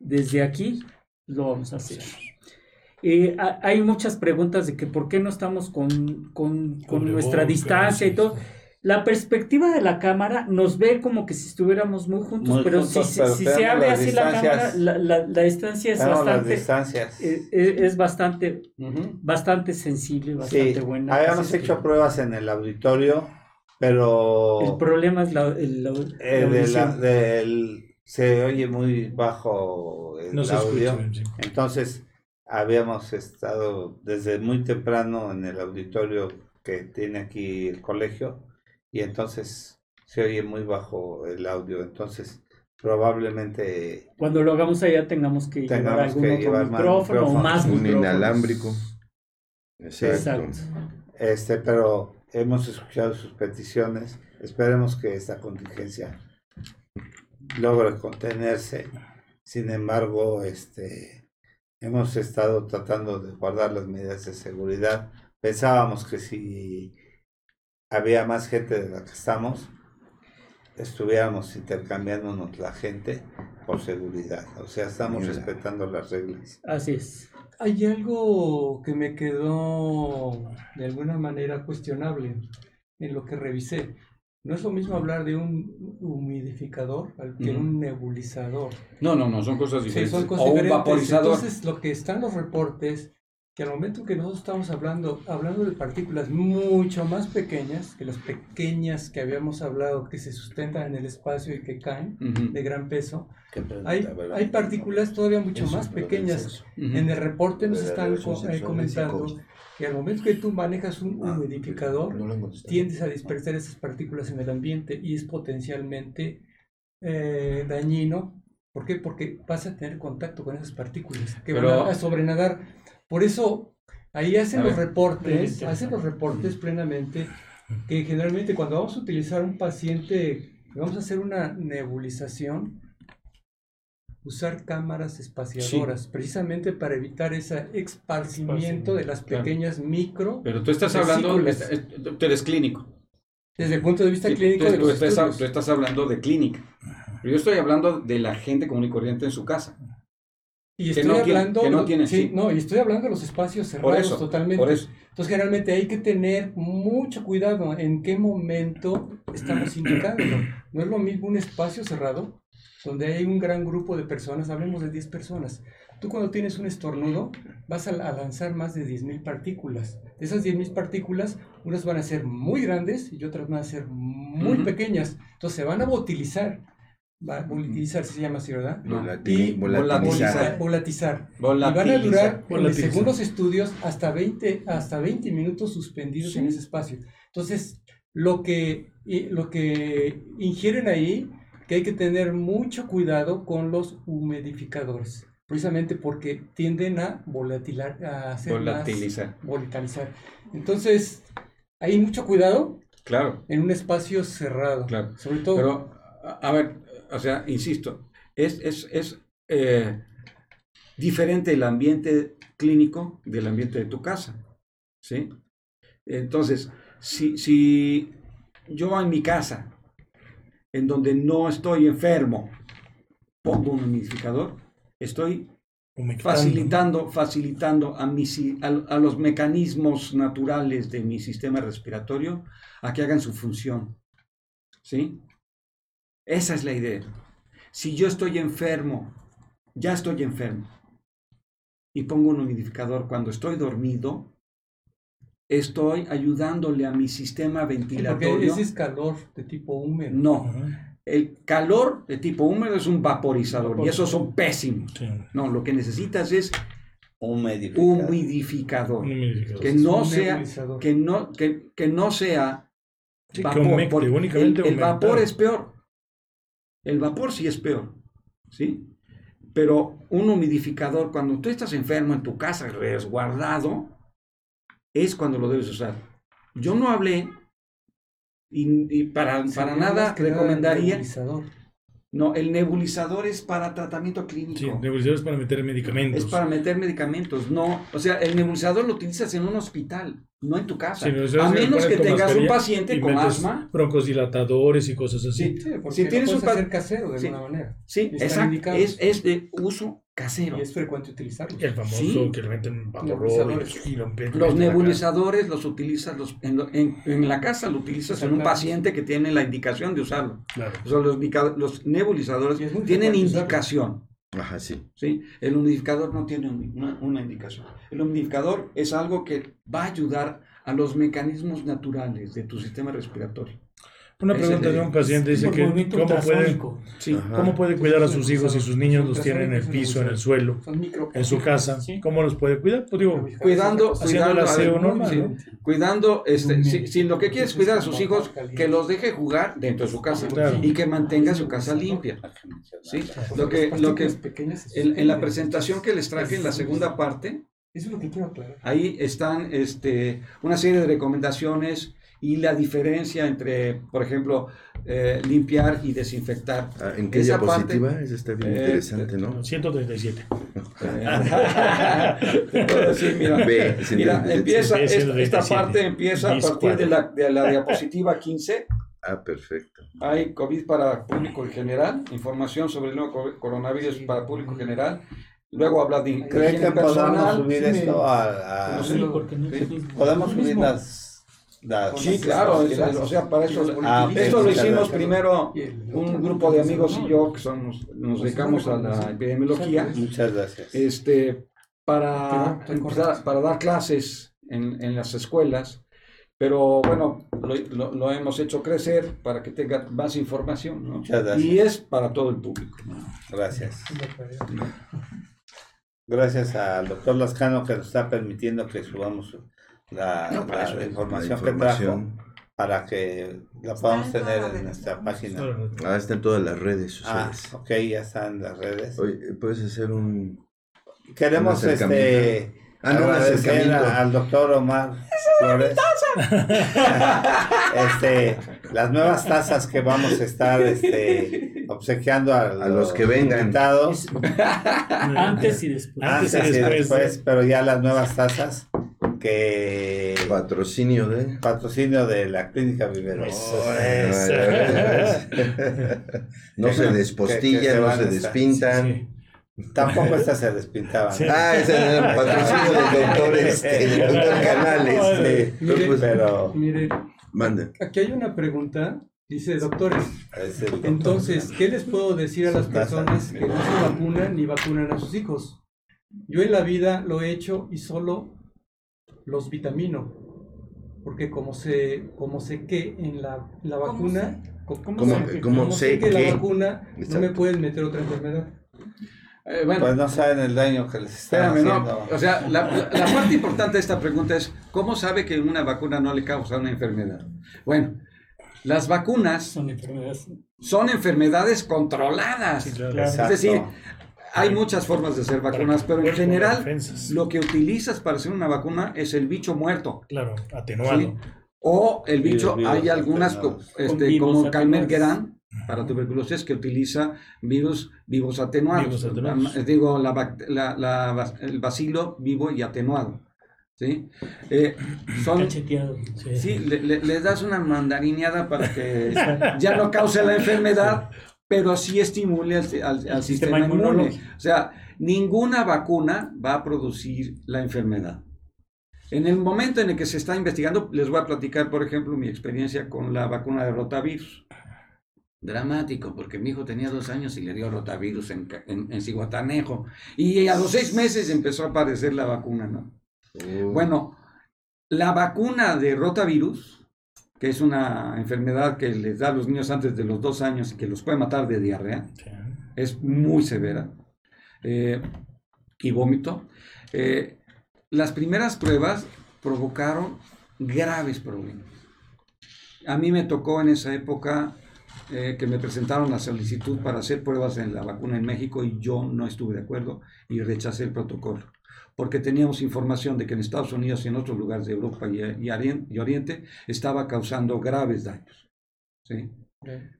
[SPEAKER 6] desde aquí, lo vamos a hacer. Eh, ha- hay muchas preguntas de que por qué no estamos con, con, con nuestra distancia y todo. La perspectiva de la cámara nos ve como que si estuviéramos muy juntos,
[SPEAKER 2] Muy
[SPEAKER 6] pero
[SPEAKER 2] juntos,
[SPEAKER 6] si,
[SPEAKER 2] pero
[SPEAKER 6] si se abre
[SPEAKER 2] las
[SPEAKER 6] así la cámara, la, la- la distancia es
[SPEAKER 2] Tenemos las
[SPEAKER 6] bastante,
[SPEAKER 2] distancias.
[SPEAKER 6] eh, eh, es bastante, bastante sensible, bastante
[SPEAKER 2] Sí,
[SPEAKER 6] buena.
[SPEAKER 2] habíamos hecho
[SPEAKER 6] que
[SPEAKER 2] pruebas en el auditorio, pero
[SPEAKER 6] El problema es la, el- la- la
[SPEAKER 2] eh, de la-
[SPEAKER 6] audición.
[SPEAKER 2] del- se oye muy bajo el
[SPEAKER 3] No se
[SPEAKER 2] audio.
[SPEAKER 3] escucha. sí.
[SPEAKER 2] Entonces, habíamos estado desde muy temprano en el auditorio que tiene aquí el colegio y entonces se oye muy bajo el audio. Entonces, probablemente
[SPEAKER 6] Cuando lo hagamos allá tengamos que llevar algún
[SPEAKER 2] que
[SPEAKER 6] otro
[SPEAKER 2] llevar
[SPEAKER 6] micrófono o más
[SPEAKER 4] Un
[SPEAKER 6] micrófonos.
[SPEAKER 4] inalámbrico. Exacto.
[SPEAKER 6] Exacto.
[SPEAKER 2] Este, pero hemos escuchado sus peticiones. Esperemos que esta contingencia logre contenerse. Sin embargo, este, hemos estado tratando de guardar las medidas de seguridad. Pensábamos que si había más gente de la que estamos, estuviéramos intercambiándonos la gente por seguridad. O sea, estamos
[SPEAKER 4] Mira.
[SPEAKER 2] respetando las reglas.
[SPEAKER 6] Así es.
[SPEAKER 7] Hay algo que me quedó de alguna manera cuestionable en lo que revisé. No es lo mismo hablar de un humidificador al que
[SPEAKER 5] Ujú.
[SPEAKER 7] un nebulizador.
[SPEAKER 5] No, no, no, son cosas
[SPEAKER 7] Sí,
[SPEAKER 5] diferentes.
[SPEAKER 7] son cosas
[SPEAKER 5] o un
[SPEAKER 7] diferentes.
[SPEAKER 5] vaporizador.
[SPEAKER 7] Entonces, lo que están los reportes, que al momento que nosotros estamos hablando, hablando de partículas mucho más pequeñas que las pequeñas que habíamos hablado, que se sustentan en el espacio y que caen
[SPEAKER 5] Ujú,
[SPEAKER 7] de gran peso, hay, hay partículas todavía mucho
[SPEAKER 4] Eso,
[SPEAKER 7] más pequeñas.
[SPEAKER 4] eso.
[SPEAKER 5] ujú.
[SPEAKER 7] En el reporte nos están eh, comentando que al momento que tú manejas un
[SPEAKER 4] Ah,
[SPEAKER 7] humidificador,
[SPEAKER 4] No han contestado.
[SPEAKER 7] tiendes a dispersar esas partículas en el ambiente y es potencialmente eh, dañino. ¿Por qué? Porque vas a tener contacto con esas partículas que
[SPEAKER 5] Pero-
[SPEAKER 7] van a sobrenadar. Por eso ahí hacen los reportes, hacen los reportes plenamente que generalmente cuando vamos a utilizar un paciente, vamos a hacer una nebulización, usar cámaras espaciadoras, precisamente para evitar ese esparcimiento de las
[SPEAKER 5] Claro.
[SPEAKER 7] pequeñas micro,
[SPEAKER 5] Pero tú estás hablando,
[SPEAKER 7] Vesículas.
[SPEAKER 5] es- tú eres clínico.
[SPEAKER 7] desde el punto de vista
[SPEAKER 5] Sí,
[SPEAKER 7] clínico
[SPEAKER 5] tú,
[SPEAKER 7] de
[SPEAKER 5] tú
[SPEAKER 7] los
[SPEAKER 5] estás, tú estás hablando de clínica. Pero yo estoy hablando de la gente común y corriente en su casa.
[SPEAKER 7] Y estoy
[SPEAKER 5] no
[SPEAKER 7] hablando,
[SPEAKER 5] no tiene,
[SPEAKER 7] sí,
[SPEAKER 5] sí.
[SPEAKER 7] no, y estoy hablando de los espacios cerrados
[SPEAKER 5] eso,
[SPEAKER 7] totalmente. Entonces, generalmente hay que tener mucho cuidado en qué momento estamos indicándolo. No es lo mismo un espacio cerrado donde hay un gran grupo de personas, hablemos de 10 personas. Tú cuando tienes un estornudo vas a, a lanzar más de 10.000 partículas. De esas 10.000 partículas, unas van a ser muy grandes y otras van a ser muy
[SPEAKER 5] Ujú.
[SPEAKER 7] pequeñas. Entonces se van a volatilizar. Va, volatilizar se llama así, ¿verdad?
[SPEAKER 4] Volatili-
[SPEAKER 7] Y
[SPEAKER 4] volatilizar.
[SPEAKER 7] volatizar. Y van a
[SPEAKER 5] Volatilizar.
[SPEAKER 7] durar,
[SPEAKER 3] Volatilizar.
[SPEAKER 7] según los estudios, hasta 20, hasta 20 minutos suspendidos en ese espacio. Entonces, lo que, y- lo que ingieren ahí, que hay que tener mucho cuidado con los humidificadores, precisamente porque tienden a volatilar, a hacer
[SPEAKER 5] Volatilizar.
[SPEAKER 7] más volatilizar. Entonces, hay mucho cuidado
[SPEAKER 5] Claro,
[SPEAKER 7] en un espacio cerrado.
[SPEAKER 5] claro.
[SPEAKER 7] Sobre todo,
[SPEAKER 5] Pero, a ver, o sea, insisto, es, es, es eh, diferente el ambiente clínico del ambiente de tu casa, ¿sí? Entonces, si, si yo en mi casa, en donde no estoy enfermo, pongo un humidificador, estoy facilitando, facilitando a, mi si- a, a los mecanismos naturales de mi sistema respiratorio a que hagan su función. ¿Sí? Esa es la idea. Si yo estoy enfermo, ya estoy enfermo, y pongo un humidificador cuando estoy dormido, estoy ayudándole a mi sistema
[SPEAKER 7] porque
[SPEAKER 5] ventilatorio.
[SPEAKER 7] ese es calor de tipo húmedo.
[SPEAKER 5] No, el calor de tipo húmedo es un vaporizador y esos son pésimos.
[SPEAKER 3] Sí.
[SPEAKER 5] No, lo que necesitas es
[SPEAKER 2] Un humidificador.
[SPEAKER 5] humidificador.
[SPEAKER 3] Un humidificador.
[SPEAKER 5] Que no sea, que no, que, que no sea
[SPEAKER 3] Sí, que
[SPEAKER 5] vapor.
[SPEAKER 3] humecte,
[SPEAKER 5] porque
[SPEAKER 3] únicamente
[SPEAKER 5] el, vapor es peor. El vapor sí es peor. ¿Sí? Pero un humidificador, cuando tú estás enfermo en tu casa, resguardado, es cuando lo debes usar. Yo no hablé y, y para, para nada recomendaría.
[SPEAKER 7] Nebulizador.
[SPEAKER 5] No, el nebulizador es para tratamiento clínico.
[SPEAKER 3] Sí, nebulizadores para meter medicamentos.
[SPEAKER 5] Es para meter medicamentos, no. O sea, el nebulizador lo utilizas en un hospital, no en tu casa.
[SPEAKER 3] Sí,
[SPEAKER 5] a menos que tengas un paciente
[SPEAKER 3] y
[SPEAKER 5] con asma.
[SPEAKER 3] Broncodilatadores y cosas así.
[SPEAKER 5] Sí,
[SPEAKER 7] Sí, porque
[SPEAKER 5] Si
[SPEAKER 7] lo
[SPEAKER 5] tienes
[SPEAKER 7] puedes
[SPEAKER 5] un
[SPEAKER 7] hacer casero de
[SPEAKER 5] Sí.
[SPEAKER 7] alguna manera.
[SPEAKER 5] Sí, exacto. Es, es de uso casero.
[SPEAKER 7] Y es frecuente utilizarlo.
[SPEAKER 3] El famoso
[SPEAKER 5] Sí.
[SPEAKER 3] que le meten bajo
[SPEAKER 7] Nebulizadores.
[SPEAKER 3] y lo meten
[SPEAKER 5] Los nebulizadores los utilizas los, en, lo- en- en la casa, lo utilizas en un paciente que tiene la indicación de usarlo.
[SPEAKER 3] Claro.
[SPEAKER 5] O sea, los, nebulizadores tienen indicación.
[SPEAKER 4] Ajá, sí.
[SPEAKER 5] ¿sí? El humidificador no tiene un- una, una indicación. El humidificador es algo que va a ayudar a los mecanismos naturales de tu sistema respiratorio.
[SPEAKER 3] Una pregunta
[SPEAKER 5] de-
[SPEAKER 3] un paciente dice que cómo puede.
[SPEAKER 5] Sí.
[SPEAKER 3] Cómo puede cuidar a sus hijos si sus niños los tienen en el piso, en el suelo, en su casa. ¿Cómo los puede cuidar? Pues digo,
[SPEAKER 5] Cuidando,
[SPEAKER 3] Haciendo el aseo normal,
[SPEAKER 5] cuidando, este, si, si lo que quieres es cuidar a sus hijos, que los deje jugar dentro de su casa
[SPEAKER 3] Claro.
[SPEAKER 5] y que mantenga su casa limpia. ¿sí? Lo que, lo que en, en la presentación que les traje en la segunda parte,
[SPEAKER 7] Eso es lo que quiero aclarar.
[SPEAKER 5] Ahí están este, una serie de recomendaciones y la diferencia entre, por ejemplo, eh, limpiar y desinfectar.
[SPEAKER 4] Ah, ¿En qué
[SPEAKER 5] Esa
[SPEAKER 4] diapositiva?
[SPEAKER 5] parte-
[SPEAKER 4] Esa está bien
[SPEAKER 5] Eh,
[SPEAKER 4] interesante, ¿no?
[SPEAKER 3] 137.
[SPEAKER 5] Te puedo decir, mira,
[SPEAKER 4] Ve, sí,
[SPEAKER 5] mira,
[SPEAKER 4] sí, sí.
[SPEAKER 5] empieza,
[SPEAKER 3] Sí,
[SPEAKER 5] esta,
[SPEAKER 3] 137.
[SPEAKER 5] esta parte empieza a partir de la, de la diapositiva 15.
[SPEAKER 4] Ah, perfecto.
[SPEAKER 5] Hay COVID para público en general, información sobre el nuevo co- coronavirus para público general. Luego habla de
[SPEAKER 2] ¿Cree
[SPEAKER 5] higiene
[SPEAKER 2] que podamos subir
[SPEAKER 7] sí,
[SPEAKER 2] esto a, a-
[SPEAKER 5] no sé,
[SPEAKER 6] Sí, porque no
[SPEAKER 2] podemos subir las, las
[SPEAKER 5] Sí, claro, es- es- o sea, para eso,
[SPEAKER 2] Ah,
[SPEAKER 5] esto lo hicimos primero un grupo de amigos y yo que somos, nos dedicamos a la epidemiología,
[SPEAKER 2] muchas gracias.
[SPEAKER 5] Este, para, empezar- para dar clases en, en las escuelas, pero bueno, lo, lo- lo hemos hecho crecer para que tengan más información, ¿no?
[SPEAKER 2] Muchas gracias.
[SPEAKER 5] Y es para todo el público. ¿no?
[SPEAKER 2] gracias. Gracias al doctor Lascano que nos está permitiendo que subamos la,
[SPEAKER 5] No, para
[SPEAKER 2] la
[SPEAKER 5] eso es,
[SPEAKER 2] información,
[SPEAKER 4] La
[SPEAKER 2] que trajo para que la podamos tener en nuestra página.
[SPEAKER 4] Ah, está en todas las redes
[SPEAKER 2] ah
[SPEAKER 4] sociales.
[SPEAKER 2] ok ya está en las redes
[SPEAKER 4] Oye, ¿puedes hacer un...
[SPEAKER 2] queremos
[SPEAKER 4] un
[SPEAKER 2] este.
[SPEAKER 4] Ah, no,
[SPEAKER 2] agradecer a- al doctor Omar Flores este las nuevas tazas que vamos a estar este, obsequiando a,
[SPEAKER 4] A los que vengan.
[SPEAKER 2] invitados
[SPEAKER 6] Antes y después.
[SPEAKER 3] Antes
[SPEAKER 2] antes
[SPEAKER 3] y
[SPEAKER 2] y
[SPEAKER 3] después.
[SPEAKER 2] después, pero ya las nuevas tazas que
[SPEAKER 4] Patrocinio de...
[SPEAKER 2] patrocinio de la clínica Vivero.
[SPEAKER 4] No se despostillan,
[SPEAKER 2] se
[SPEAKER 4] no se despintan.
[SPEAKER 3] Sí.
[SPEAKER 2] Tampoco estas se despintaban.
[SPEAKER 3] Sí.
[SPEAKER 4] Ah, ese es el patrocinio del doctor, este, del doctor Canales.
[SPEAKER 2] Sí,
[SPEAKER 4] Entonces, pues,
[SPEAKER 2] pero
[SPEAKER 7] Mire,
[SPEAKER 4] mande.
[SPEAKER 7] aquí hay una pregunta. Dice, doctores,
[SPEAKER 2] doctor.
[SPEAKER 7] entonces, ¿qué les puedo decir a las personas que no se vacunan ni vacunan a sus hijos? Yo en la vida lo he hecho y solo los vitamino. Porque como sé, como sé que en la, la
[SPEAKER 8] ¿Cómo
[SPEAKER 7] vacuna,
[SPEAKER 4] ¿Cómo,
[SPEAKER 7] sé-
[SPEAKER 4] cómo
[SPEAKER 7] como
[SPEAKER 4] sé
[SPEAKER 7] que la vacuna no me pueden meter otra enfermedad.
[SPEAKER 5] Eh, bueno,
[SPEAKER 2] Pues no saben el daño que les están
[SPEAKER 5] Espérame,
[SPEAKER 2] haciendo.
[SPEAKER 5] no. O sea, la, la- la parte importante de esta pregunta es, ¿cómo sabe que una vacuna no le causa una enfermedad? Bueno, las vacunas
[SPEAKER 6] Son enfermedades.
[SPEAKER 5] son enfermedades controladas.
[SPEAKER 3] Sí, claro.
[SPEAKER 5] Es decir, hay muchas formas de hacer vacunas, pero en general lo que utilizas para hacer una vacuna es el bicho muerto.
[SPEAKER 3] Claro, atenuado.
[SPEAKER 5] ¿sí? O el bicho,
[SPEAKER 2] virus
[SPEAKER 5] hay algunas este, como
[SPEAKER 6] atenuados.
[SPEAKER 5] Calmer-Guerin para tuberculosis que utiliza virus vivos atenuados.
[SPEAKER 3] Vivos atenuados.
[SPEAKER 5] La- digo, la la- la- el bacilo vivo y atenuado. ¿sí? Eh, son,
[SPEAKER 6] Cacheteado.
[SPEAKER 3] Sí.
[SPEAKER 5] sí, le- le- les das una mandarineada para que ya no cause la enfermedad, pero sí estimule al, al- al sistema
[SPEAKER 6] Sistema
[SPEAKER 5] inmune.
[SPEAKER 6] inmunológico.
[SPEAKER 5] O sea, ninguna vacuna va a producir la enfermedad. En el momento en el que se está investigando, les voy a platicar, por ejemplo, mi experiencia con la vacuna de rotavirus. Dramático, porque mi hijo tenía dos años y le dio rotavirus en, en, en Cihuatanejo. Y a los seis meses empezó a aparecer la vacuna, ¿no? Bueno, la vacuna de rotavirus, que es una enfermedad que les da a los niños antes de los dos años y que los puede matar de diarrea,
[SPEAKER 3] Sí.
[SPEAKER 5] es muy severa, eh, y vómito. Eh, las primeras pruebas provocaron graves problemas. A mí me tocó en esa época eh, que me presentaron la solicitud para hacer pruebas en la vacuna en México y yo no estuve de acuerdo y rechacé el protocolo, porque teníamos información de que en Estados Unidos y en otros lugares de Europa y, y Orien- y Oriente estaba causando graves daños. ¿sí?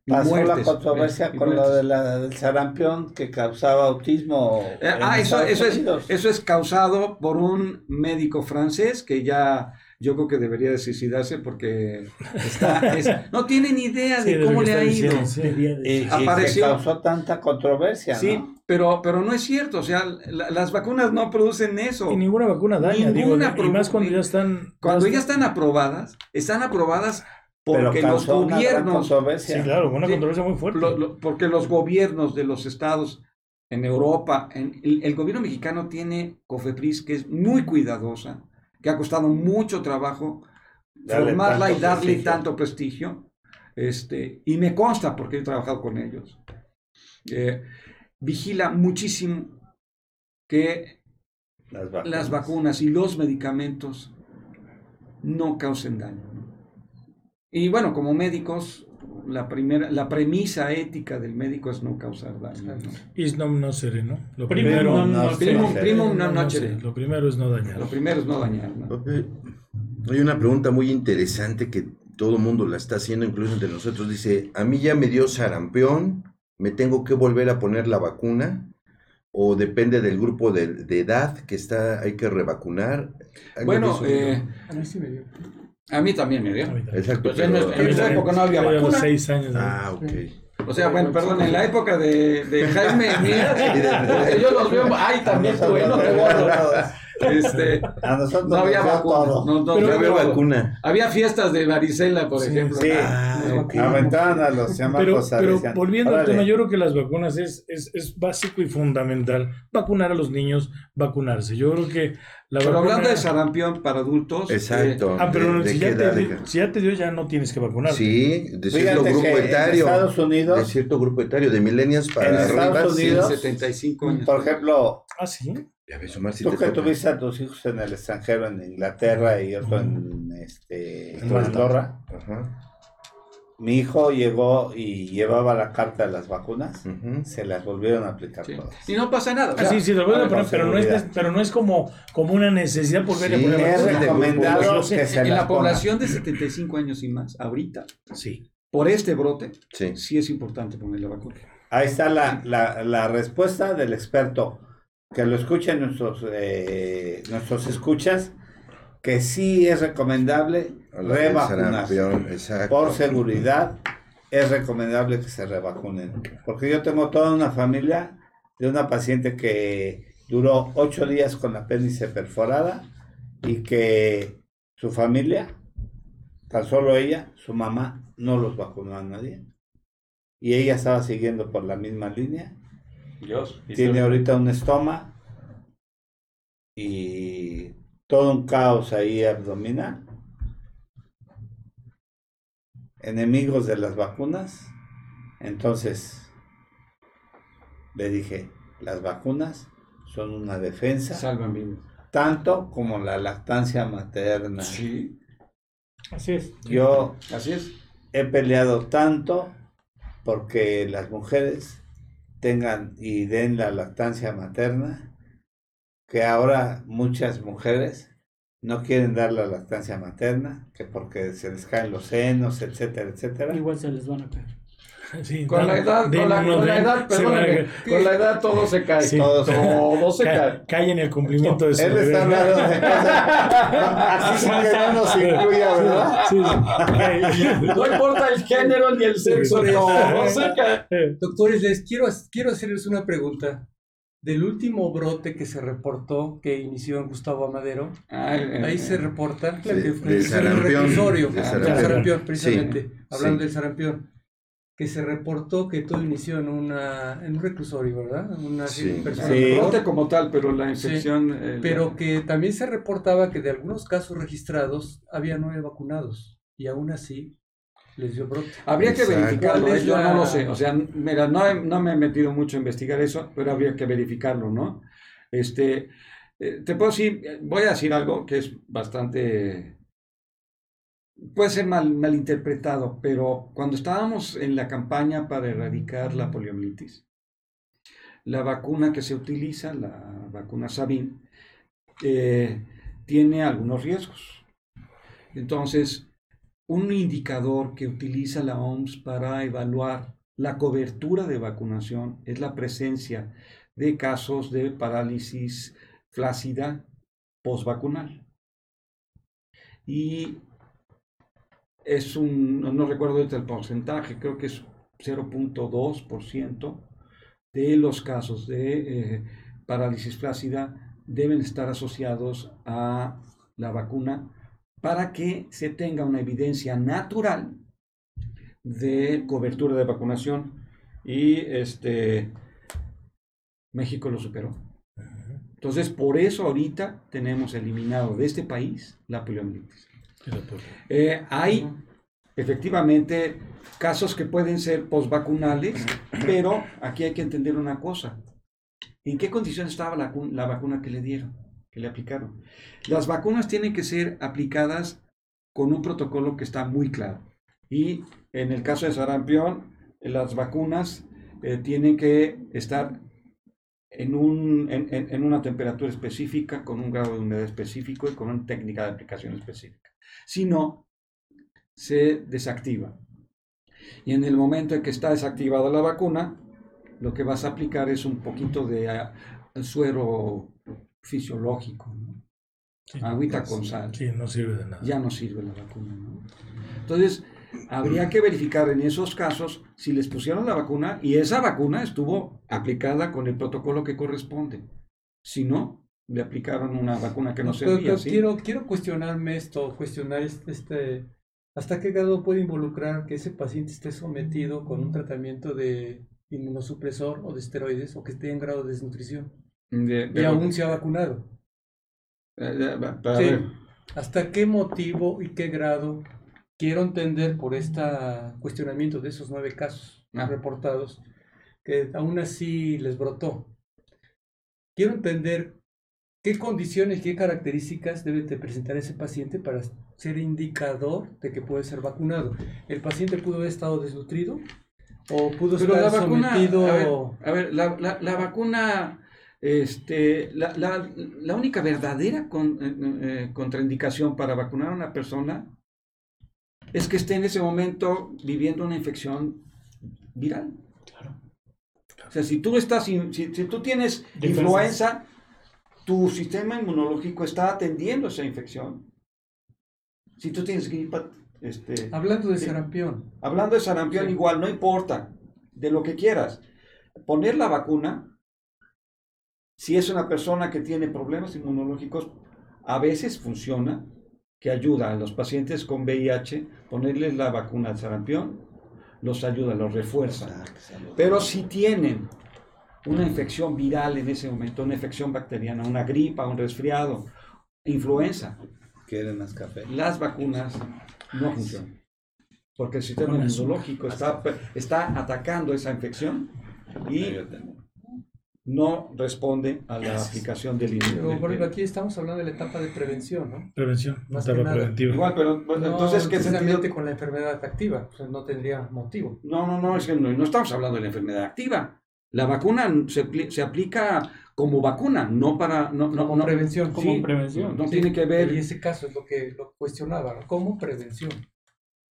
[SPEAKER 2] Pasó la controversia con lo
[SPEAKER 5] muertes.
[SPEAKER 2] de la, del sarampión que causaba autismo.
[SPEAKER 5] Eh, ah, eso, eso, es, eso es causado por un médico francés que ya yo creo que debería de suicidarse porque está, es- no tiene ni idea
[SPEAKER 3] Sí,
[SPEAKER 5] de cómo le ha ido.
[SPEAKER 3] diciendo, sí.
[SPEAKER 5] Apareció-
[SPEAKER 2] causó tanta controversia,
[SPEAKER 5] Sí,
[SPEAKER 2] ¿no?
[SPEAKER 5] Pero, pero no es cierto, o sea, la- las vacunas no producen eso.
[SPEAKER 3] Y ninguna vacuna daña, digo,
[SPEAKER 5] Ninguna
[SPEAKER 3] y más cuando ya están...
[SPEAKER 5] Cuando
[SPEAKER 3] ya
[SPEAKER 5] están aprobadas, están aprobadas porque los gobiernos,
[SPEAKER 2] controversia.
[SPEAKER 3] Sí, claro, una
[SPEAKER 5] Sí.
[SPEAKER 3] controversia muy fuerte.
[SPEAKER 5] lo- lo- porque los gobiernos de los estados en Europa, en- el, el gobierno mexicano tiene COFEPRIS que es muy cuidadosa, que ha costado mucho trabajo
[SPEAKER 2] Darle
[SPEAKER 5] formarla y darle
[SPEAKER 2] prestigio.
[SPEAKER 5] tanto prestigio. Este, y me consta porque he trabajado con ellos. Eh, vigila muchísimo que
[SPEAKER 2] Las vacunas.
[SPEAKER 5] las vacunas y los medicamentos no causen daño. ¿no? Y bueno, como médicos, la primera, la premisa ética del médico es no causar daño. ¿no?
[SPEAKER 3] Is non nocere, ¿no? Lo
[SPEAKER 6] Primum
[SPEAKER 3] primero,
[SPEAKER 2] no.
[SPEAKER 5] Primum,
[SPEAKER 3] no
[SPEAKER 5] nocere.
[SPEAKER 3] nocere. Lo primero es no dañar.
[SPEAKER 5] Lo primero es no dañar. ¿no?
[SPEAKER 4] Hay una pregunta muy interesante que todo el mundo la está haciendo, incluso entre nosotros. Dice, a mí ya me dio sarampión, ¿me tengo que volver a poner la vacuna? ¿O depende del grupo de, de edad que está, hay que revacunar? ¿Algo
[SPEAKER 5] Bueno, eh,
[SPEAKER 7] A mí sí me dio.
[SPEAKER 5] a mí también me dio.
[SPEAKER 3] A.
[SPEAKER 4] Exacto,
[SPEAKER 5] Pues en
[SPEAKER 4] pero-
[SPEAKER 5] nuestra- en esa época no había
[SPEAKER 3] a
[SPEAKER 5] vacuna.
[SPEAKER 3] seis años. ¿no?
[SPEAKER 4] Ah, ok.
[SPEAKER 5] O sea, bueno, perdón, en la época de, de Jaime Mías, porque yo los veo, ay, también tú, ¿eh? no te borro. Este,
[SPEAKER 2] A nosotros
[SPEAKER 5] no había vacuna.
[SPEAKER 2] todo.
[SPEAKER 5] no- no-
[SPEAKER 4] Pero
[SPEAKER 5] no
[SPEAKER 4] había
[SPEAKER 5] había
[SPEAKER 4] vacuna.
[SPEAKER 5] Había fiestas de varicela, por
[SPEAKER 3] Sí,
[SPEAKER 5] ejemplo.
[SPEAKER 2] Sí,
[SPEAKER 4] Ah, ok.
[SPEAKER 2] aventaban a los
[SPEAKER 3] Pero,
[SPEAKER 2] chamacos
[SPEAKER 3] pero
[SPEAKER 2] decían,
[SPEAKER 3] volviendo al tema, yo creo que las vacunas es, es, es básico y fundamental. Vacunar a los niños, vacunarse. Yo creo que la
[SPEAKER 5] Pero
[SPEAKER 3] vacuna...
[SPEAKER 5] hablando de sarampión para adultos,
[SPEAKER 4] Exacto.
[SPEAKER 3] Ah, pero
[SPEAKER 4] ¿De- de
[SPEAKER 3] si, ya te,
[SPEAKER 4] edad?
[SPEAKER 3] dio- si ya te dio, ya no tienes que vacunar.
[SPEAKER 4] Sí, de cierto
[SPEAKER 2] Fíjate
[SPEAKER 4] grupo
[SPEAKER 2] en
[SPEAKER 4] etario.
[SPEAKER 2] Estados Unidos-
[SPEAKER 4] De cierto grupo etario, de millennials para
[SPEAKER 2] En
[SPEAKER 4] arriba.
[SPEAKER 2] Estados
[SPEAKER 5] sí,
[SPEAKER 2] Unidos,
[SPEAKER 5] 75 años.
[SPEAKER 2] Por ejemplo,
[SPEAKER 3] Ah, sí.
[SPEAKER 4] Ya ves, Omar, si
[SPEAKER 2] tú
[SPEAKER 4] te
[SPEAKER 2] que tuviste a tus hijos en el extranjero, en Inglaterra y otro en, este, en. Andorra,
[SPEAKER 4] Ajá.
[SPEAKER 2] mi hijo llegó y llevaba la carta de las vacunas,
[SPEAKER 4] ujú.
[SPEAKER 2] se las volvieron a aplicar
[SPEAKER 5] Sí.
[SPEAKER 2] todas.
[SPEAKER 5] Y no pasa nada. o
[SPEAKER 3] Ah, sí, sí, lo voy a poner, pero no, es, pero no es como, como una necesidad por ver
[SPEAKER 4] Sí,
[SPEAKER 3] a poner
[SPEAKER 2] Es recomendado que
[SPEAKER 3] yo
[SPEAKER 2] se
[SPEAKER 5] en la población de 75 años y más, ahorita,
[SPEAKER 3] Sí.
[SPEAKER 5] por este brote,
[SPEAKER 4] Sí.
[SPEAKER 5] sí es importante poner la vacuna.
[SPEAKER 2] Ahí está la, la, la respuesta del experto. Que lo escuchen nuestros, eh, nuestros escuchas, que sí es recomendable revacunarse. Por seguridad, es recomendable que se revacunen. Porque yo tengo toda una familia de una paciente que duró ocho días con la apéndice perforada y que su familia, tan solo ella, su mamá, no los vacunó a nadie. Y ella estaba siguiendo por la misma línea.
[SPEAKER 5] Dios.
[SPEAKER 2] Tiene ahorita un estoma y todo un caos ahí abdominal. Enemigos de las vacunas. Entonces, le dije, las vacunas son una defensa,
[SPEAKER 5] Salvan vidas.
[SPEAKER 2] tanto como la lactancia materna.
[SPEAKER 5] Sí,
[SPEAKER 6] Así es.
[SPEAKER 2] Yo
[SPEAKER 5] así es.
[SPEAKER 2] he peleado tanto porque las mujeres tengan y den la lactancia materna, que ahora muchas mujeres no quieren dar la lactancia materna, que porque se les caen los senos, etcétera, etcétera.
[SPEAKER 6] Igual se les van a caer.
[SPEAKER 3] Sí,
[SPEAKER 5] Con la edad, con la, con la edad,
[SPEAKER 3] se
[SPEAKER 5] perdóname, con la edad todo se cae.
[SPEAKER 3] Sí.
[SPEAKER 5] Todo, todo se cae.
[SPEAKER 3] Ca- cae en el cumplimiento de su
[SPEAKER 2] Él está
[SPEAKER 3] deber.
[SPEAKER 2] hablando de cosas así sin que no nos incluya, ¿verdad?
[SPEAKER 3] Sí, sí.
[SPEAKER 5] No importa el género ni el sexo, todo se cae.
[SPEAKER 3] Eh,
[SPEAKER 7] Doctores, les quiero, quiero hacerles una pregunta. Del último brote que se reportó, que inició en Gustavo Amadero,
[SPEAKER 5] Ay, eh,
[SPEAKER 7] ahí se reporta
[SPEAKER 4] Sí,
[SPEAKER 7] que fue el reclusorio,
[SPEAKER 4] del sarampión.
[SPEAKER 7] sarampión, precisamente,
[SPEAKER 4] Sí,
[SPEAKER 7] hablando
[SPEAKER 4] sí.
[SPEAKER 7] del sarampión, que se reportó que todo inició en, una, en un reclusorio, ¿verdad? Una
[SPEAKER 4] Sí.
[SPEAKER 7] persona
[SPEAKER 2] Sí.
[SPEAKER 5] brote como tal, pero la infección. eh,
[SPEAKER 7] pero que también se reportaba que de algunos casos registrados había nueve vacunados y aún así les dio brote.
[SPEAKER 5] Habría que verificarlo,
[SPEAKER 7] ¿Cuál
[SPEAKER 5] ¿eh? yo
[SPEAKER 7] la-
[SPEAKER 5] no lo sé. O sea, mira, no, he- no me he metido mucho a investigar eso, pero habría que verificarlo, ¿no? Este, eh, te puedo decir, voy a decir algo que es bastante, puede ser mal, malinterpretado, pero cuando estábamos en la campaña para erradicar la poliomielitis, la vacuna que se utiliza, la vacuna Sabin, eh, tiene algunos riesgos. Entonces, un indicador que utiliza la OMS para evaluar la cobertura de vacunación es la presencia de casos de parálisis flácida postvacunal. Y es un, no, recuerdo el porcentaje, creo que es 0.2% de los casos de eh, parálisis flácida deben estar asociados a la vacuna para que se tenga una evidencia natural de cobertura de vacunación y este México lo superó. Entonces, por eso ahorita tenemos eliminado de este país la poliomielitis. Eh, hay efectivamente casos que pueden ser postvacunales, pero aquí hay que entender una cosa. ¿En qué condición estaba la, la vacuna que le dieron, que le aplicaron? Las vacunas tienen que ser aplicadas con un protocolo que está muy claro. Y en el caso de sarampión, las vacunas eh, tienen que estar en, un, en, en, una temperatura específica, con un grado de humedad específico y con una técnica de aplicación específica. Si no, se desactiva. Y en el momento en que está desactivada la vacuna, lo que vas a aplicar es un poquito de uh, suero fisiológico, ¿no? agüita con sal.
[SPEAKER 3] Sí, no sirve de nada.
[SPEAKER 5] Ya no sirve la vacuna. ¿no? Entonces, habría que verificar en esos casos si les pusieron la vacuna y esa vacuna estuvo aplicada con el protocolo que corresponde. Si no, le aplicaron una vacuna que no, servía. ¿sí?
[SPEAKER 7] quiero, quiero cuestionarme esto, cuestionar este, hasta qué grado puede involucrar que ese paciente esté sometido con un tratamiento de inmunosupresor o de esteroides o que esté en grado de desnutrición
[SPEAKER 5] De-
[SPEAKER 7] y aún se ha vacunado.
[SPEAKER 5] eh, para
[SPEAKER 7] Sí.
[SPEAKER 5] ver,
[SPEAKER 7] ¿Hasta qué motivo y qué grado quiero entender por este cuestionamiento de esos nueve casos
[SPEAKER 5] Ah.
[SPEAKER 7] reportados que aún así les brotó? Quiero entender qué condiciones, qué características debe de presentar ese paciente para ser indicador de que puede ser vacunado. ¿El paciente pudo haber estado desnutrido? ¿O pudo
[SPEAKER 5] Pero la
[SPEAKER 7] estar
[SPEAKER 5] vacuna,
[SPEAKER 7] sometido
[SPEAKER 5] a ver, a ver, la, la- la vacuna, este, la, la- la única verdadera con- eh, eh, contraindicación para vacunar a una persona es que esté en ese momento viviendo una infección viral. O sea, si tú estás, in- si, si tú tienes
[SPEAKER 6] Defensas.
[SPEAKER 5] influenza, tu sistema inmunológico está atendiendo esa infección. Si tú tienes gripa, este,
[SPEAKER 7] Hablando de sarampión,
[SPEAKER 5] Hablando de sarampión,
[SPEAKER 7] Sí.
[SPEAKER 5] igual, no importa, de lo que quieras. Poner la vacuna, si es una persona que tiene problemas inmunológicos, a veces funciona, que ayuda a los pacientes con VIH, ponerles la vacuna al sarampión, los ayuda, los refuerza. Pero si tienen una infección viral en ese momento, una infección bacteriana, una gripa, un resfriado, influenza,
[SPEAKER 2] ¿Quieren más café?
[SPEAKER 5] las vacunas no funcionan. Porque el sistema inmunológico está, está atacando esa infección y. no responde a la aplicación del
[SPEAKER 7] pero por ejemplo,
[SPEAKER 5] inmunológico.
[SPEAKER 7] aquí estamos hablando de la etapa de prevención, ¿no?
[SPEAKER 3] Prevención, no
[SPEAKER 7] Más que
[SPEAKER 3] estaba
[SPEAKER 7] nada.
[SPEAKER 3] preventiva.
[SPEAKER 5] Igual, pero bueno,
[SPEAKER 7] No
[SPEAKER 5] entonces, ¿qué sentido?
[SPEAKER 7] precisamente con la enfermedad activa, sea, no tendría motivo.
[SPEAKER 5] No, no, no, es que no, no estamos hablando de la enfermedad activa. La vacuna se, se aplica como vacuna, no para... No, no,
[SPEAKER 7] Como
[SPEAKER 5] no-
[SPEAKER 7] prevención.
[SPEAKER 6] Como
[SPEAKER 5] sí,
[SPEAKER 6] prevención.
[SPEAKER 5] No
[SPEAKER 7] Sí,
[SPEAKER 5] tiene que ver...
[SPEAKER 7] Y ese caso es lo que lo cuestionaba, ¿no? como prevención.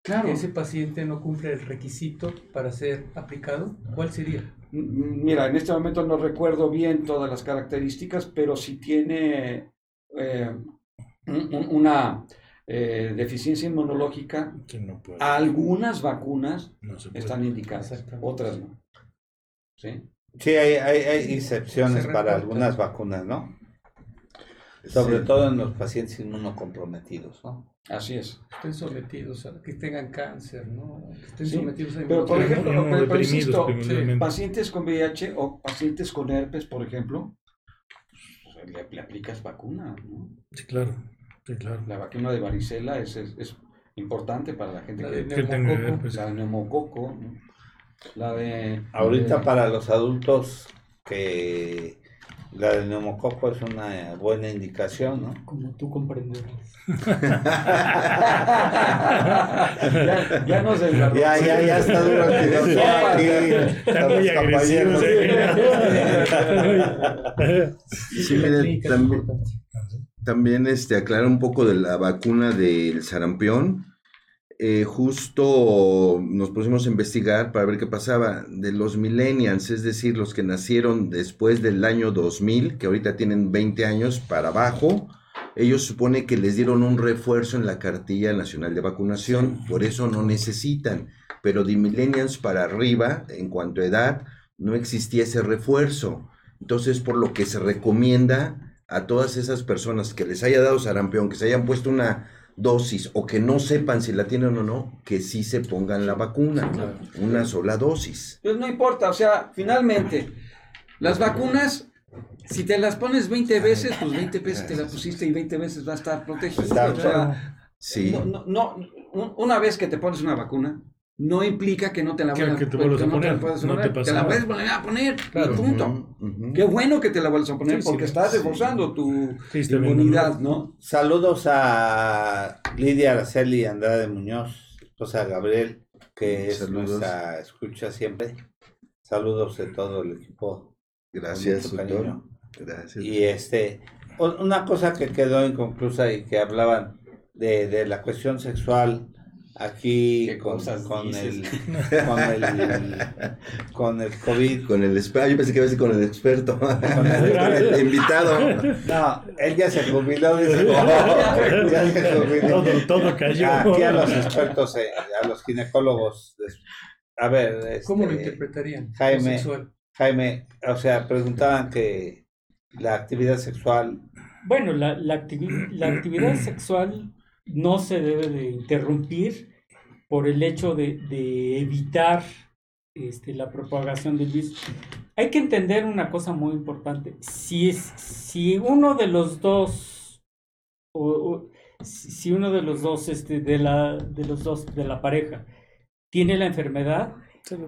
[SPEAKER 5] Claro.
[SPEAKER 7] Ese paciente no cumple el requisito para ser aplicado, ¿cuál sería?
[SPEAKER 5] Mira, en este momento no recuerdo bien todas las características, pero si tiene eh, un- un- una eh, deficiencia inmunológica,
[SPEAKER 3] Que no puede.
[SPEAKER 5] algunas vacunas
[SPEAKER 3] No
[SPEAKER 5] están indicadas, otras no. ¿Sí?
[SPEAKER 2] Sí, hay, hay, hay excepciones para algunas vacunas, ¿no? Sobre
[SPEAKER 4] Sí.
[SPEAKER 2] todo en los pacientes inmunocomprometidos, ¿no?
[SPEAKER 5] Así es.
[SPEAKER 7] Estén sometidos a que tengan cáncer, ¿no? Que estén
[SPEAKER 5] Sí,
[SPEAKER 7] sometidos a
[SPEAKER 5] pero, por ejemplo, pero- pero
[SPEAKER 3] Inmunodeprimidos
[SPEAKER 5] insisto. Pacientes con VIH o pacientes con herpes, por ejemplo, pues, le, le aplicas vacuna, ¿no?
[SPEAKER 3] Sí, claro. Sí, claro.
[SPEAKER 5] La vacuna de varicela es, es, es importante para la gente
[SPEAKER 7] La
[SPEAKER 5] que...
[SPEAKER 7] de
[SPEAKER 3] Que tenga
[SPEAKER 7] neumococo.
[SPEAKER 3] herpes.
[SPEAKER 5] La de neumococo, ¿no? la de...
[SPEAKER 2] Ahorita
[SPEAKER 5] de-
[SPEAKER 2] para los adultos que la del neumococo es una buena indicación, ¿no?
[SPEAKER 6] Como tú comprenderás.
[SPEAKER 5] ya, ya nos.
[SPEAKER 2] Ya, ya, ya está duro el aquí.
[SPEAKER 3] Muy. ¿eh?
[SPEAKER 4] Sí,
[SPEAKER 7] es
[SPEAKER 4] también, también este, aclarar un poco de la vacuna del sarampión. Eh, justo nos pusimos a investigar para ver qué pasaba de los millennials, es decir, los que nacieron después del año 2000, que ahorita tienen 20 años para abajo. Ellos supone que les dieron un refuerzo en la cartilla nacional de vacunación, por eso no necesitan. Pero de millennials para arriba, en cuanto a edad, no existía ese refuerzo. Entonces, por lo que se recomienda a todas esas personas que les haya dado sarampión, que se hayan puesto una dosis o que no sepan si la tienen o no, que sí se pongan la vacuna, una sola dosis.
[SPEAKER 5] Pues no importa, o sea, finalmente, las vacunas, si te las pones 20 veces, pues 20 veces te la pusiste y 20 veces va a estar protegido.
[SPEAKER 2] Está
[SPEAKER 5] O sea,
[SPEAKER 4] Sí.
[SPEAKER 5] no, no, no, un- una vez que te pones una vacuna, no implica que no te la vuelvas
[SPEAKER 3] que te vuelvas a
[SPEAKER 5] no te la
[SPEAKER 3] poner,
[SPEAKER 5] puedas
[SPEAKER 3] no te
[SPEAKER 5] te la puedes volver a poner,
[SPEAKER 3] Claro.
[SPEAKER 5] y punto. Qué bueno que te la vuelvas a poner
[SPEAKER 3] Sí, sí,
[SPEAKER 5] porque estás
[SPEAKER 3] sí.
[SPEAKER 5] reforzando tu
[SPEAKER 3] Sí, está bien,
[SPEAKER 5] inmunidad, ¿no?
[SPEAKER 2] Saludos a Lidia Araceli Andrade Muñoz, esposa de Gabriel, que es
[SPEAKER 4] Saludos.
[SPEAKER 2] nuestra escucha siempre. Saludos de todo el equipo.
[SPEAKER 4] Gracias, doctor. Gracias.
[SPEAKER 2] Y este, o- una cosa que quedó inconclusa y que hablaban de, de la cuestión sexual aquí
[SPEAKER 5] ¿Qué
[SPEAKER 2] con,
[SPEAKER 5] cosas
[SPEAKER 2] con el, con el con el COVID.
[SPEAKER 4] Con el experto, yo pensé que iba a decir con el experto, con
[SPEAKER 2] el-
[SPEAKER 4] el invitado.
[SPEAKER 2] No, él ya se jubiló, dice. ya se jubiló.
[SPEAKER 3] Todo, todo cayó.
[SPEAKER 2] Aquí a los expertos, eh, a los ginecólogos. A ver,
[SPEAKER 7] ¿Cómo lo
[SPEAKER 2] este,
[SPEAKER 7] interpretarían?
[SPEAKER 2] Jaime. Jaime, o sea, preguntaban que la actividad sexual
[SPEAKER 6] Bueno, la, la activi- la actividad sexual no se debe de interrumpir por el hecho de, de evitar este, la propagación del virus. Hay que entender una cosa muy importante. Si, es, si uno de los dos, o, o si uno de los dos, este, de, la, de los dos, de la pareja, tiene la enfermedad,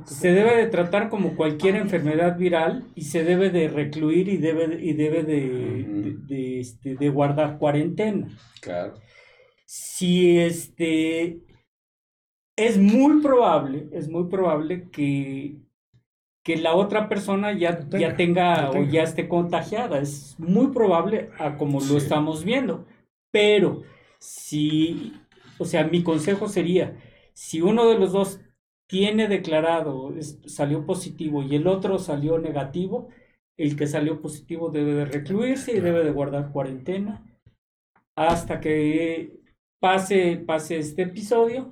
[SPEAKER 6] se debe de tratar como cualquier enfermedad viral y se debe de recluir y debe de, y debe de- de, este, de guardar cuarentena.
[SPEAKER 5] Claro.
[SPEAKER 6] Si este es muy probable, es muy probable que, que la otra persona ya,
[SPEAKER 3] tenga,
[SPEAKER 6] ya tenga o ya esté contagiada. Es muy probable a como lo estamos viendo. Pero si, o sea, mi consejo sería, si uno de los dos tiene declarado, es- salió positivo y el otro salió negativo, el que salió positivo debe de recluirse y debe de guardar cuarentena hasta que pase, pase este episodio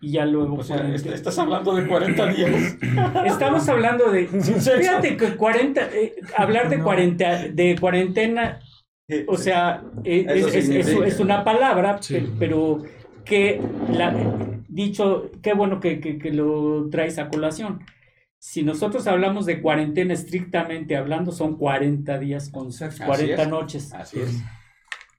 [SPEAKER 6] y ya luego...
[SPEAKER 5] O sea, estás hablando de 40 días.
[SPEAKER 6] Estamos hablando de... Fíjate que 40, eh, hablar de,
[SPEAKER 7] No.
[SPEAKER 6] 40, de cuarentena, o sea, eh, es, es- es-
[SPEAKER 5] significa.
[SPEAKER 6] es una palabra,
[SPEAKER 3] Sí.
[SPEAKER 6] pero que, la, dicho, qué bueno que, que- que lo traes a colación. Si nosotros hablamos de cuarentena estrictamente hablando, son 40 días con
[SPEAKER 7] Exacto.
[SPEAKER 6] 40
[SPEAKER 5] es.
[SPEAKER 6] noches,
[SPEAKER 5] Así es.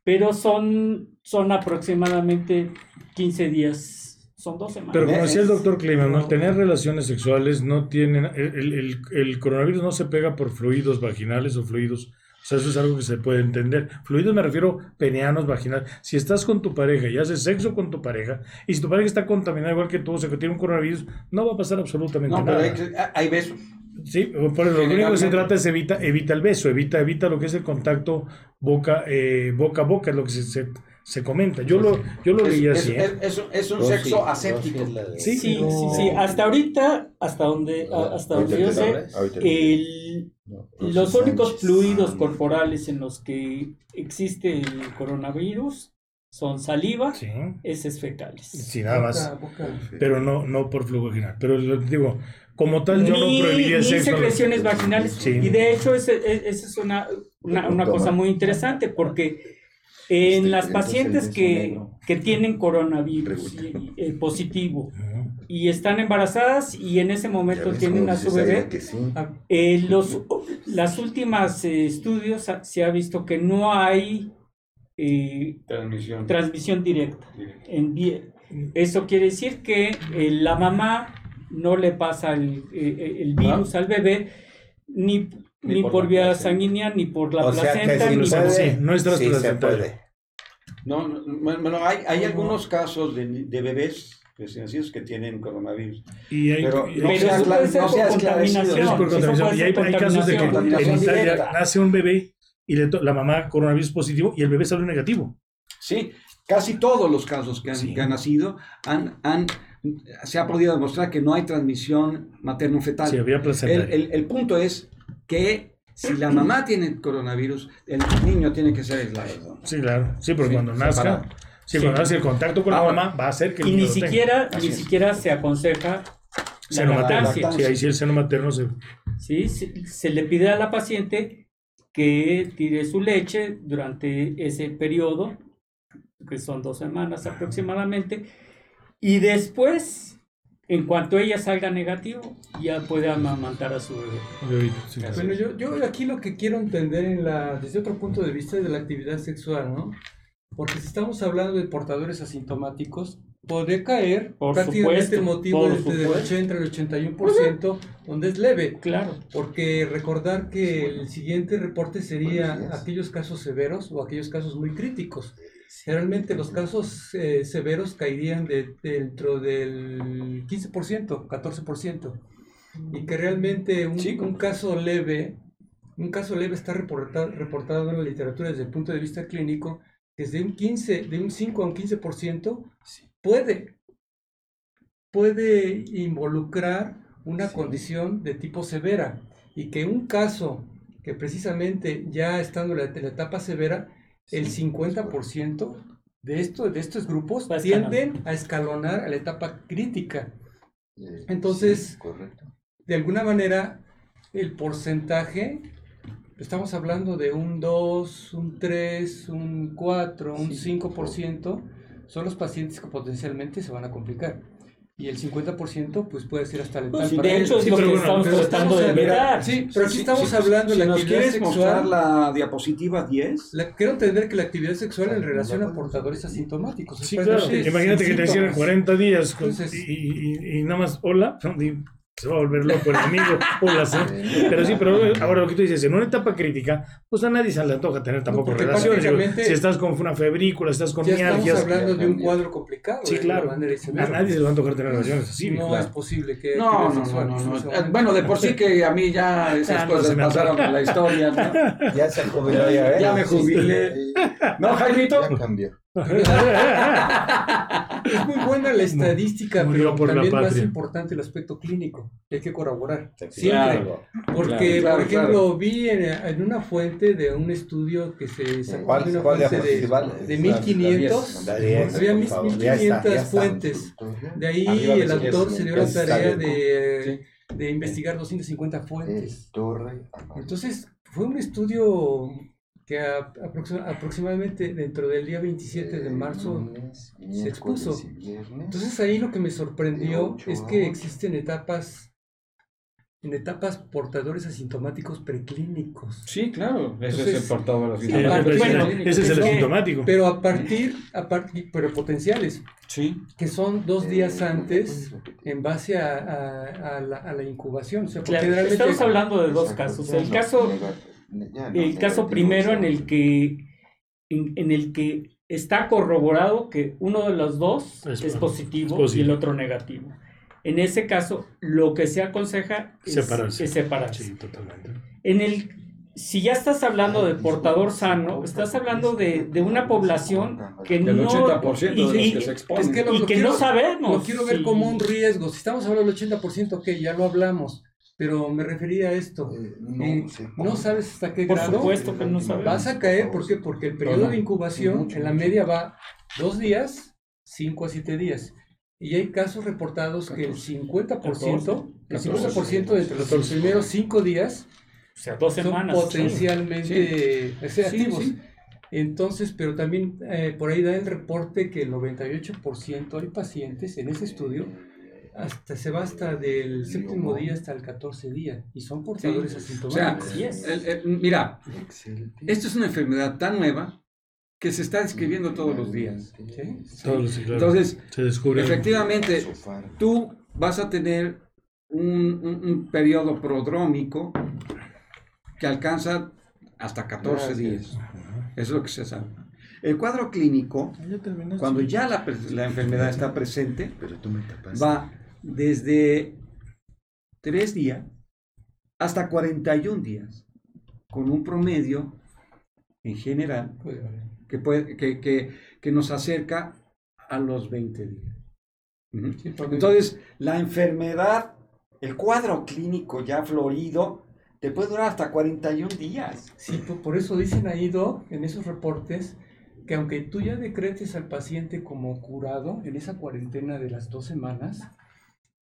[SPEAKER 6] Pero son, son aproximadamente 15 días, son dos semanas.
[SPEAKER 3] Pero como decía el doctor Kliman, ¿no? tener relaciones sexuales no tienen. El, el- coronavirus no se pega por fluidos vaginales o fluidos. O sea, eso es algo que se puede entender. Fluidos me refiero peneanos, vaginales. Si estás con tu pareja y haces sexo con tu pareja, y si tu pareja está contaminada igual que tú, o sea, que tiene un coronavirus, no va a pasar absolutamente
[SPEAKER 5] No, pero
[SPEAKER 3] nada.
[SPEAKER 5] hay, hay besos.
[SPEAKER 3] Sí, por lo único que se trata es evita, evita el beso, evita, evita lo que es el contacto boca, eh, boca a boca, es lo que se, se, se comenta. Yo lo, yo lo
[SPEAKER 5] Es,
[SPEAKER 3] leí
[SPEAKER 5] es-
[SPEAKER 3] así. ¿eh?
[SPEAKER 5] es- es un- es sexo aséptico.
[SPEAKER 2] la de-
[SPEAKER 3] Sí,
[SPEAKER 6] Sí, sí, sí. Hasta ahorita, hasta donde, hasta donde yo sé, el,
[SPEAKER 4] No,
[SPEAKER 6] los únicos
[SPEAKER 4] Sánchez.
[SPEAKER 6] fluidos corporales en los que existe el coronavirus son saliva,
[SPEAKER 3] Sí,
[SPEAKER 6] heces fecales.
[SPEAKER 3] sí, nada más.
[SPEAKER 7] Boca, boca.
[SPEAKER 3] Pero no, no por flujo vaginal. Pero lo digo, como tal, yo
[SPEAKER 6] ni,
[SPEAKER 3] no prohibiría
[SPEAKER 6] ni
[SPEAKER 3] sexo.
[SPEAKER 6] secreciones vaginales.
[SPEAKER 3] Sí.
[SPEAKER 6] Y de hecho, esa esa es una, una, una cosa muy interesante porque en
[SPEAKER 4] Este,
[SPEAKER 6] las
[SPEAKER 4] entonces,
[SPEAKER 6] pacientes que, que tienen coronavirus
[SPEAKER 4] Pregunta.
[SPEAKER 6] y- y, eh, positivo y están embarazadas y en ese momento
[SPEAKER 4] ves
[SPEAKER 6] tienen a su bebé,
[SPEAKER 4] que sí.
[SPEAKER 7] Ah,
[SPEAKER 6] eh, los, las últimas eh, estudios ha- se ha visto que no hay eh,
[SPEAKER 5] Transmisión.
[SPEAKER 6] transmisión directa. En Eso quiere decir que eh, la mamá no le pasa el, eh, el virus al bebé ni,
[SPEAKER 5] Ni
[SPEAKER 6] ni
[SPEAKER 5] por
[SPEAKER 6] vía sanguínea, ni por la
[SPEAKER 2] o sea que
[SPEAKER 6] placenta,
[SPEAKER 2] si
[SPEAKER 6] ni
[SPEAKER 3] puede. sí, no es
[SPEAKER 2] sí se puede.
[SPEAKER 5] No, no, bueno, hay, hay algunos casos de, de bebés recién nacidos que tienen coronavirus.
[SPEAKER 3] Y hay,
[SPEAKER 5] Pero no
[SPEAKER 6] Pero
[SPEAKER 5] se ha
[SPEAKER 6] eso puede
[SPEAKER 5] aclar-
[SPEAKER 6] ser
[SPEAKER 5] no se ha
[SPEAKER 6] por
[SPEAKER 5] esclarecido.
[SPEAKER 6] contaminación.
[SPEAKER 3] es por
[SPEAKER 6] eso
[SPEAKER 3] contaminación.
[SPEAKER 6] puede
[SPEAKER 3] Y hay, casos de que en Italia nace un bebé y le la mamá coronavirus positivo y el bebé sale negativo.
[SPEAKER 5] Sí, casi todos los casos que han,
[SPEAKER 3] Sí.
[SPEAKER 5] que han nacido han, han, se ha podido demostrar que no hay transmisión materno-fetal.
[SPEAKER 3] Sí, había placenta.
[SPEAKER 5] el, el- el punto es que si la mamá tiene coronavirus, el niño tiene que ser aislado.
[SPEAKER 3] Sí, claro. Sí, porque
[SPEAKER 5] Sí,
[SPEAKER 3] cuando nazca, sí,
[SPEAKER 6] Sí.
[SPEAKER 3] cuando nace el contacto con la mamá, va a hacer que el
[SPEAKER 6] Y
[SPEAKER 3] niño
[SPEAKER 6] ni siquiera, ni
[SPEAKER 5] es.
[SPEAKER 6] siquiera se aconseja
[SPEAKER 3] Seno materno. Sí, ahí sí el seno materno se...
[SPEAKER 6] ¿sí? Se, se le pide a la paciente que tire su leche durante ese periodo, que son dos semanas aproximadamente, y después, en cuanto ella salga negativo, ya puede amamantar a su bebé.
[SPEAKER 3] sí.
[SPEAKER 7] Bueno, yo, yo aquí lo que quiero entender en la, desde otro punto de vista de la actividad sexual, ¿no? Porque si estamos hablando de portadores asintomáticos, puede caer
[SPEAKER 6] Por
[SPEAKER 7] prácticamente
[SPEAKER 6] supuesto,
[SPEAKER 7] el motivo
[SPEAKER 6] por
[SPEAKER 7] desde el
[SPEAKER 6] supuesto.
[SPEAKER 7] 80 al 81%, donde es leve.
[SPEAKER 6] Claro.
[SPEAKER 7] Porque recordar que el siguiente reporte sería aquellos casos severos o aquellos casos muy críticos. Generalmente los casos eh, severos caerían de- dentro del 15%, 14%. Y que realmente un,
[SPEAKER 5] Sí.
[SPEAKER 7] un caso leve, un caso leve está reportado, reportado en la literatura desde el punto de vista clínico, que es de un 15, de un 5 a un 15%, puede, puede involucrar una condición de tipo severa y que un caso que precisamente ya estando en la, en la etapa severa, el 50% de, esto, de estos grupos tienden a escalonar a la etapa crítica. Entonces,
[SPEAKER 4] correcto.
[SPEAKER 7] de alguna manera, el porcentaje, estamos hablando de un 2, un 3, un 4, un 5%, son los pacientes que potencialmente se van a complicar. Y el 50% pues puede ser hasta letal.
[SPEAKER 6] Pues,
[SPEAKER 7] para
[SPEAKER 6] de hecho, es
[SPEAKER 3] Sí,
[SPEAKER 6] lo
[SPEAKER 3] pero
[SPEAKER 6] que
[SPEAKER 3] bueno,
[SPEAKER 6] estamos tratando de evitar.
[SPEAKER 7] Sí, pero aquí
[SPEAKER 5] Si-
[SPEAKER 7] estamos
[SPEAKER 5] si-
[SPEAKER 7] hablando de
[SPEAKER 5] si
[SPEAKER 7] la
[SPEAKER 5] nos
[SPEAKER 7] actividad
[SPEAKER 5] quieres mostrar
[SPEAKER 7] sexual.
[SPEAKER 5] la diapositiva 10.
[SPEAKER 7] La- quiero entender que la actividad sexual en relación a portadores asintomáticos.
[SPEAKER 3] Sí, claro. Imagínate que te hicieran
[SPEAKER 7] síntomas.
[SPEAKER 3] 40 días con-
[SPEAKER 7] Entonces-
[SPEAKER 3] y, y- y nada más, hola, se va a volver loco el amigo. Hola, sí. Pero sí, pero ahora lo que tú dices, en una etapa crítica, pues a nadie se le antoja tener tampoco relaciones. Digo, si estás con una febrícula, estás con
[SPEAKER 7] Ya estamos
[SPEAKER 3] mialgias,
[SPEAKER 7] hablando de un cuadro complicado.
[SPEAKER 3] sí, claro. A nadie se le va a antojar tener relaciones así.
[SPEAKER 7] no
[SPEAKER 3] claro.
[SPEAKER 7] es posible que
[SPEAKER 5] No, no, no, no,
[SPEAKER 7] en
[SPEAKER 5] Eh. Bueno, de por sí que a mí ya esas
[SPEAKER 3] Ah,
[SPEAKER 5] cosas pasaron a la historia, ¿no?
[SPEAKER 4] Ya se jubiló, ya ves.
[SPEAKER 5] Ya me jubilé. ¿No, Jaimito?
[SPEAKER 4] Ya cambió.
[SPEAKER 7] Es muy buena la estadística, pero también más importante el aspecto clínico. Hay que corroborar.
[SPEAKER 2] Claro.
[SPEAKER 7] Siempre. Porque,
[SPEAKER 5] Claro,
[SPEAKER 7] por
[SPEAKER 5] claro,
[SPEAKER 7] ejemplo, vi en, en una fuente de un estudio que se sacó
[SPEAKER 2] ¿Cuál-
[SPEAKER 7] de una
[SPEAKER 2] cuál
[SPEAKER 7] fuente de,
[SPEAKER 2] diapositiva?
[SPEAKER 7] de 1500.
[SPEAKER 2] La diez,
[SPEAKER 7] Había
[SPEAKER 2] por
[SPEAKER 7] mis-
[SPEAKER 2] favor. Ya
[SPEAKER 7] 1500
[SPEAKER 2] está, ya está.
[SPEAKER 7] fuentes. De ahí
[SPEAKER 2] Arriba
[SPEAKER 7] el
[SPEAKER 2] de
[SPEAKER 7] autor se dio la tarea de, de investigar 250 fuentes. Entonces, fue un estudio que a- aproxima- aproximadamente dentro del día 27 de marzo se expuso. Entonces ahí lo que me sorprendió es que existen etapas, en etapas portadores asintomáticos preclínicos.
[SPEAKER 5] Sí, claro. Ese es el portador
[SPEAKER 7] sí,
[SPEAKER 3] Sí,
[SPEAKER 5] asintomático.
[SPEAKER 3] ese-
[SPEAKER 7] bueno,
[SPEAKER 3] ese es el
[SPEAKER 7] que-
[SPEAKER 3] asintomático.
[SPEAKER 7] Pero a partir, a partir, pero potenciales,
[SPEAKER 5] Sí.
[SPEAKER 7] que son dos días antes en base a, a- a la, a la incubación. O sea,
[SPEAKER 6] Claro, estamos hablando de dos casos. El caso, el caso primero en el que en, en el que está corroborado que uno de los dos
[SPEAKER 3] Es
[SPEAKER 6] es,
[SPEAKER 3] po-
[SPEAKER 6] positivo,
[SPEAKER 3] es positivo.
[SPEAKER 6] y el otro negativo. En ese caso, lo que se aconseja es
[SPEAKER 3] Separarse.
[SPEAKER 6] es separarse.
[SPEAKER 3] Sí, totalmente.
[SPEAKER 6] En el, si ya estás hablando de portador sano, estás hablando de, de una población que
[SPEAKER 5] El
[SPEAKER 6] no
[SPEAKER 5] 80% de
[SPEAKER 6] y-
[SPEAKER 5] los
[SPEAKER 6] y-
[SPEAKER 5] que se exponen.
[SPEAKER 7] es que lo-
[SPEAKER 6] y
[SPEAKER 7] lo
[SPEAKER 6] que
[SPEAKER 7] quiero-
[SPEAKER 6] no sabemos.
[SPEAKER 7] Lo quiero ver
[SPEAKER 6] si-
[SPEAKER 7] como un riesgo. Si estamos hablando del 80%, ok, ya lo hablamos. Pero me refería a esto. Eh, no sabes hasta qué
[SPEAKER 6] Por
[SPEAKER 7] grado
[SPEAKER 6] supuesto que no sabemos.
[SPEAKER 7] vas a caer. ¿Por qué? Porque el periodo de incubación en la media va dos días, cinco a siete días. Y hay casos reportados que el 50%, el 50% de entre los
[SPEAKER 3] 14.
[SPEAKER 7] primeros cinco días
[SPEAKER 6] O sea, dos
[SPEAKER 7] son
[SPEAKER 6] semanas.
[SPEAKER 7] potencialmente o sea,
[SPEAKER 5] Sí,
[SPEAKER 7] activos.
[SPEAKER 5] sí.
[SPEAKER 7] Entonces, pero también eh, por ahí da el reporte que el 98% hay pacientes en ese estudio, hasta se va hasta del séptimo día hasta el 14 día, y son portadores
[SPEAKER 5] O sea,
[SPEAKER 7] asintomáticos.
[SPEAKER 6] Así es.
[SPEAKER 5] el- el- mira, esto es una enfermedad tan nueva que se está describiendo todos los días.
[SPEAKER 7] ¿sí?
[SPEAKER 3] Todos los- sí, claro.
[SPEAKER 5] Entonces,
[SPEAKER 3] se descubre.
[SPEAKER 5] efectivamente, tú vas a tener un, un- un periodo prodrómico que alcanza hasta 14 días. Eso es lo que se sabe. El cuadro clínico, cuando ya la, la enfermedad está presente,
[SPEAKER 4] Pero tú me tapaste.
[SPEAKER 5] va desde 3 días hasta 41 días, con un promedio en general que, puede, que, que, que nos acerca a los 20 días. Entonces, la enfermedad, el cuadro clínico ya florido, te puede durar hasta 41 días.
[SPEAKER 7] Sí, por, por eso dicen ahí, Doc, en esos reportes, que aunque tú ya decretes al paciente como curado en esa cuarentena de las dos semanas,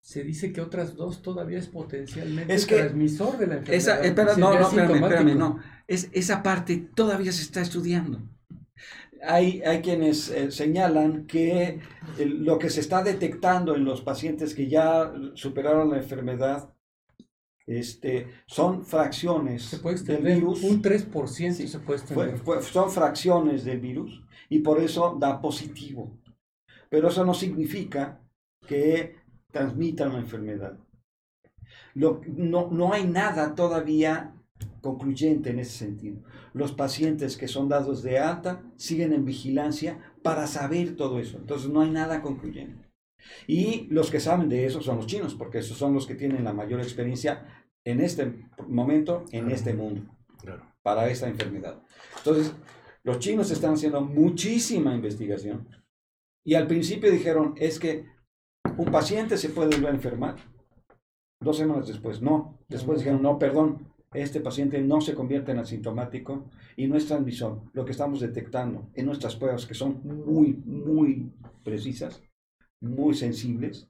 [SPEAKER 7] se dice que otras dos todavía es potencialmente
[SPEAKER 5] Es que
[SPEAKER 7] transmisor de la enfermedad.
[SPEAKER 5] Esa, espera, no, no,
[SPEAKER 7] es
[SPEAKER 5] espérame, espérame, no. Es, esa parte todavía se está estudiando. Hay, hay quienes eh, señalan que lo que se está detectando en los pacientes que ya superaron la enfermedad este, son fracciones
[SPEAKER 7] Se puede
[SPEAKER 5] del virus.
[SPEAKER 7] un 3%
[SPEAKER 5] Sí.
[SPEAKER 7] se puede
[SPEAKER 5] fue- son fracciones del virus y por eso da positivo. Pero eso no significa que transmitan la enfermedad. Lo- no, no hay nada todavía concluyente en ese sentido. Los pacientes que son dados de alta siguen en vigilancia para saber todo eso. Entonces no hay nada concluyente. Y los que saben de eso son los chinos, porque esos son los que tienen la mayor experiencia en este momento, en este mundo
[SPEAKER 3] Claro.
[SPEAKER 5] para esta enfermedad. Entonces, los chinos están haciendo muchísima investigación y al principio dijeron, es que un paciente se puede volver a enfermar. Dos semanas después, no. Después dijeron, no, perdón, este paciente no se convierte en asintomático y no es transmisor. Lo que estamos detectando en nuestras pruebas, que son muy, muy precisas, muy sensibles,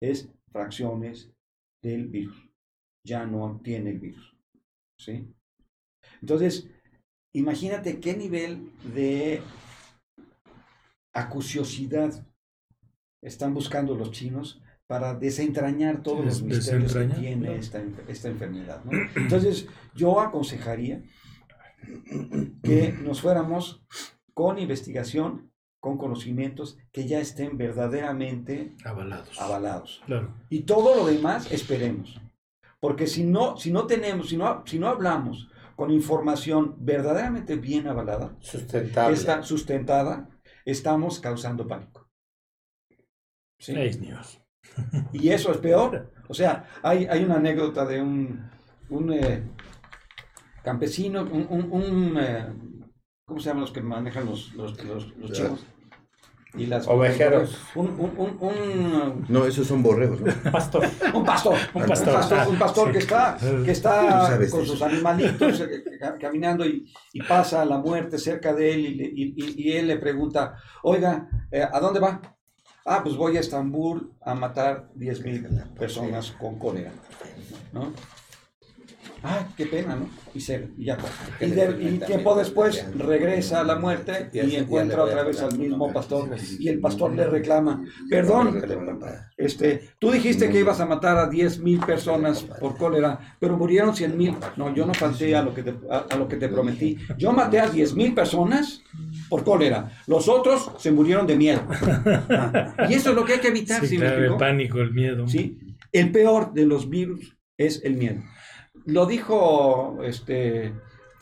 [SPEAKER 5] es fracciones del virus. Ya no tiene el virus. ¿Sí? Entonces, imagínate qué nivel de acuciosidad están buscando los chinos para desentrañar todos los misterios que tiene esta, esta enfermedad. ¿no? Entonces, yo aconsejaría que nos fuéramos con investigación, con conocimientos que ya estén verdaderamente
[SPEAKER 3] Avalados.
[SPEAKER 5] avalados.
[SPEAKER 3] Claro.
[SPEAKER 5] Y todo lo demás esperemos. Porque si no, si no tenemos, si no, si no hablamos con información verdaderamente bien avalada,
[SPEAKER 2] Sustentable.
[SPEAKER 5] está sustentada, estamos causando pánico. ¿Sí?
[SPEAKER 3] Fake news.
[SPEAKER 5] Y eso es peor. O sea, hay, hay una anécdota de un, un eh, campesino, un, un- un, eh, ¿cómo se llaman los que manejan los, los, los, los chivos? Y las
[SPEAKER 2] Ovejeros.
[SPEAKER 5] Un, un, un, un,
[SPEAKER 4] No, esos son borregos, ¿no?
[SPEAKER 6] Pastor.
[SPEAKER 5] un pastor, un
[SPEAKER 3] Un
[SPEAKER 5] pastor,
[SPEAKER 3] pastor.
[SPEAKER 5] un pastor,
[SPEAKER 3] Sí.
[SPEAKER 5] que está, que está con sus animalitos eh, ca- caminando y, y pasa la muerte cerca de él y, le- y- y- y él le pregunta, oiga, eh, ¿a dónde va? Ah, pues voy a Estambul a matar 10.000 personas con cólera, ¿no? Ah, qué pena, ¿no? Y, se, y ya. Y, de- y tiempo después regresa a la muerte y encuentra otra vez al mismo pastor y el pastor le reclama, perdón, este, tú dijiste que ibas a matar a 10 mil personas por cólera, pero murieron 100 mil. No, yo no falté a lo que te, a, a lo que te prometí. Yo maté a 10 mil personas por cólera. Los otros se murieron de miedo. Y eso es lo que hay que evitar,
[SPEAKER 3] Sí,
[SPEAKER 5] ¿sí
[SPEAKER 3] claro, el pánico, el miedo.
[SPEAKER 5] ¿Sí? El peor de los virus es el miedo. Lo dijo este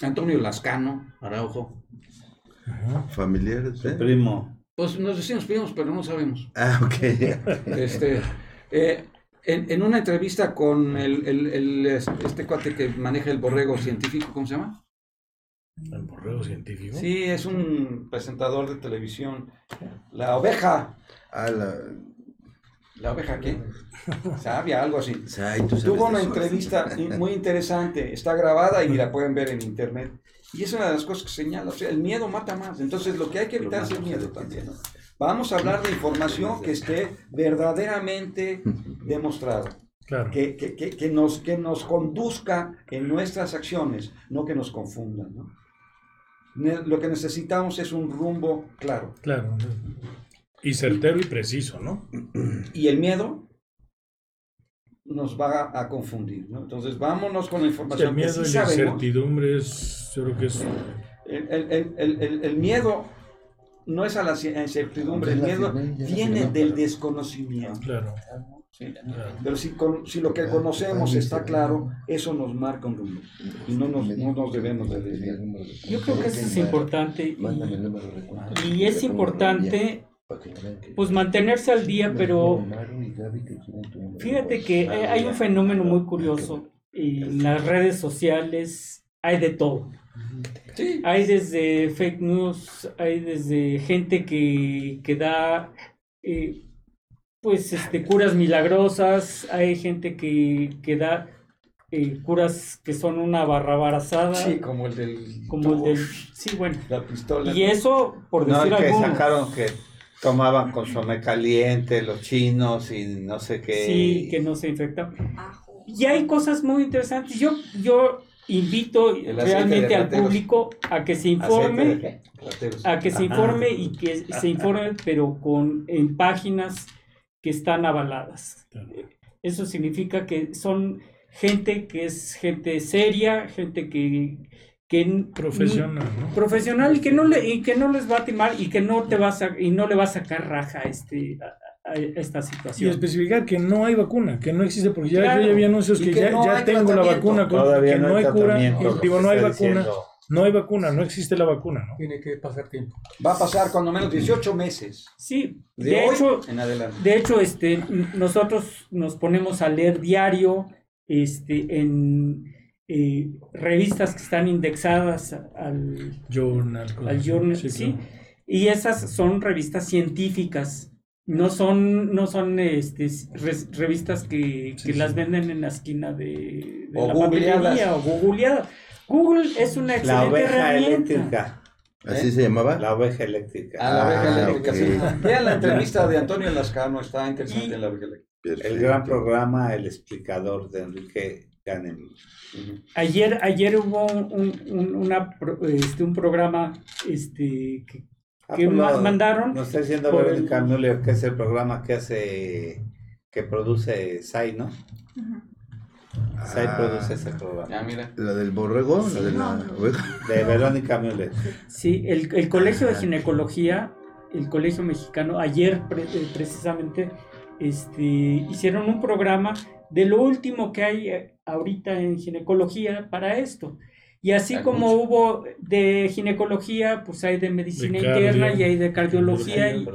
[SPEAKER 5] Antonio Lascano, Araujo.
[SPEAKER 3] Ajá.
[SPEAKER 4] Familiares, ¿eh?
[SPEAKER 2] Primo.
[SPEAKER 5] Pues nos decimos primos, pero no sabemos.
[SPEAKER 4] Ah, ok.
[SPEAKER 5] Este, eh, en, en una entrevista con el, el- el, este cuate que maneja el borrego científico, ¿cómo se llama?
[SPEAKER 3] El borrego científico.
[SPEAKER 5] Sí, es un presentador de televisión. La oveja.
[SPEAKER 4] Ah, la...
[SPEAKER 5] ¿La oveja qué? Sabia, algo así.
[SPEAKER 4] Ay, tú sabes
[SPEAKER 5] Tuvo una
[SPEAKER 4] eso.
[SPEAKER 5] entrevista muy interesante, está grabada y la pueden ver en internet. Y es una de las cosas que señala, o sea, el miedo mata más. Entonces lo que hay que evitar es el miedo también. ¿no? Vamos a hablar de información que esté verdaderamente demostrada,
[SPEAKER 3] Claro.
[SPEAKER 5] que, que- que- que nos, que nos conduzca en nuestras acciones, no que nos confundan. ¿no? Lo que necesitamos es un rumbo claro.
[SPEAKER 3] Claro. Y certero y preciso, ¿no?
[SPEAKER 5] Y el miedo nos va a confundir. ¿no? Entonces vámonos con la información
[SPEAKER 3] El
[SPEAKER 5] que
[SPEAKER 3] miedo
[SPEAKER 5] sí
[SPEAKER 3] y la incertidumbre es, yo creo que es
[SPEAKER 5] El, el- el- el- el- el miedo no es a la incertidumbre, el miedo viene del desconocimiento.
[SPEAKER 3] claro.
[SPEAKER 5] Pero si, con- si lo que conocemos está claro, eso nos marca un rumbo y no nos, no nos debemos de desviar.
[SPEAKER 6] Yo creo que eso es importante y, y es importante pues mantenerse al día, pero fíjate que hay hay un fenómeno muy curioso y en las redes sociales hay de todo.
[SPEAKER 5] Sí,
[SPEAKER 6] Hay desde fake news, hay desde gente que, que da eh, pues este curas milagrosas, hay gente que, que da eh, curas que son una barrabarazada,
[SPEAKER 5] sí, como el del
[SPEAKER 6] como el del sí bueno.
[SPEAKER 5] la pistola.
[SPEAKER 6] Y eso por
[SPEAKER 2] No,
[SPEAKER 6] decir
[SPEAKER 2] el que
[SPEAKER 6] algunos.
[SPEAKER 2] sacaron que tomaban consomé caliente, los chinos y no sé qué.
[SPEAKER 6] Sí, que no se infecta.
[SPEAKER 8] Ajo.
[SPEAKER 6] Y hay cosas muy interesantes. Yo, yo invito realmente al público a que se
[SPEAKER 2] ¿Aceite de
[SPEAKER 6] informe, a que se informe y que se informe, pero con en páginas que están avaladas.
[SPEAKER 3] Claro.
[SPEAKER 6] Eso significa que son gente que es gente seria, gente que, que
[SPEAKER 3] Profesional, ¿no?
[SPEAKER 6] profesional y que no le y que no les va a timar y que no te vas a y no le va a sacar raja a este a, a esta
[SPEAKER 3] Y
[SPEAKER 6] situación.
[SPEAKER 3] especificar que no hay vacuna, que no existe, porque ya,
[SPEAKER 6] Claro.
[SPEAKER 3] ya había anuncios
[SPEAKER 5] Y
[SPEAKER 3] que,
[SPEAKER 5] que
[SPEAKER 3] ya,
[SPEAKER 5] no
[SPEAKER 3] ya tengo la vacuna, con- que
[SPEAKER 2] no hay
[SPEAKER 3] cura, digo, no hay vacuna,
[SPEAKER 2] diciendo.
[SPEAKER 3] No hay vacuna, no existe la vacuna, ¿no?
[SPEAKER 7] Tiene que pasar tiempo.
[SPEAKER 5] Va a pasar cuando menos 18 meses.
[SPEAKER 6] Sí,
[SPEAKER 5] De,
[SPEAKER 6] de,
[SPEAKER 5] hoy
[SPEAKER 6] hecho
[SPEAKER 5] en adelante.
[SPEAKER 6] De hecho, este, nosotros nos ponemos a leer diario este, en eh, revistas que están indexadas al,
[SPEAKER 3] Journal.
[SPEAKER 6] al journal,
[SPEAKER 3] Sí,
[SPEAKER 6] sí,
[SPEAKER 3] claro.
[SPEAKER 6] y esas son revistas científicas, no son, no son este, revistas que,
[SPEAKER 3] Sí,
[SPEAKER 6] que
[SPEAKER 3] sí.
[SPEAKER 6] las venden en la esquina de, de
[SPEAKER 5] O
[SPEAKER 6] la papelería o googleadas. Google es una
[SPEAKER 2] La
[SPEAKER 6] excelente
[SPEAKER 2] oveja
[SPEAKER 6] herramienta.
[SPEAKER 2] eléctrica.
[SPEAKER 4] ¿Así
[SPEAKER 5] ¿Eh?
[SPEAKER 4] se llamaba?
[SPEAKER 2] La oveja eléctrica.
[SPEAKER 5] A la oveja
[SPEAKER 4] Ah,
[SPEAKER 5] eléctrica,
[SPEAKER 4] ok.
[SPEAKER 5] sí. Vean la entrevista de Antonio Lascano, está interesante
[SPEAKER 6] Y-
[SPEAKER 5] en la oveja eléctrica.
[SPEAKER 2] El
[SPEAKER 4] Perfecto.
[SPEAKER 2] gran programa El Explicador de Enrique Ganem.
[SPEAKER 6] Ayer, ayer hubo un, un- una pro- este, un programa este, que,
[SPEAKER 2] Ah,
[SPEAKER 6] que ma-
[SPEAKER 2] lo-
[SPEAKER 6] mandaron.
[SPEAKER 2] Nos está diciendo
[SPEAKER 6] por
[SPEAKER 2] Verónica
[SPEAKER 6] el-
[SPEAKER 2] Müller que es el programa que hace, que produce SAI, ¿no? SAI
[SPEAKER 4] Ah.
[SPEAKER 2] produce ese programa.
[SPEAKER 5] Ya, mira.
[SPEAKER 4] ¿La del borrego? ¿La de la
[SPEAKER 8] No,
[SPEAKER 4] oveja?
[SPEAKER 2] De Verónica Müller.
[SPEAKER 6] Sí, el, el Colegio de
[SPEAKER 4] Ah.
[SPEAKER 6] Ginecología, el Colegio Mexicano, ayer pre- eh, precisamente este, hicieron un programa de lo último que hay eh, ahorita en ginecología para esto. Y así
[SPEAKER 5] Hay
[SPEAKER 6] como
[SPEAKER 5] mucho.
[SPEAKER 6] hubo de ginecología, pues hay de medicina
[SPEAKER 3] De cardio,
[SPEAKER 6] interna y hay de cardiología. Y,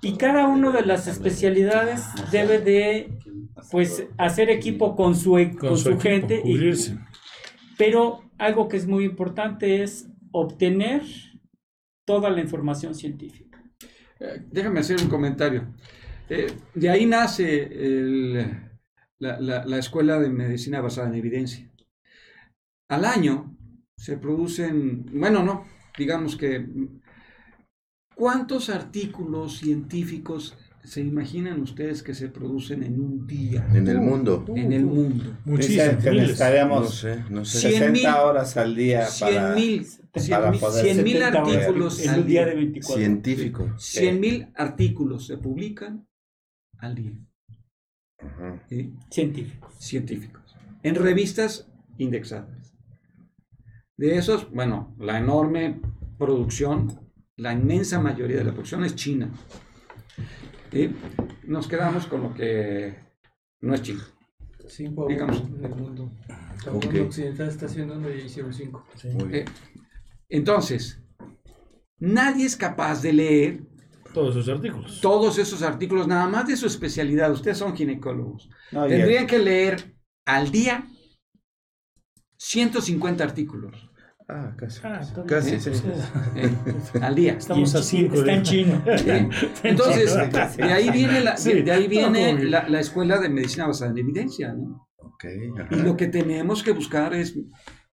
[SPEAKER 6] y cada una de las especialidades debe de pues hacer equipo con su, e- con
[SPEAKER 3] Con
[SPEAKER 6] su,
[SPEAKER 3] su equipo,
[SPEAKER 6] gente. y- pero algo que es muy importante es obtener toda la información científica.
[SPEAKER 5] Eh, déjame hacer un comentario. Eh, de ahí nace el- la, la- la Escuela de Medicina Basada en Evidencia. Al año se producen, bueno, no, digamos que, ¿cuántos artículos científicos se imaginan ustedes que se producen en un día
[SPEAKER 4] En el mundo.
[SPEAKER 5] en el mundo?
[SPEAKER 2] Dicen
[SPEAKER 3] Muchísimo.
[SPEAKER 2] que
[SPEAKER 3] miles.
[SPEAKER 4] No
[SPEAKER 2] necesitaríamos
[SPEAKER 4] sé, no sé.
[SPEAKER 5] Cien
[SPEAKER 2] 60
[SPEAKER 5] mil-
[SPEAKER 2] horas al día
[SPEAKER 5] 100
[SPEAKER 2] para...
[SPEAKER 5] mil,
[SPEAKER 2] para poder-
[SPEAKER 5] 100 mil
[SPEAKER 6] 70 horas
[SPEAKER 5] artículos
[SPEAKER 6] en
[SPEAKER 5] al
[SPEAKER 6] un día de 24.
[SPEAKER 4] Científico.
[SPEAKER 5] 100 mil artículos se publican al día.
[SPEAKER 6] Científicos.
[SPEAKER 5] científicos en revistas indexadas. De esos, bueno, la enorme producción, la inmensa mayoría de la producción es china. Y nos quedamos con lo que no es chino.
[SPEAKER 7] Cinco
[SPEAKER 5] Digamos.
[SPEAKER 7] en el mundo. El mundo occidental está haciendo y hicieron cinco.
[SPEAKER 3] Sí.
[SPEAKER 4] Muy bien.
[SPEAKER 5] Eh, entonces, nadie es capaz de leer
[SPEAKER 3] Todos esos artículos.
[SPEAKER 5] todos esos artículos, nada más de su especialidad. Ustedes son ginecólogos.
[SPEAKER 2] No,
[SPEAKER 5] Tendrían que leer al día 150 artículos.
[SPEAKER 4] Ah, casi.
[SPEAKER 3] Ah.
[SPEAKER 4] Casi, sí.
[SPEAKER 5] eh, al día.
[SPEAKER 3] Estamos a cinco
[SPEAKER 6] Está en chino.
[SPEAKER 5] ¿sí? Entonces, de ahí viene la,
[SPEAKER 3] Sí,
[SPEAKER 5] de, de ahí viene
[SPEAKER 3] no,
[SPEAKER 5] la, la escuela de medicina basada en evidencia, ¿no?
[SPEAKER 4] Ok,
[SPEAKER 5] Y lo que tenemos que buscar es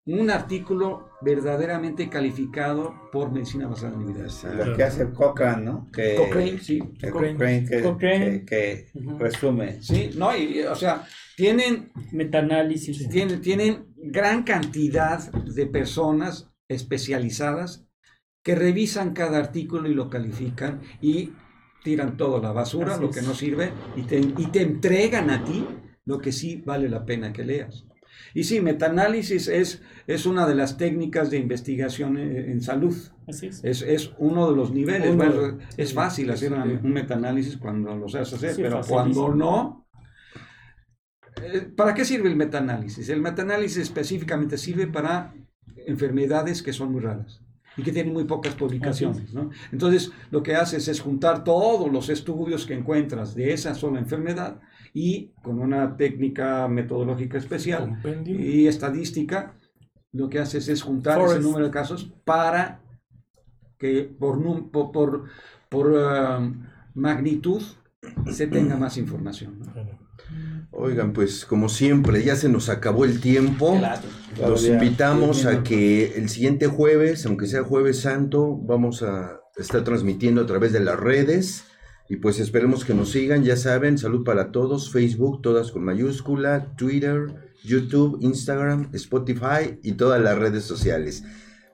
[SPEAKER 5] un artículo verdaderamente calificado por medicina basada en evidencia.
[SPEAKER 2] lo que hace el Cochrane, ¿no? Que,
[SPEAKER 5] Cochrane, sí.
[SPEAKER 2] el
[SPEAKER 3] Cochrane.
[SPEAKER 2] Cochrane que,
[SPEAKER 6] Cochrane.
[SPEAKER 2] que- que resume.
[SPEAKER 5] Sí, no, y, o sea, tienen
[SPEAKER 6] Metaanálisis.
[SPEAKER 5] tienen, tienen gran cantidad de personas especializadas que revisan cada artículo y lo califican y tiran todo a la basura,
[SPEAKER 6] Así
[SPEAKER 5] lo
[SPEAKER 6] es.
[SPEAKER 5] que no sirve, y te, y te entregan a ti lo que sí vale la pena que leas. Y sí, metaanálisis es, es una de las técnicas de investigación en, en salud.
[SPEAKER 6] Así es.
[SPEAKER 5] Es, es uno de los niveles.
[SPEAKER 7] Uno,
[SPEAKER 5] Bueno, es
[SPEAKER 7] sí,
[SPEAKER 5] fácil hacer
[SPEAKER 7] sí.
[SPEAKER 5] un metaanálisis cuando lo sabes hacer, pero cuando no. Eh, ¿Para qué sirve el metaanálisis? El metaanálisis específicamente sirve para enfermedades que son muy raras y que tienen muy pocas publicaciones. ¿no? Entonces, lo que haces es juntar todos los estudios que encuentras de esa sola enfermedad y con una técnica metodológica especial y estadística, lo que haces es juntar ese número de casos para que por, por, um, magnitud se tenga más información. ¿no?
[SPEAKER 3] Claro.
[SPEAKER 4] Oigan, pues como siempre, ya se nos acabó el tiempo. Los
[SPEAKER 2] Todavía
[SPEAKER 4] invitamos a que el siguiente jueves, aunque sea jueves santo, vamos a estar transmitiendo a través de las redes. Y pues esperemos que nos sigan, ya saben, salud para todos, Facebook, todas con mayúscula, Twitter, YouTube, Instagram, Spotify y todas las redes sociales.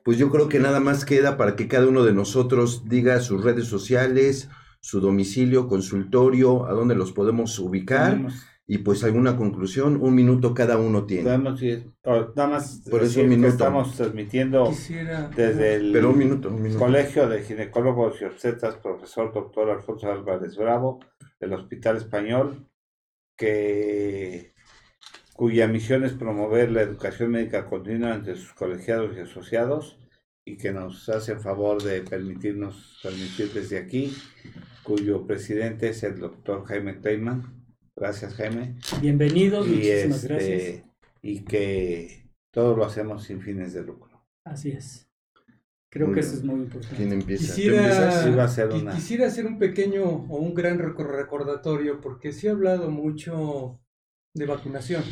[SPEAKER 4] Pues yo creo que nada más queda para que cada uno de nosotros diga sus redes sociales, su domicilio, consultorio, a dónde los podemos ubicar.
[SPEAKER 2] Tenemos-
[SPEAKER 4] Y pues alguna conclusión, un minuto cada uno tiene.
[SPEAKER 2] podemos ir- o nada más
[SPEAKER 4] Por eso un minuto.
[SPEAKER 2] estamos transmitiendo
[SPEAKER 7] Quisiera.
[SPEAKER 2] desde el
[SPEAKER 4] Pero un minuto, un minuto.
[SPEAKER 2] Colegio de Ginecólogos y Obstetras, profesor doctor Alfonso Álvarez Bravo, del Hospital Español, que, cuya misión es promover la educación médica continua entre sus colegiados y asociados y que nos hace el favor de permitirnos transmitir desde aquí, cuyo presidente es el doctor Jaime Teyman. Gracias, Jaime.
[SPEAKER 6] Bienvenidos,
[SPEAKER 2] Y,
[SPEAKER 6] muchísimas gracias.
[SPEAKER 2] este, y que todo lo hacemos sin fines de lucro.
[SPEAKER 6] Así es. Creo
[SPEAKER 4] Muy
[SPEAKER 6] que
[SPEAKER 4] bien.
[SPEAKER 6] eso es muy importante.
[SPEAKER 4] ¿Quién empieza? ¿Tú
[SPEAKER 7] Quisiera,
[SPEAKER 4] empiezas?
[SPEAKER 2] Sí, va a ser
[SPEAKER 7] qui-
[SPEAKER 2] una-
[SPEAKER 7] quisiera hacer un pequeño o un gran recor- recordatorio porque se ha hablado mucho de vacunación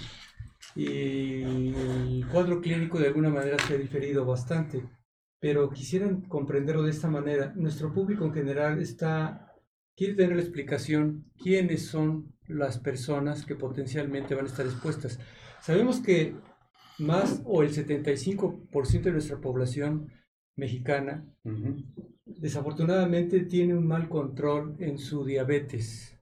[SPEAKER 7] y el cuadro clínico de alguna manera se ha diferido bastante, pero quisieran comprenderlo de esta manera. Nuestro público en general está quiere tener la explicación quiénes son las personas que potencialmente van a estar expuestas. Sabemos que más o el 75% de nuestra población mexicana desafortunadamente tiene un mal control en su diabetes.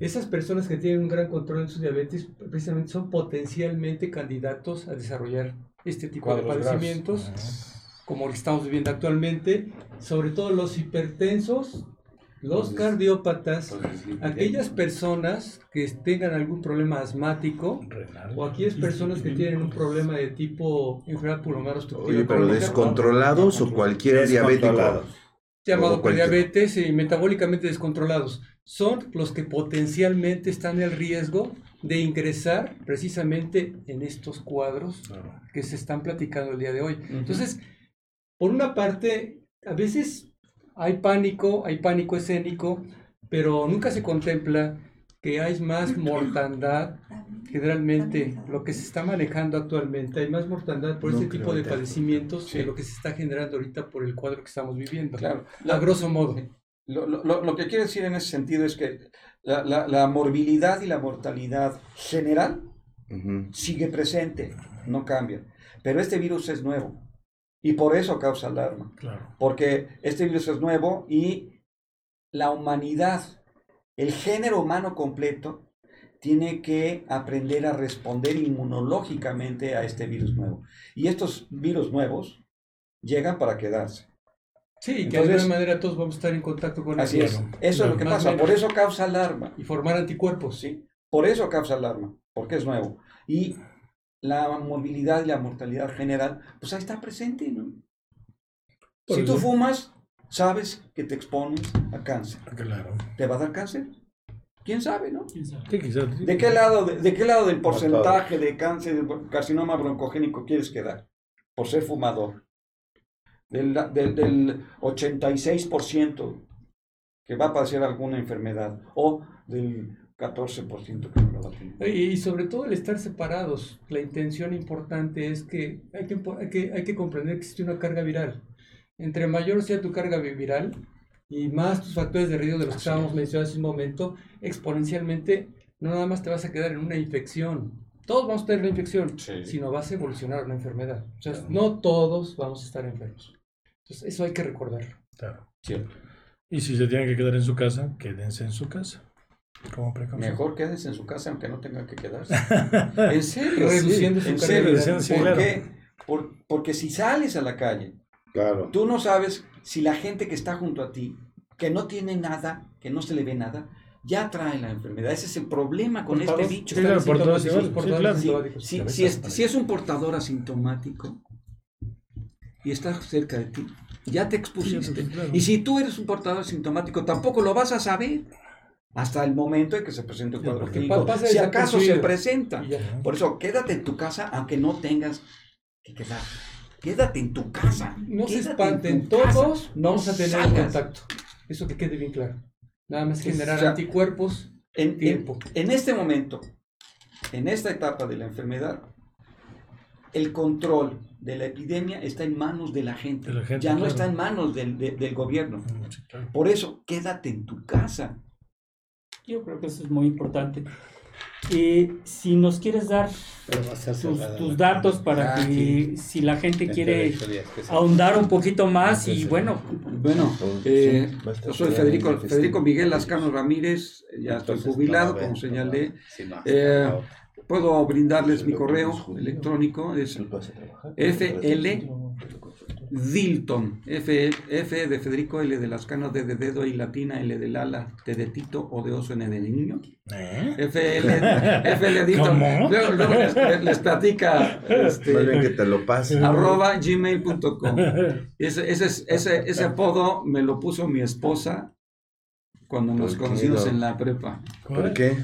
[SPEAKER 7] Esas personas que tienen un gran control en su diabetes precisamente son potencialmente candidatos a desarrollar este tipo de padecimientos, como el que estamos viviendo actualmente, sobre todo los hipertensos, los
[SPEAKER 5] Entonces,
[SPEAKER 7] cardiópatas, aquellas personas que tengan algún problema asmático
[SPEAKER 3] Renal.
[SPEAKER 7] o aquellas personas que tienen un problema de tipo enfermedad pulmonar obstructiva
[SPEAKER 4] Oye, pero
[SPEAKER 7] crónica,
[SPEAKER 4] descontrolados o cualquier diabético.
[SPEAKER 7] Llamado
[SPEAKER 4] cualquier-
[SPEAKER 7] prediabetes y metabólicamente descontrolados, son los que potencialmente están en riesgo de ingresar precisamente en estos cuadros que se están platicando el día de hoy. Entonces, por una parte, a veces hay pánico, hay pánico escénico, pero nunca se contempla que hay más mortandad. Generalmente, lo que se está manejando actualmente, hay más mortandad por
[SPEAKER 4] No
[SPEAKER 7] este tipo de
[SPEAKER 4] tanto.
[SPEAKER 7] padecimientos
[SPEAKER 5] Sí.
[SPEAKER 7] que lo que se está generando ahorita por el cuadro que estamos viviendo.
[SPEAKER 5] Claro.
[SPEAKER 7] A grosso modo.
[SPEAKER 5] Lo, lo- lo- lo que quiero decir en ese sentido es que la, la- la morbilidad y la mortalidad general sigue presente, no cambia. Pero este virus es nuevo y por eso causa alarma.
[SPEAKER 3] Claro.
[SPEAKER 5] Porque este virus es nuevo y la humanidad, el género humano completo, tiene que aprender a responder inmunológicamente a este virus nuevo. Y estos virus nuevos llegan para quedarse.
[SPEAKER 7] Sí, que de
[SPEAKER 5] Entonces-
[SPEAKER 7] alguna manera todos vamos a estar en contacto con
[SPEAKER 5] Así
[SPEAKER 7] el
[SPEAKER 5] es.
[SPEAKER 7] virus
[SPEAKER 5] Eso es lo que pasa. Por eso causa alarma.
[SPEAKER 7] y formar anticuerpos.
[SPEAKER 5] ¿sí? Por eso causa alarma, porque es nuevo. Y la morbilidad y la mortalidad general, pues ahí está presente, ¿no?
[SPEAKER 3] Por
[SPEAKER 5] si tú fumas, sabes que te expones a cáncer.
[SPEAKER 3] Claro.
[SPEAKER 5] ¿Te va a dar cáncer? ¿Quién sabe, no?
[SPEAKER 3] Sí, quizás.
[SPEAKER 5] ¿De qué lado, de, de qué lado del porcentaje de cáncer, de carcinoma broncogénico quieres quedar? Por ser fumador. Del, del, del 86% que va a padecer alguna enfermedad o del 14% que
[SPEAKER 7] Y, y sobre todo el estar separados. La intención importante es que hay que, hay que hay que comprender que existe una carga viral. Entre mayor sea tu carga vi- viral y más tus factores de riesgo de los que estábamos mencionando hace un momento, exponencialmente no nada más te vas a quedar en una infección. Todos vamos a tener una infección,
[SPEAKER 5] Sí.
[SPEAKER 7] sino vas a evolucionar una enfermedad. O sea, no todos vamos a estar enfermos. Entonces, eso hay que recordarlo.
[SPEAKER 3] Claro.
[SPEAKER 5] Cierto.
[SPEAKER 3] Y si se tienen que quedar en su casa, quédense en su casa. Como precaución.
[SPEAKER 5] Mejor quédense en su casa aunque no tengan que quedarse. En serio,
[SPEAKER 7] Reduciendo su
[SPEAKER 5] en
[SPEAKER 7] carga
[SPEAKER 5] serio.
[SPEAKER 3] Sí,
[SPEAKER 5] ¿Por
[SPEAKER 3] claro.
[SPEAKER 5] qué? Por- porque si sales a la calle
[SPEAKER 2] Claro.
[SPEAKER 5] Tú no sabes si la gente que está junto a ti, que no tiene nada, que no se le ve nada, ya trae la enfermedad. Ese es el problema con este bicho.
[SPEAKER 3] Sí, claro, sí, claro.
[SPEAKER 5] Si, es, si es un portador asintomático y está cerca de ti, ya te expusiste.
[SPEAKER 3] Sí, claro.
[SPEAKER 5] Y si tú eres un portador asintomático, tampoco lo vas a saber hasta el momento en que se presente un
[SPEAKER 3] Sí,
[SPEAKER 5] cuadro
[SPEAKER 3] porque
[SPEAKER 5] clínico. Si acaso se presenta. Por eso, quédate en tu casa aunque no tengas que quedar. Quédate en tu casa.
[SPEAKER 7] No se
[SPEAKER 5] Quédate en
[SPEAKER 7] espanten,
[SPEAKER 5] casa.
[SPEAKER 7] todos
[SPEAKER 5] No
[SPEAKER 7] vamos a tener
[SPEAKER 5] salgas.
[SPEAKER 7] contacto. Eso que quede bien claro. Nada más generar
[SPEAKER 5] o sea-
[SPEAKER 7] anticuerpos
[SPEAKER 5] En, en-
[SPEAKER 6] Tiempo.
[SPEAKER 5] en este momento, en esta etapa de la enfermedad, el control de la epidemia está en manos de la gente.
[SPEAKER 3] De la gente,
[SPEAKER 5] ya no
[SPEAKER 3] claro.
[SPEAKER 5] está en manos del, de- del gobierno.
[SPEAKER 3] Sí, claro.
[SPEAKER 5] Por eso, quédate en tu casa.
[SPEAKER 6] Yo creo que eso es muy importante. Eh, si nos quieres dar tus, datos para
[SPEAKER 2] Ah,
[SPEAKER 6] que
[SPEAKER 2] sí.
[SPEAKER 6] si la gente quiere ahondar un poquito más y bueno,
[SPEAKER 5] Bueno, eh, soy Federico,
[SPEAKER 4] el
[SPEAKER 5] Federico. Miguel Lascano Ramírez, ya estoy jubilado, como señalé. Eh,
[SPEAKER 2] no.
[SPEAKER 5] Puedo brindarles mi correo electrónico, es. FL Dilton, F, F de Federico, L de Lascano, D de dedo y latina, L de Lala, T de Tito, O de oso, N de niño.
[SPEAKER 3] ¿Eh?
[SPEAKER 5] FL, FL Dilton.
[SPEAKER 3] ¿Cómo?
[SPEAKER 5] Luego, luego les, les platica este,
[SPEAKER 4] Más bien que te lo pase.
[SPEAKER 5] arroba gmail.com. Ese, ese, es- ese, ese apodo me lo puso mi esposa cuando nos
[SPEAKER 4] ¿Por qué
[SPEAKER 5] conocimos
[SPEAKER 4] no?
[SPEAKER 5] en la prepa.
[SPEAKER 4] ¿Por qué?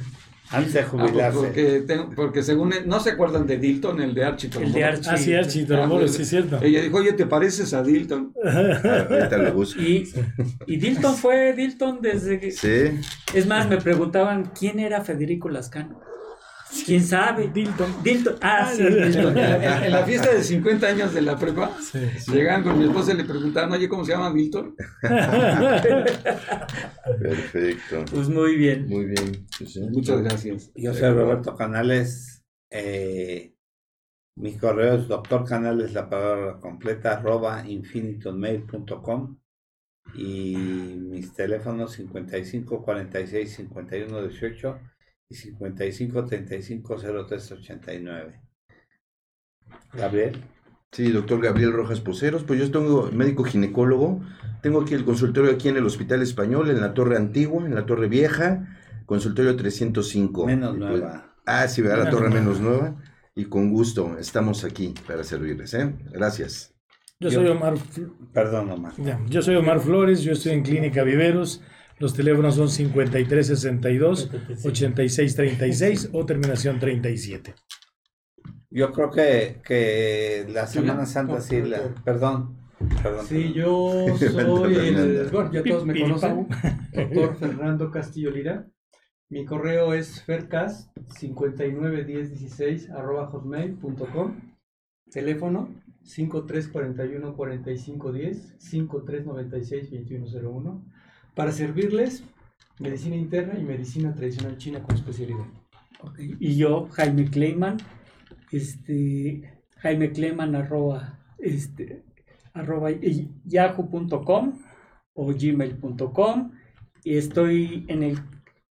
[SPEAKER 2] Antes de
[SPEAKER 5] Ah,
[SPEAKER 2] jubilarse.
[SPEAKER 5] porque, tengo- porque según él- no se acuerdan de Dilton, el de Archie
[SPEAKER 6] el de Archie.
[SPEAKER 3] Ah, sí, Archie,
[SPEAKER 5] Ah,
[SPEAKER 3] sí es cierto.
[SPEAKER 5] Ella dijo, oye, ¿te pareces a Dilton?
[SPEAKER 4] Ah, Ahorita lo busco.
[SPEAKER 6] Y, y Dilton fue Dilton desde que...
[SPEAKER 4] Sí.
[SPEAKER 6] Es más, me preguntaban quién era Federico Lascano. ¿Quién sabe?
[SPEAKER 3] Dilton.
[SPEAKER 6] Dilton. Ah, sí.
[SPEAKER 5] En,
[SPEAKER 6] Dilton.
[SPEAKER 5] en- en la fiesta de 50 años de la prepa,
[SPEAKER 3] Sí.
[SPEAKER 5] llegaban con mi esposa y le preguntaban, oye, ¿cómo se llama Dilton?
[SPEAKER 4] Perfecto.
[SPEAKER 6] Pues muy bien.
[SPEAKER 4] Muy bien. Pues, sí.
[SPEAKER 5] Muchas gracias.
[SPEAKER 2] Yo soy Roberto Canales. eh, mi correo es doctor Canales, la palabra completa, arroba infinitonmail.com y mis teléfonos 55 46 51 18 y 55 35 03 89. Gabriel.
[SPEAKER 4] Sí, doctor Gabriel Rojas Poceros, pues yo tengo médico ginecólogo, tengo aquí el consultorio aquí en el Hospital Español, en la Torre Antigua, en la Torre Vieja, consultorio 305.
[SPEAKER 2] Menos
[SPEAKER 4] pues-
[SPEAKER 2] nueva.
[SPEAKER 4] ah, sí, ¿verdad? La Torre menos nueva. Y con gusto estamos aquí para servirles, ¿eh? Gracias.
[SPEAKER 3] Yo soy Omar,
[SPEAKER 2] Perdón, Omar.
[SPEAKER 3] ya, yo soy Omar Flores, yo estoy en Clínica Viveros. Los teléfonos son 5362 8636 o terminación 37.
[SPEAKER 2] Yo creo que, que la Semana Santa sí, la, perdón. perdón
[SPEAKER 7] Sí, yo soy el, bueno, ya todos me conocen, doctor Fernando Castillo Lira. Mi correo es fercas591016 arroba hotmail.com. Teléfono 5341 4510 5396 2101. Para servirles medicina interna y medicina tradicional china con especialidad.
[SPEAKER 6] Ok, Y yo, Jaime Kleiman, este, Jaime Kleiman arroba, este, arroba yahoo.com o gmail.com y estoy en el,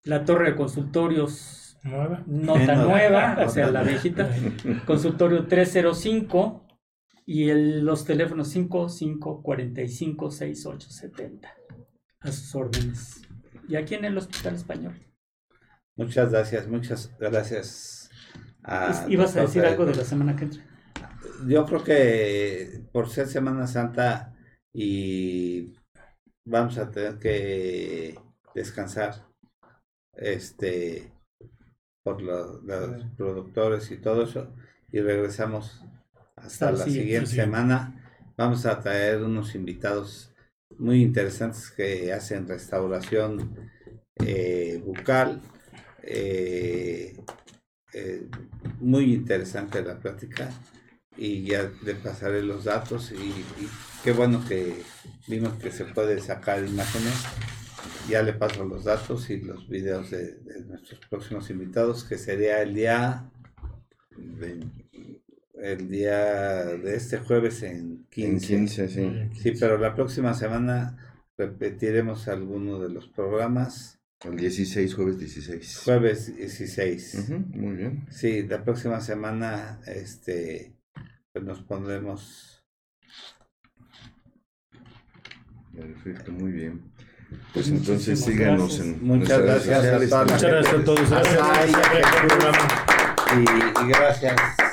[SPEAKER 6] la torre de consultorios
[SPEAKER 3] ¿Nueva?
[SPEAKER 6] nota nueva, o sea, la viejita, consultorio 305 y el- los teléfonos 55 45 68 70 a sus órdenes. Y aquí en el Hospital Español.
[SPEAKER 2] Muchas gracias, muchas gracias. a
[SPEAKER 6] ¿Ibas a decir algo de la semana que entra?
[SPEAKER 2] Yo creo que por ser Semana Santa y vamos a tener que descansar este por lo- los productores y todo eso y regresamos hasta
[SPEAKER 6] Hasta la siguiente,
[SPEAKER 2] semana. Vamos a traer unos invitados muy interesantes que hacen restauración eh, bucal. eh, eh, muy interesante la plática y ya le pasaré los datos y, qué bueno que vimos que se puede sacar imágenes. Ya le paso los datos y los videos de, de nuestros próximos invitados, que sería el día el día de este jueves en 15.
[SPEAKER 4] En 15, sí.
[SPEAKER 2] Sí, pero la próxima semana repetiremos alguno de los programas.
[SPEAKER 4] El 16, jueves 16.
[SPEAKER 2] Jueves 16.
[SPEAKER 4] Ujú, muy bien.
[SPEAKER 2] Sí, la próxima semana este pues nos pondremos
[SPEAKER 4] Perfecto, muy bien. Pues
[SPEAKER 6] Pues
[SPEAKER 4] entonces
[SPEAKER 6] muchísimas
[SPEAKER 4] síganos
[SPEAKER 6] gracias.
[SPEAKER 4] en
[SPEAKER 2] Muchas gracias
[SPEAKER 4] sociales
[SPEAKER 3] Muchas gracias a todos. Gracias.
[SPEAKER 2] Ay, y, y gracias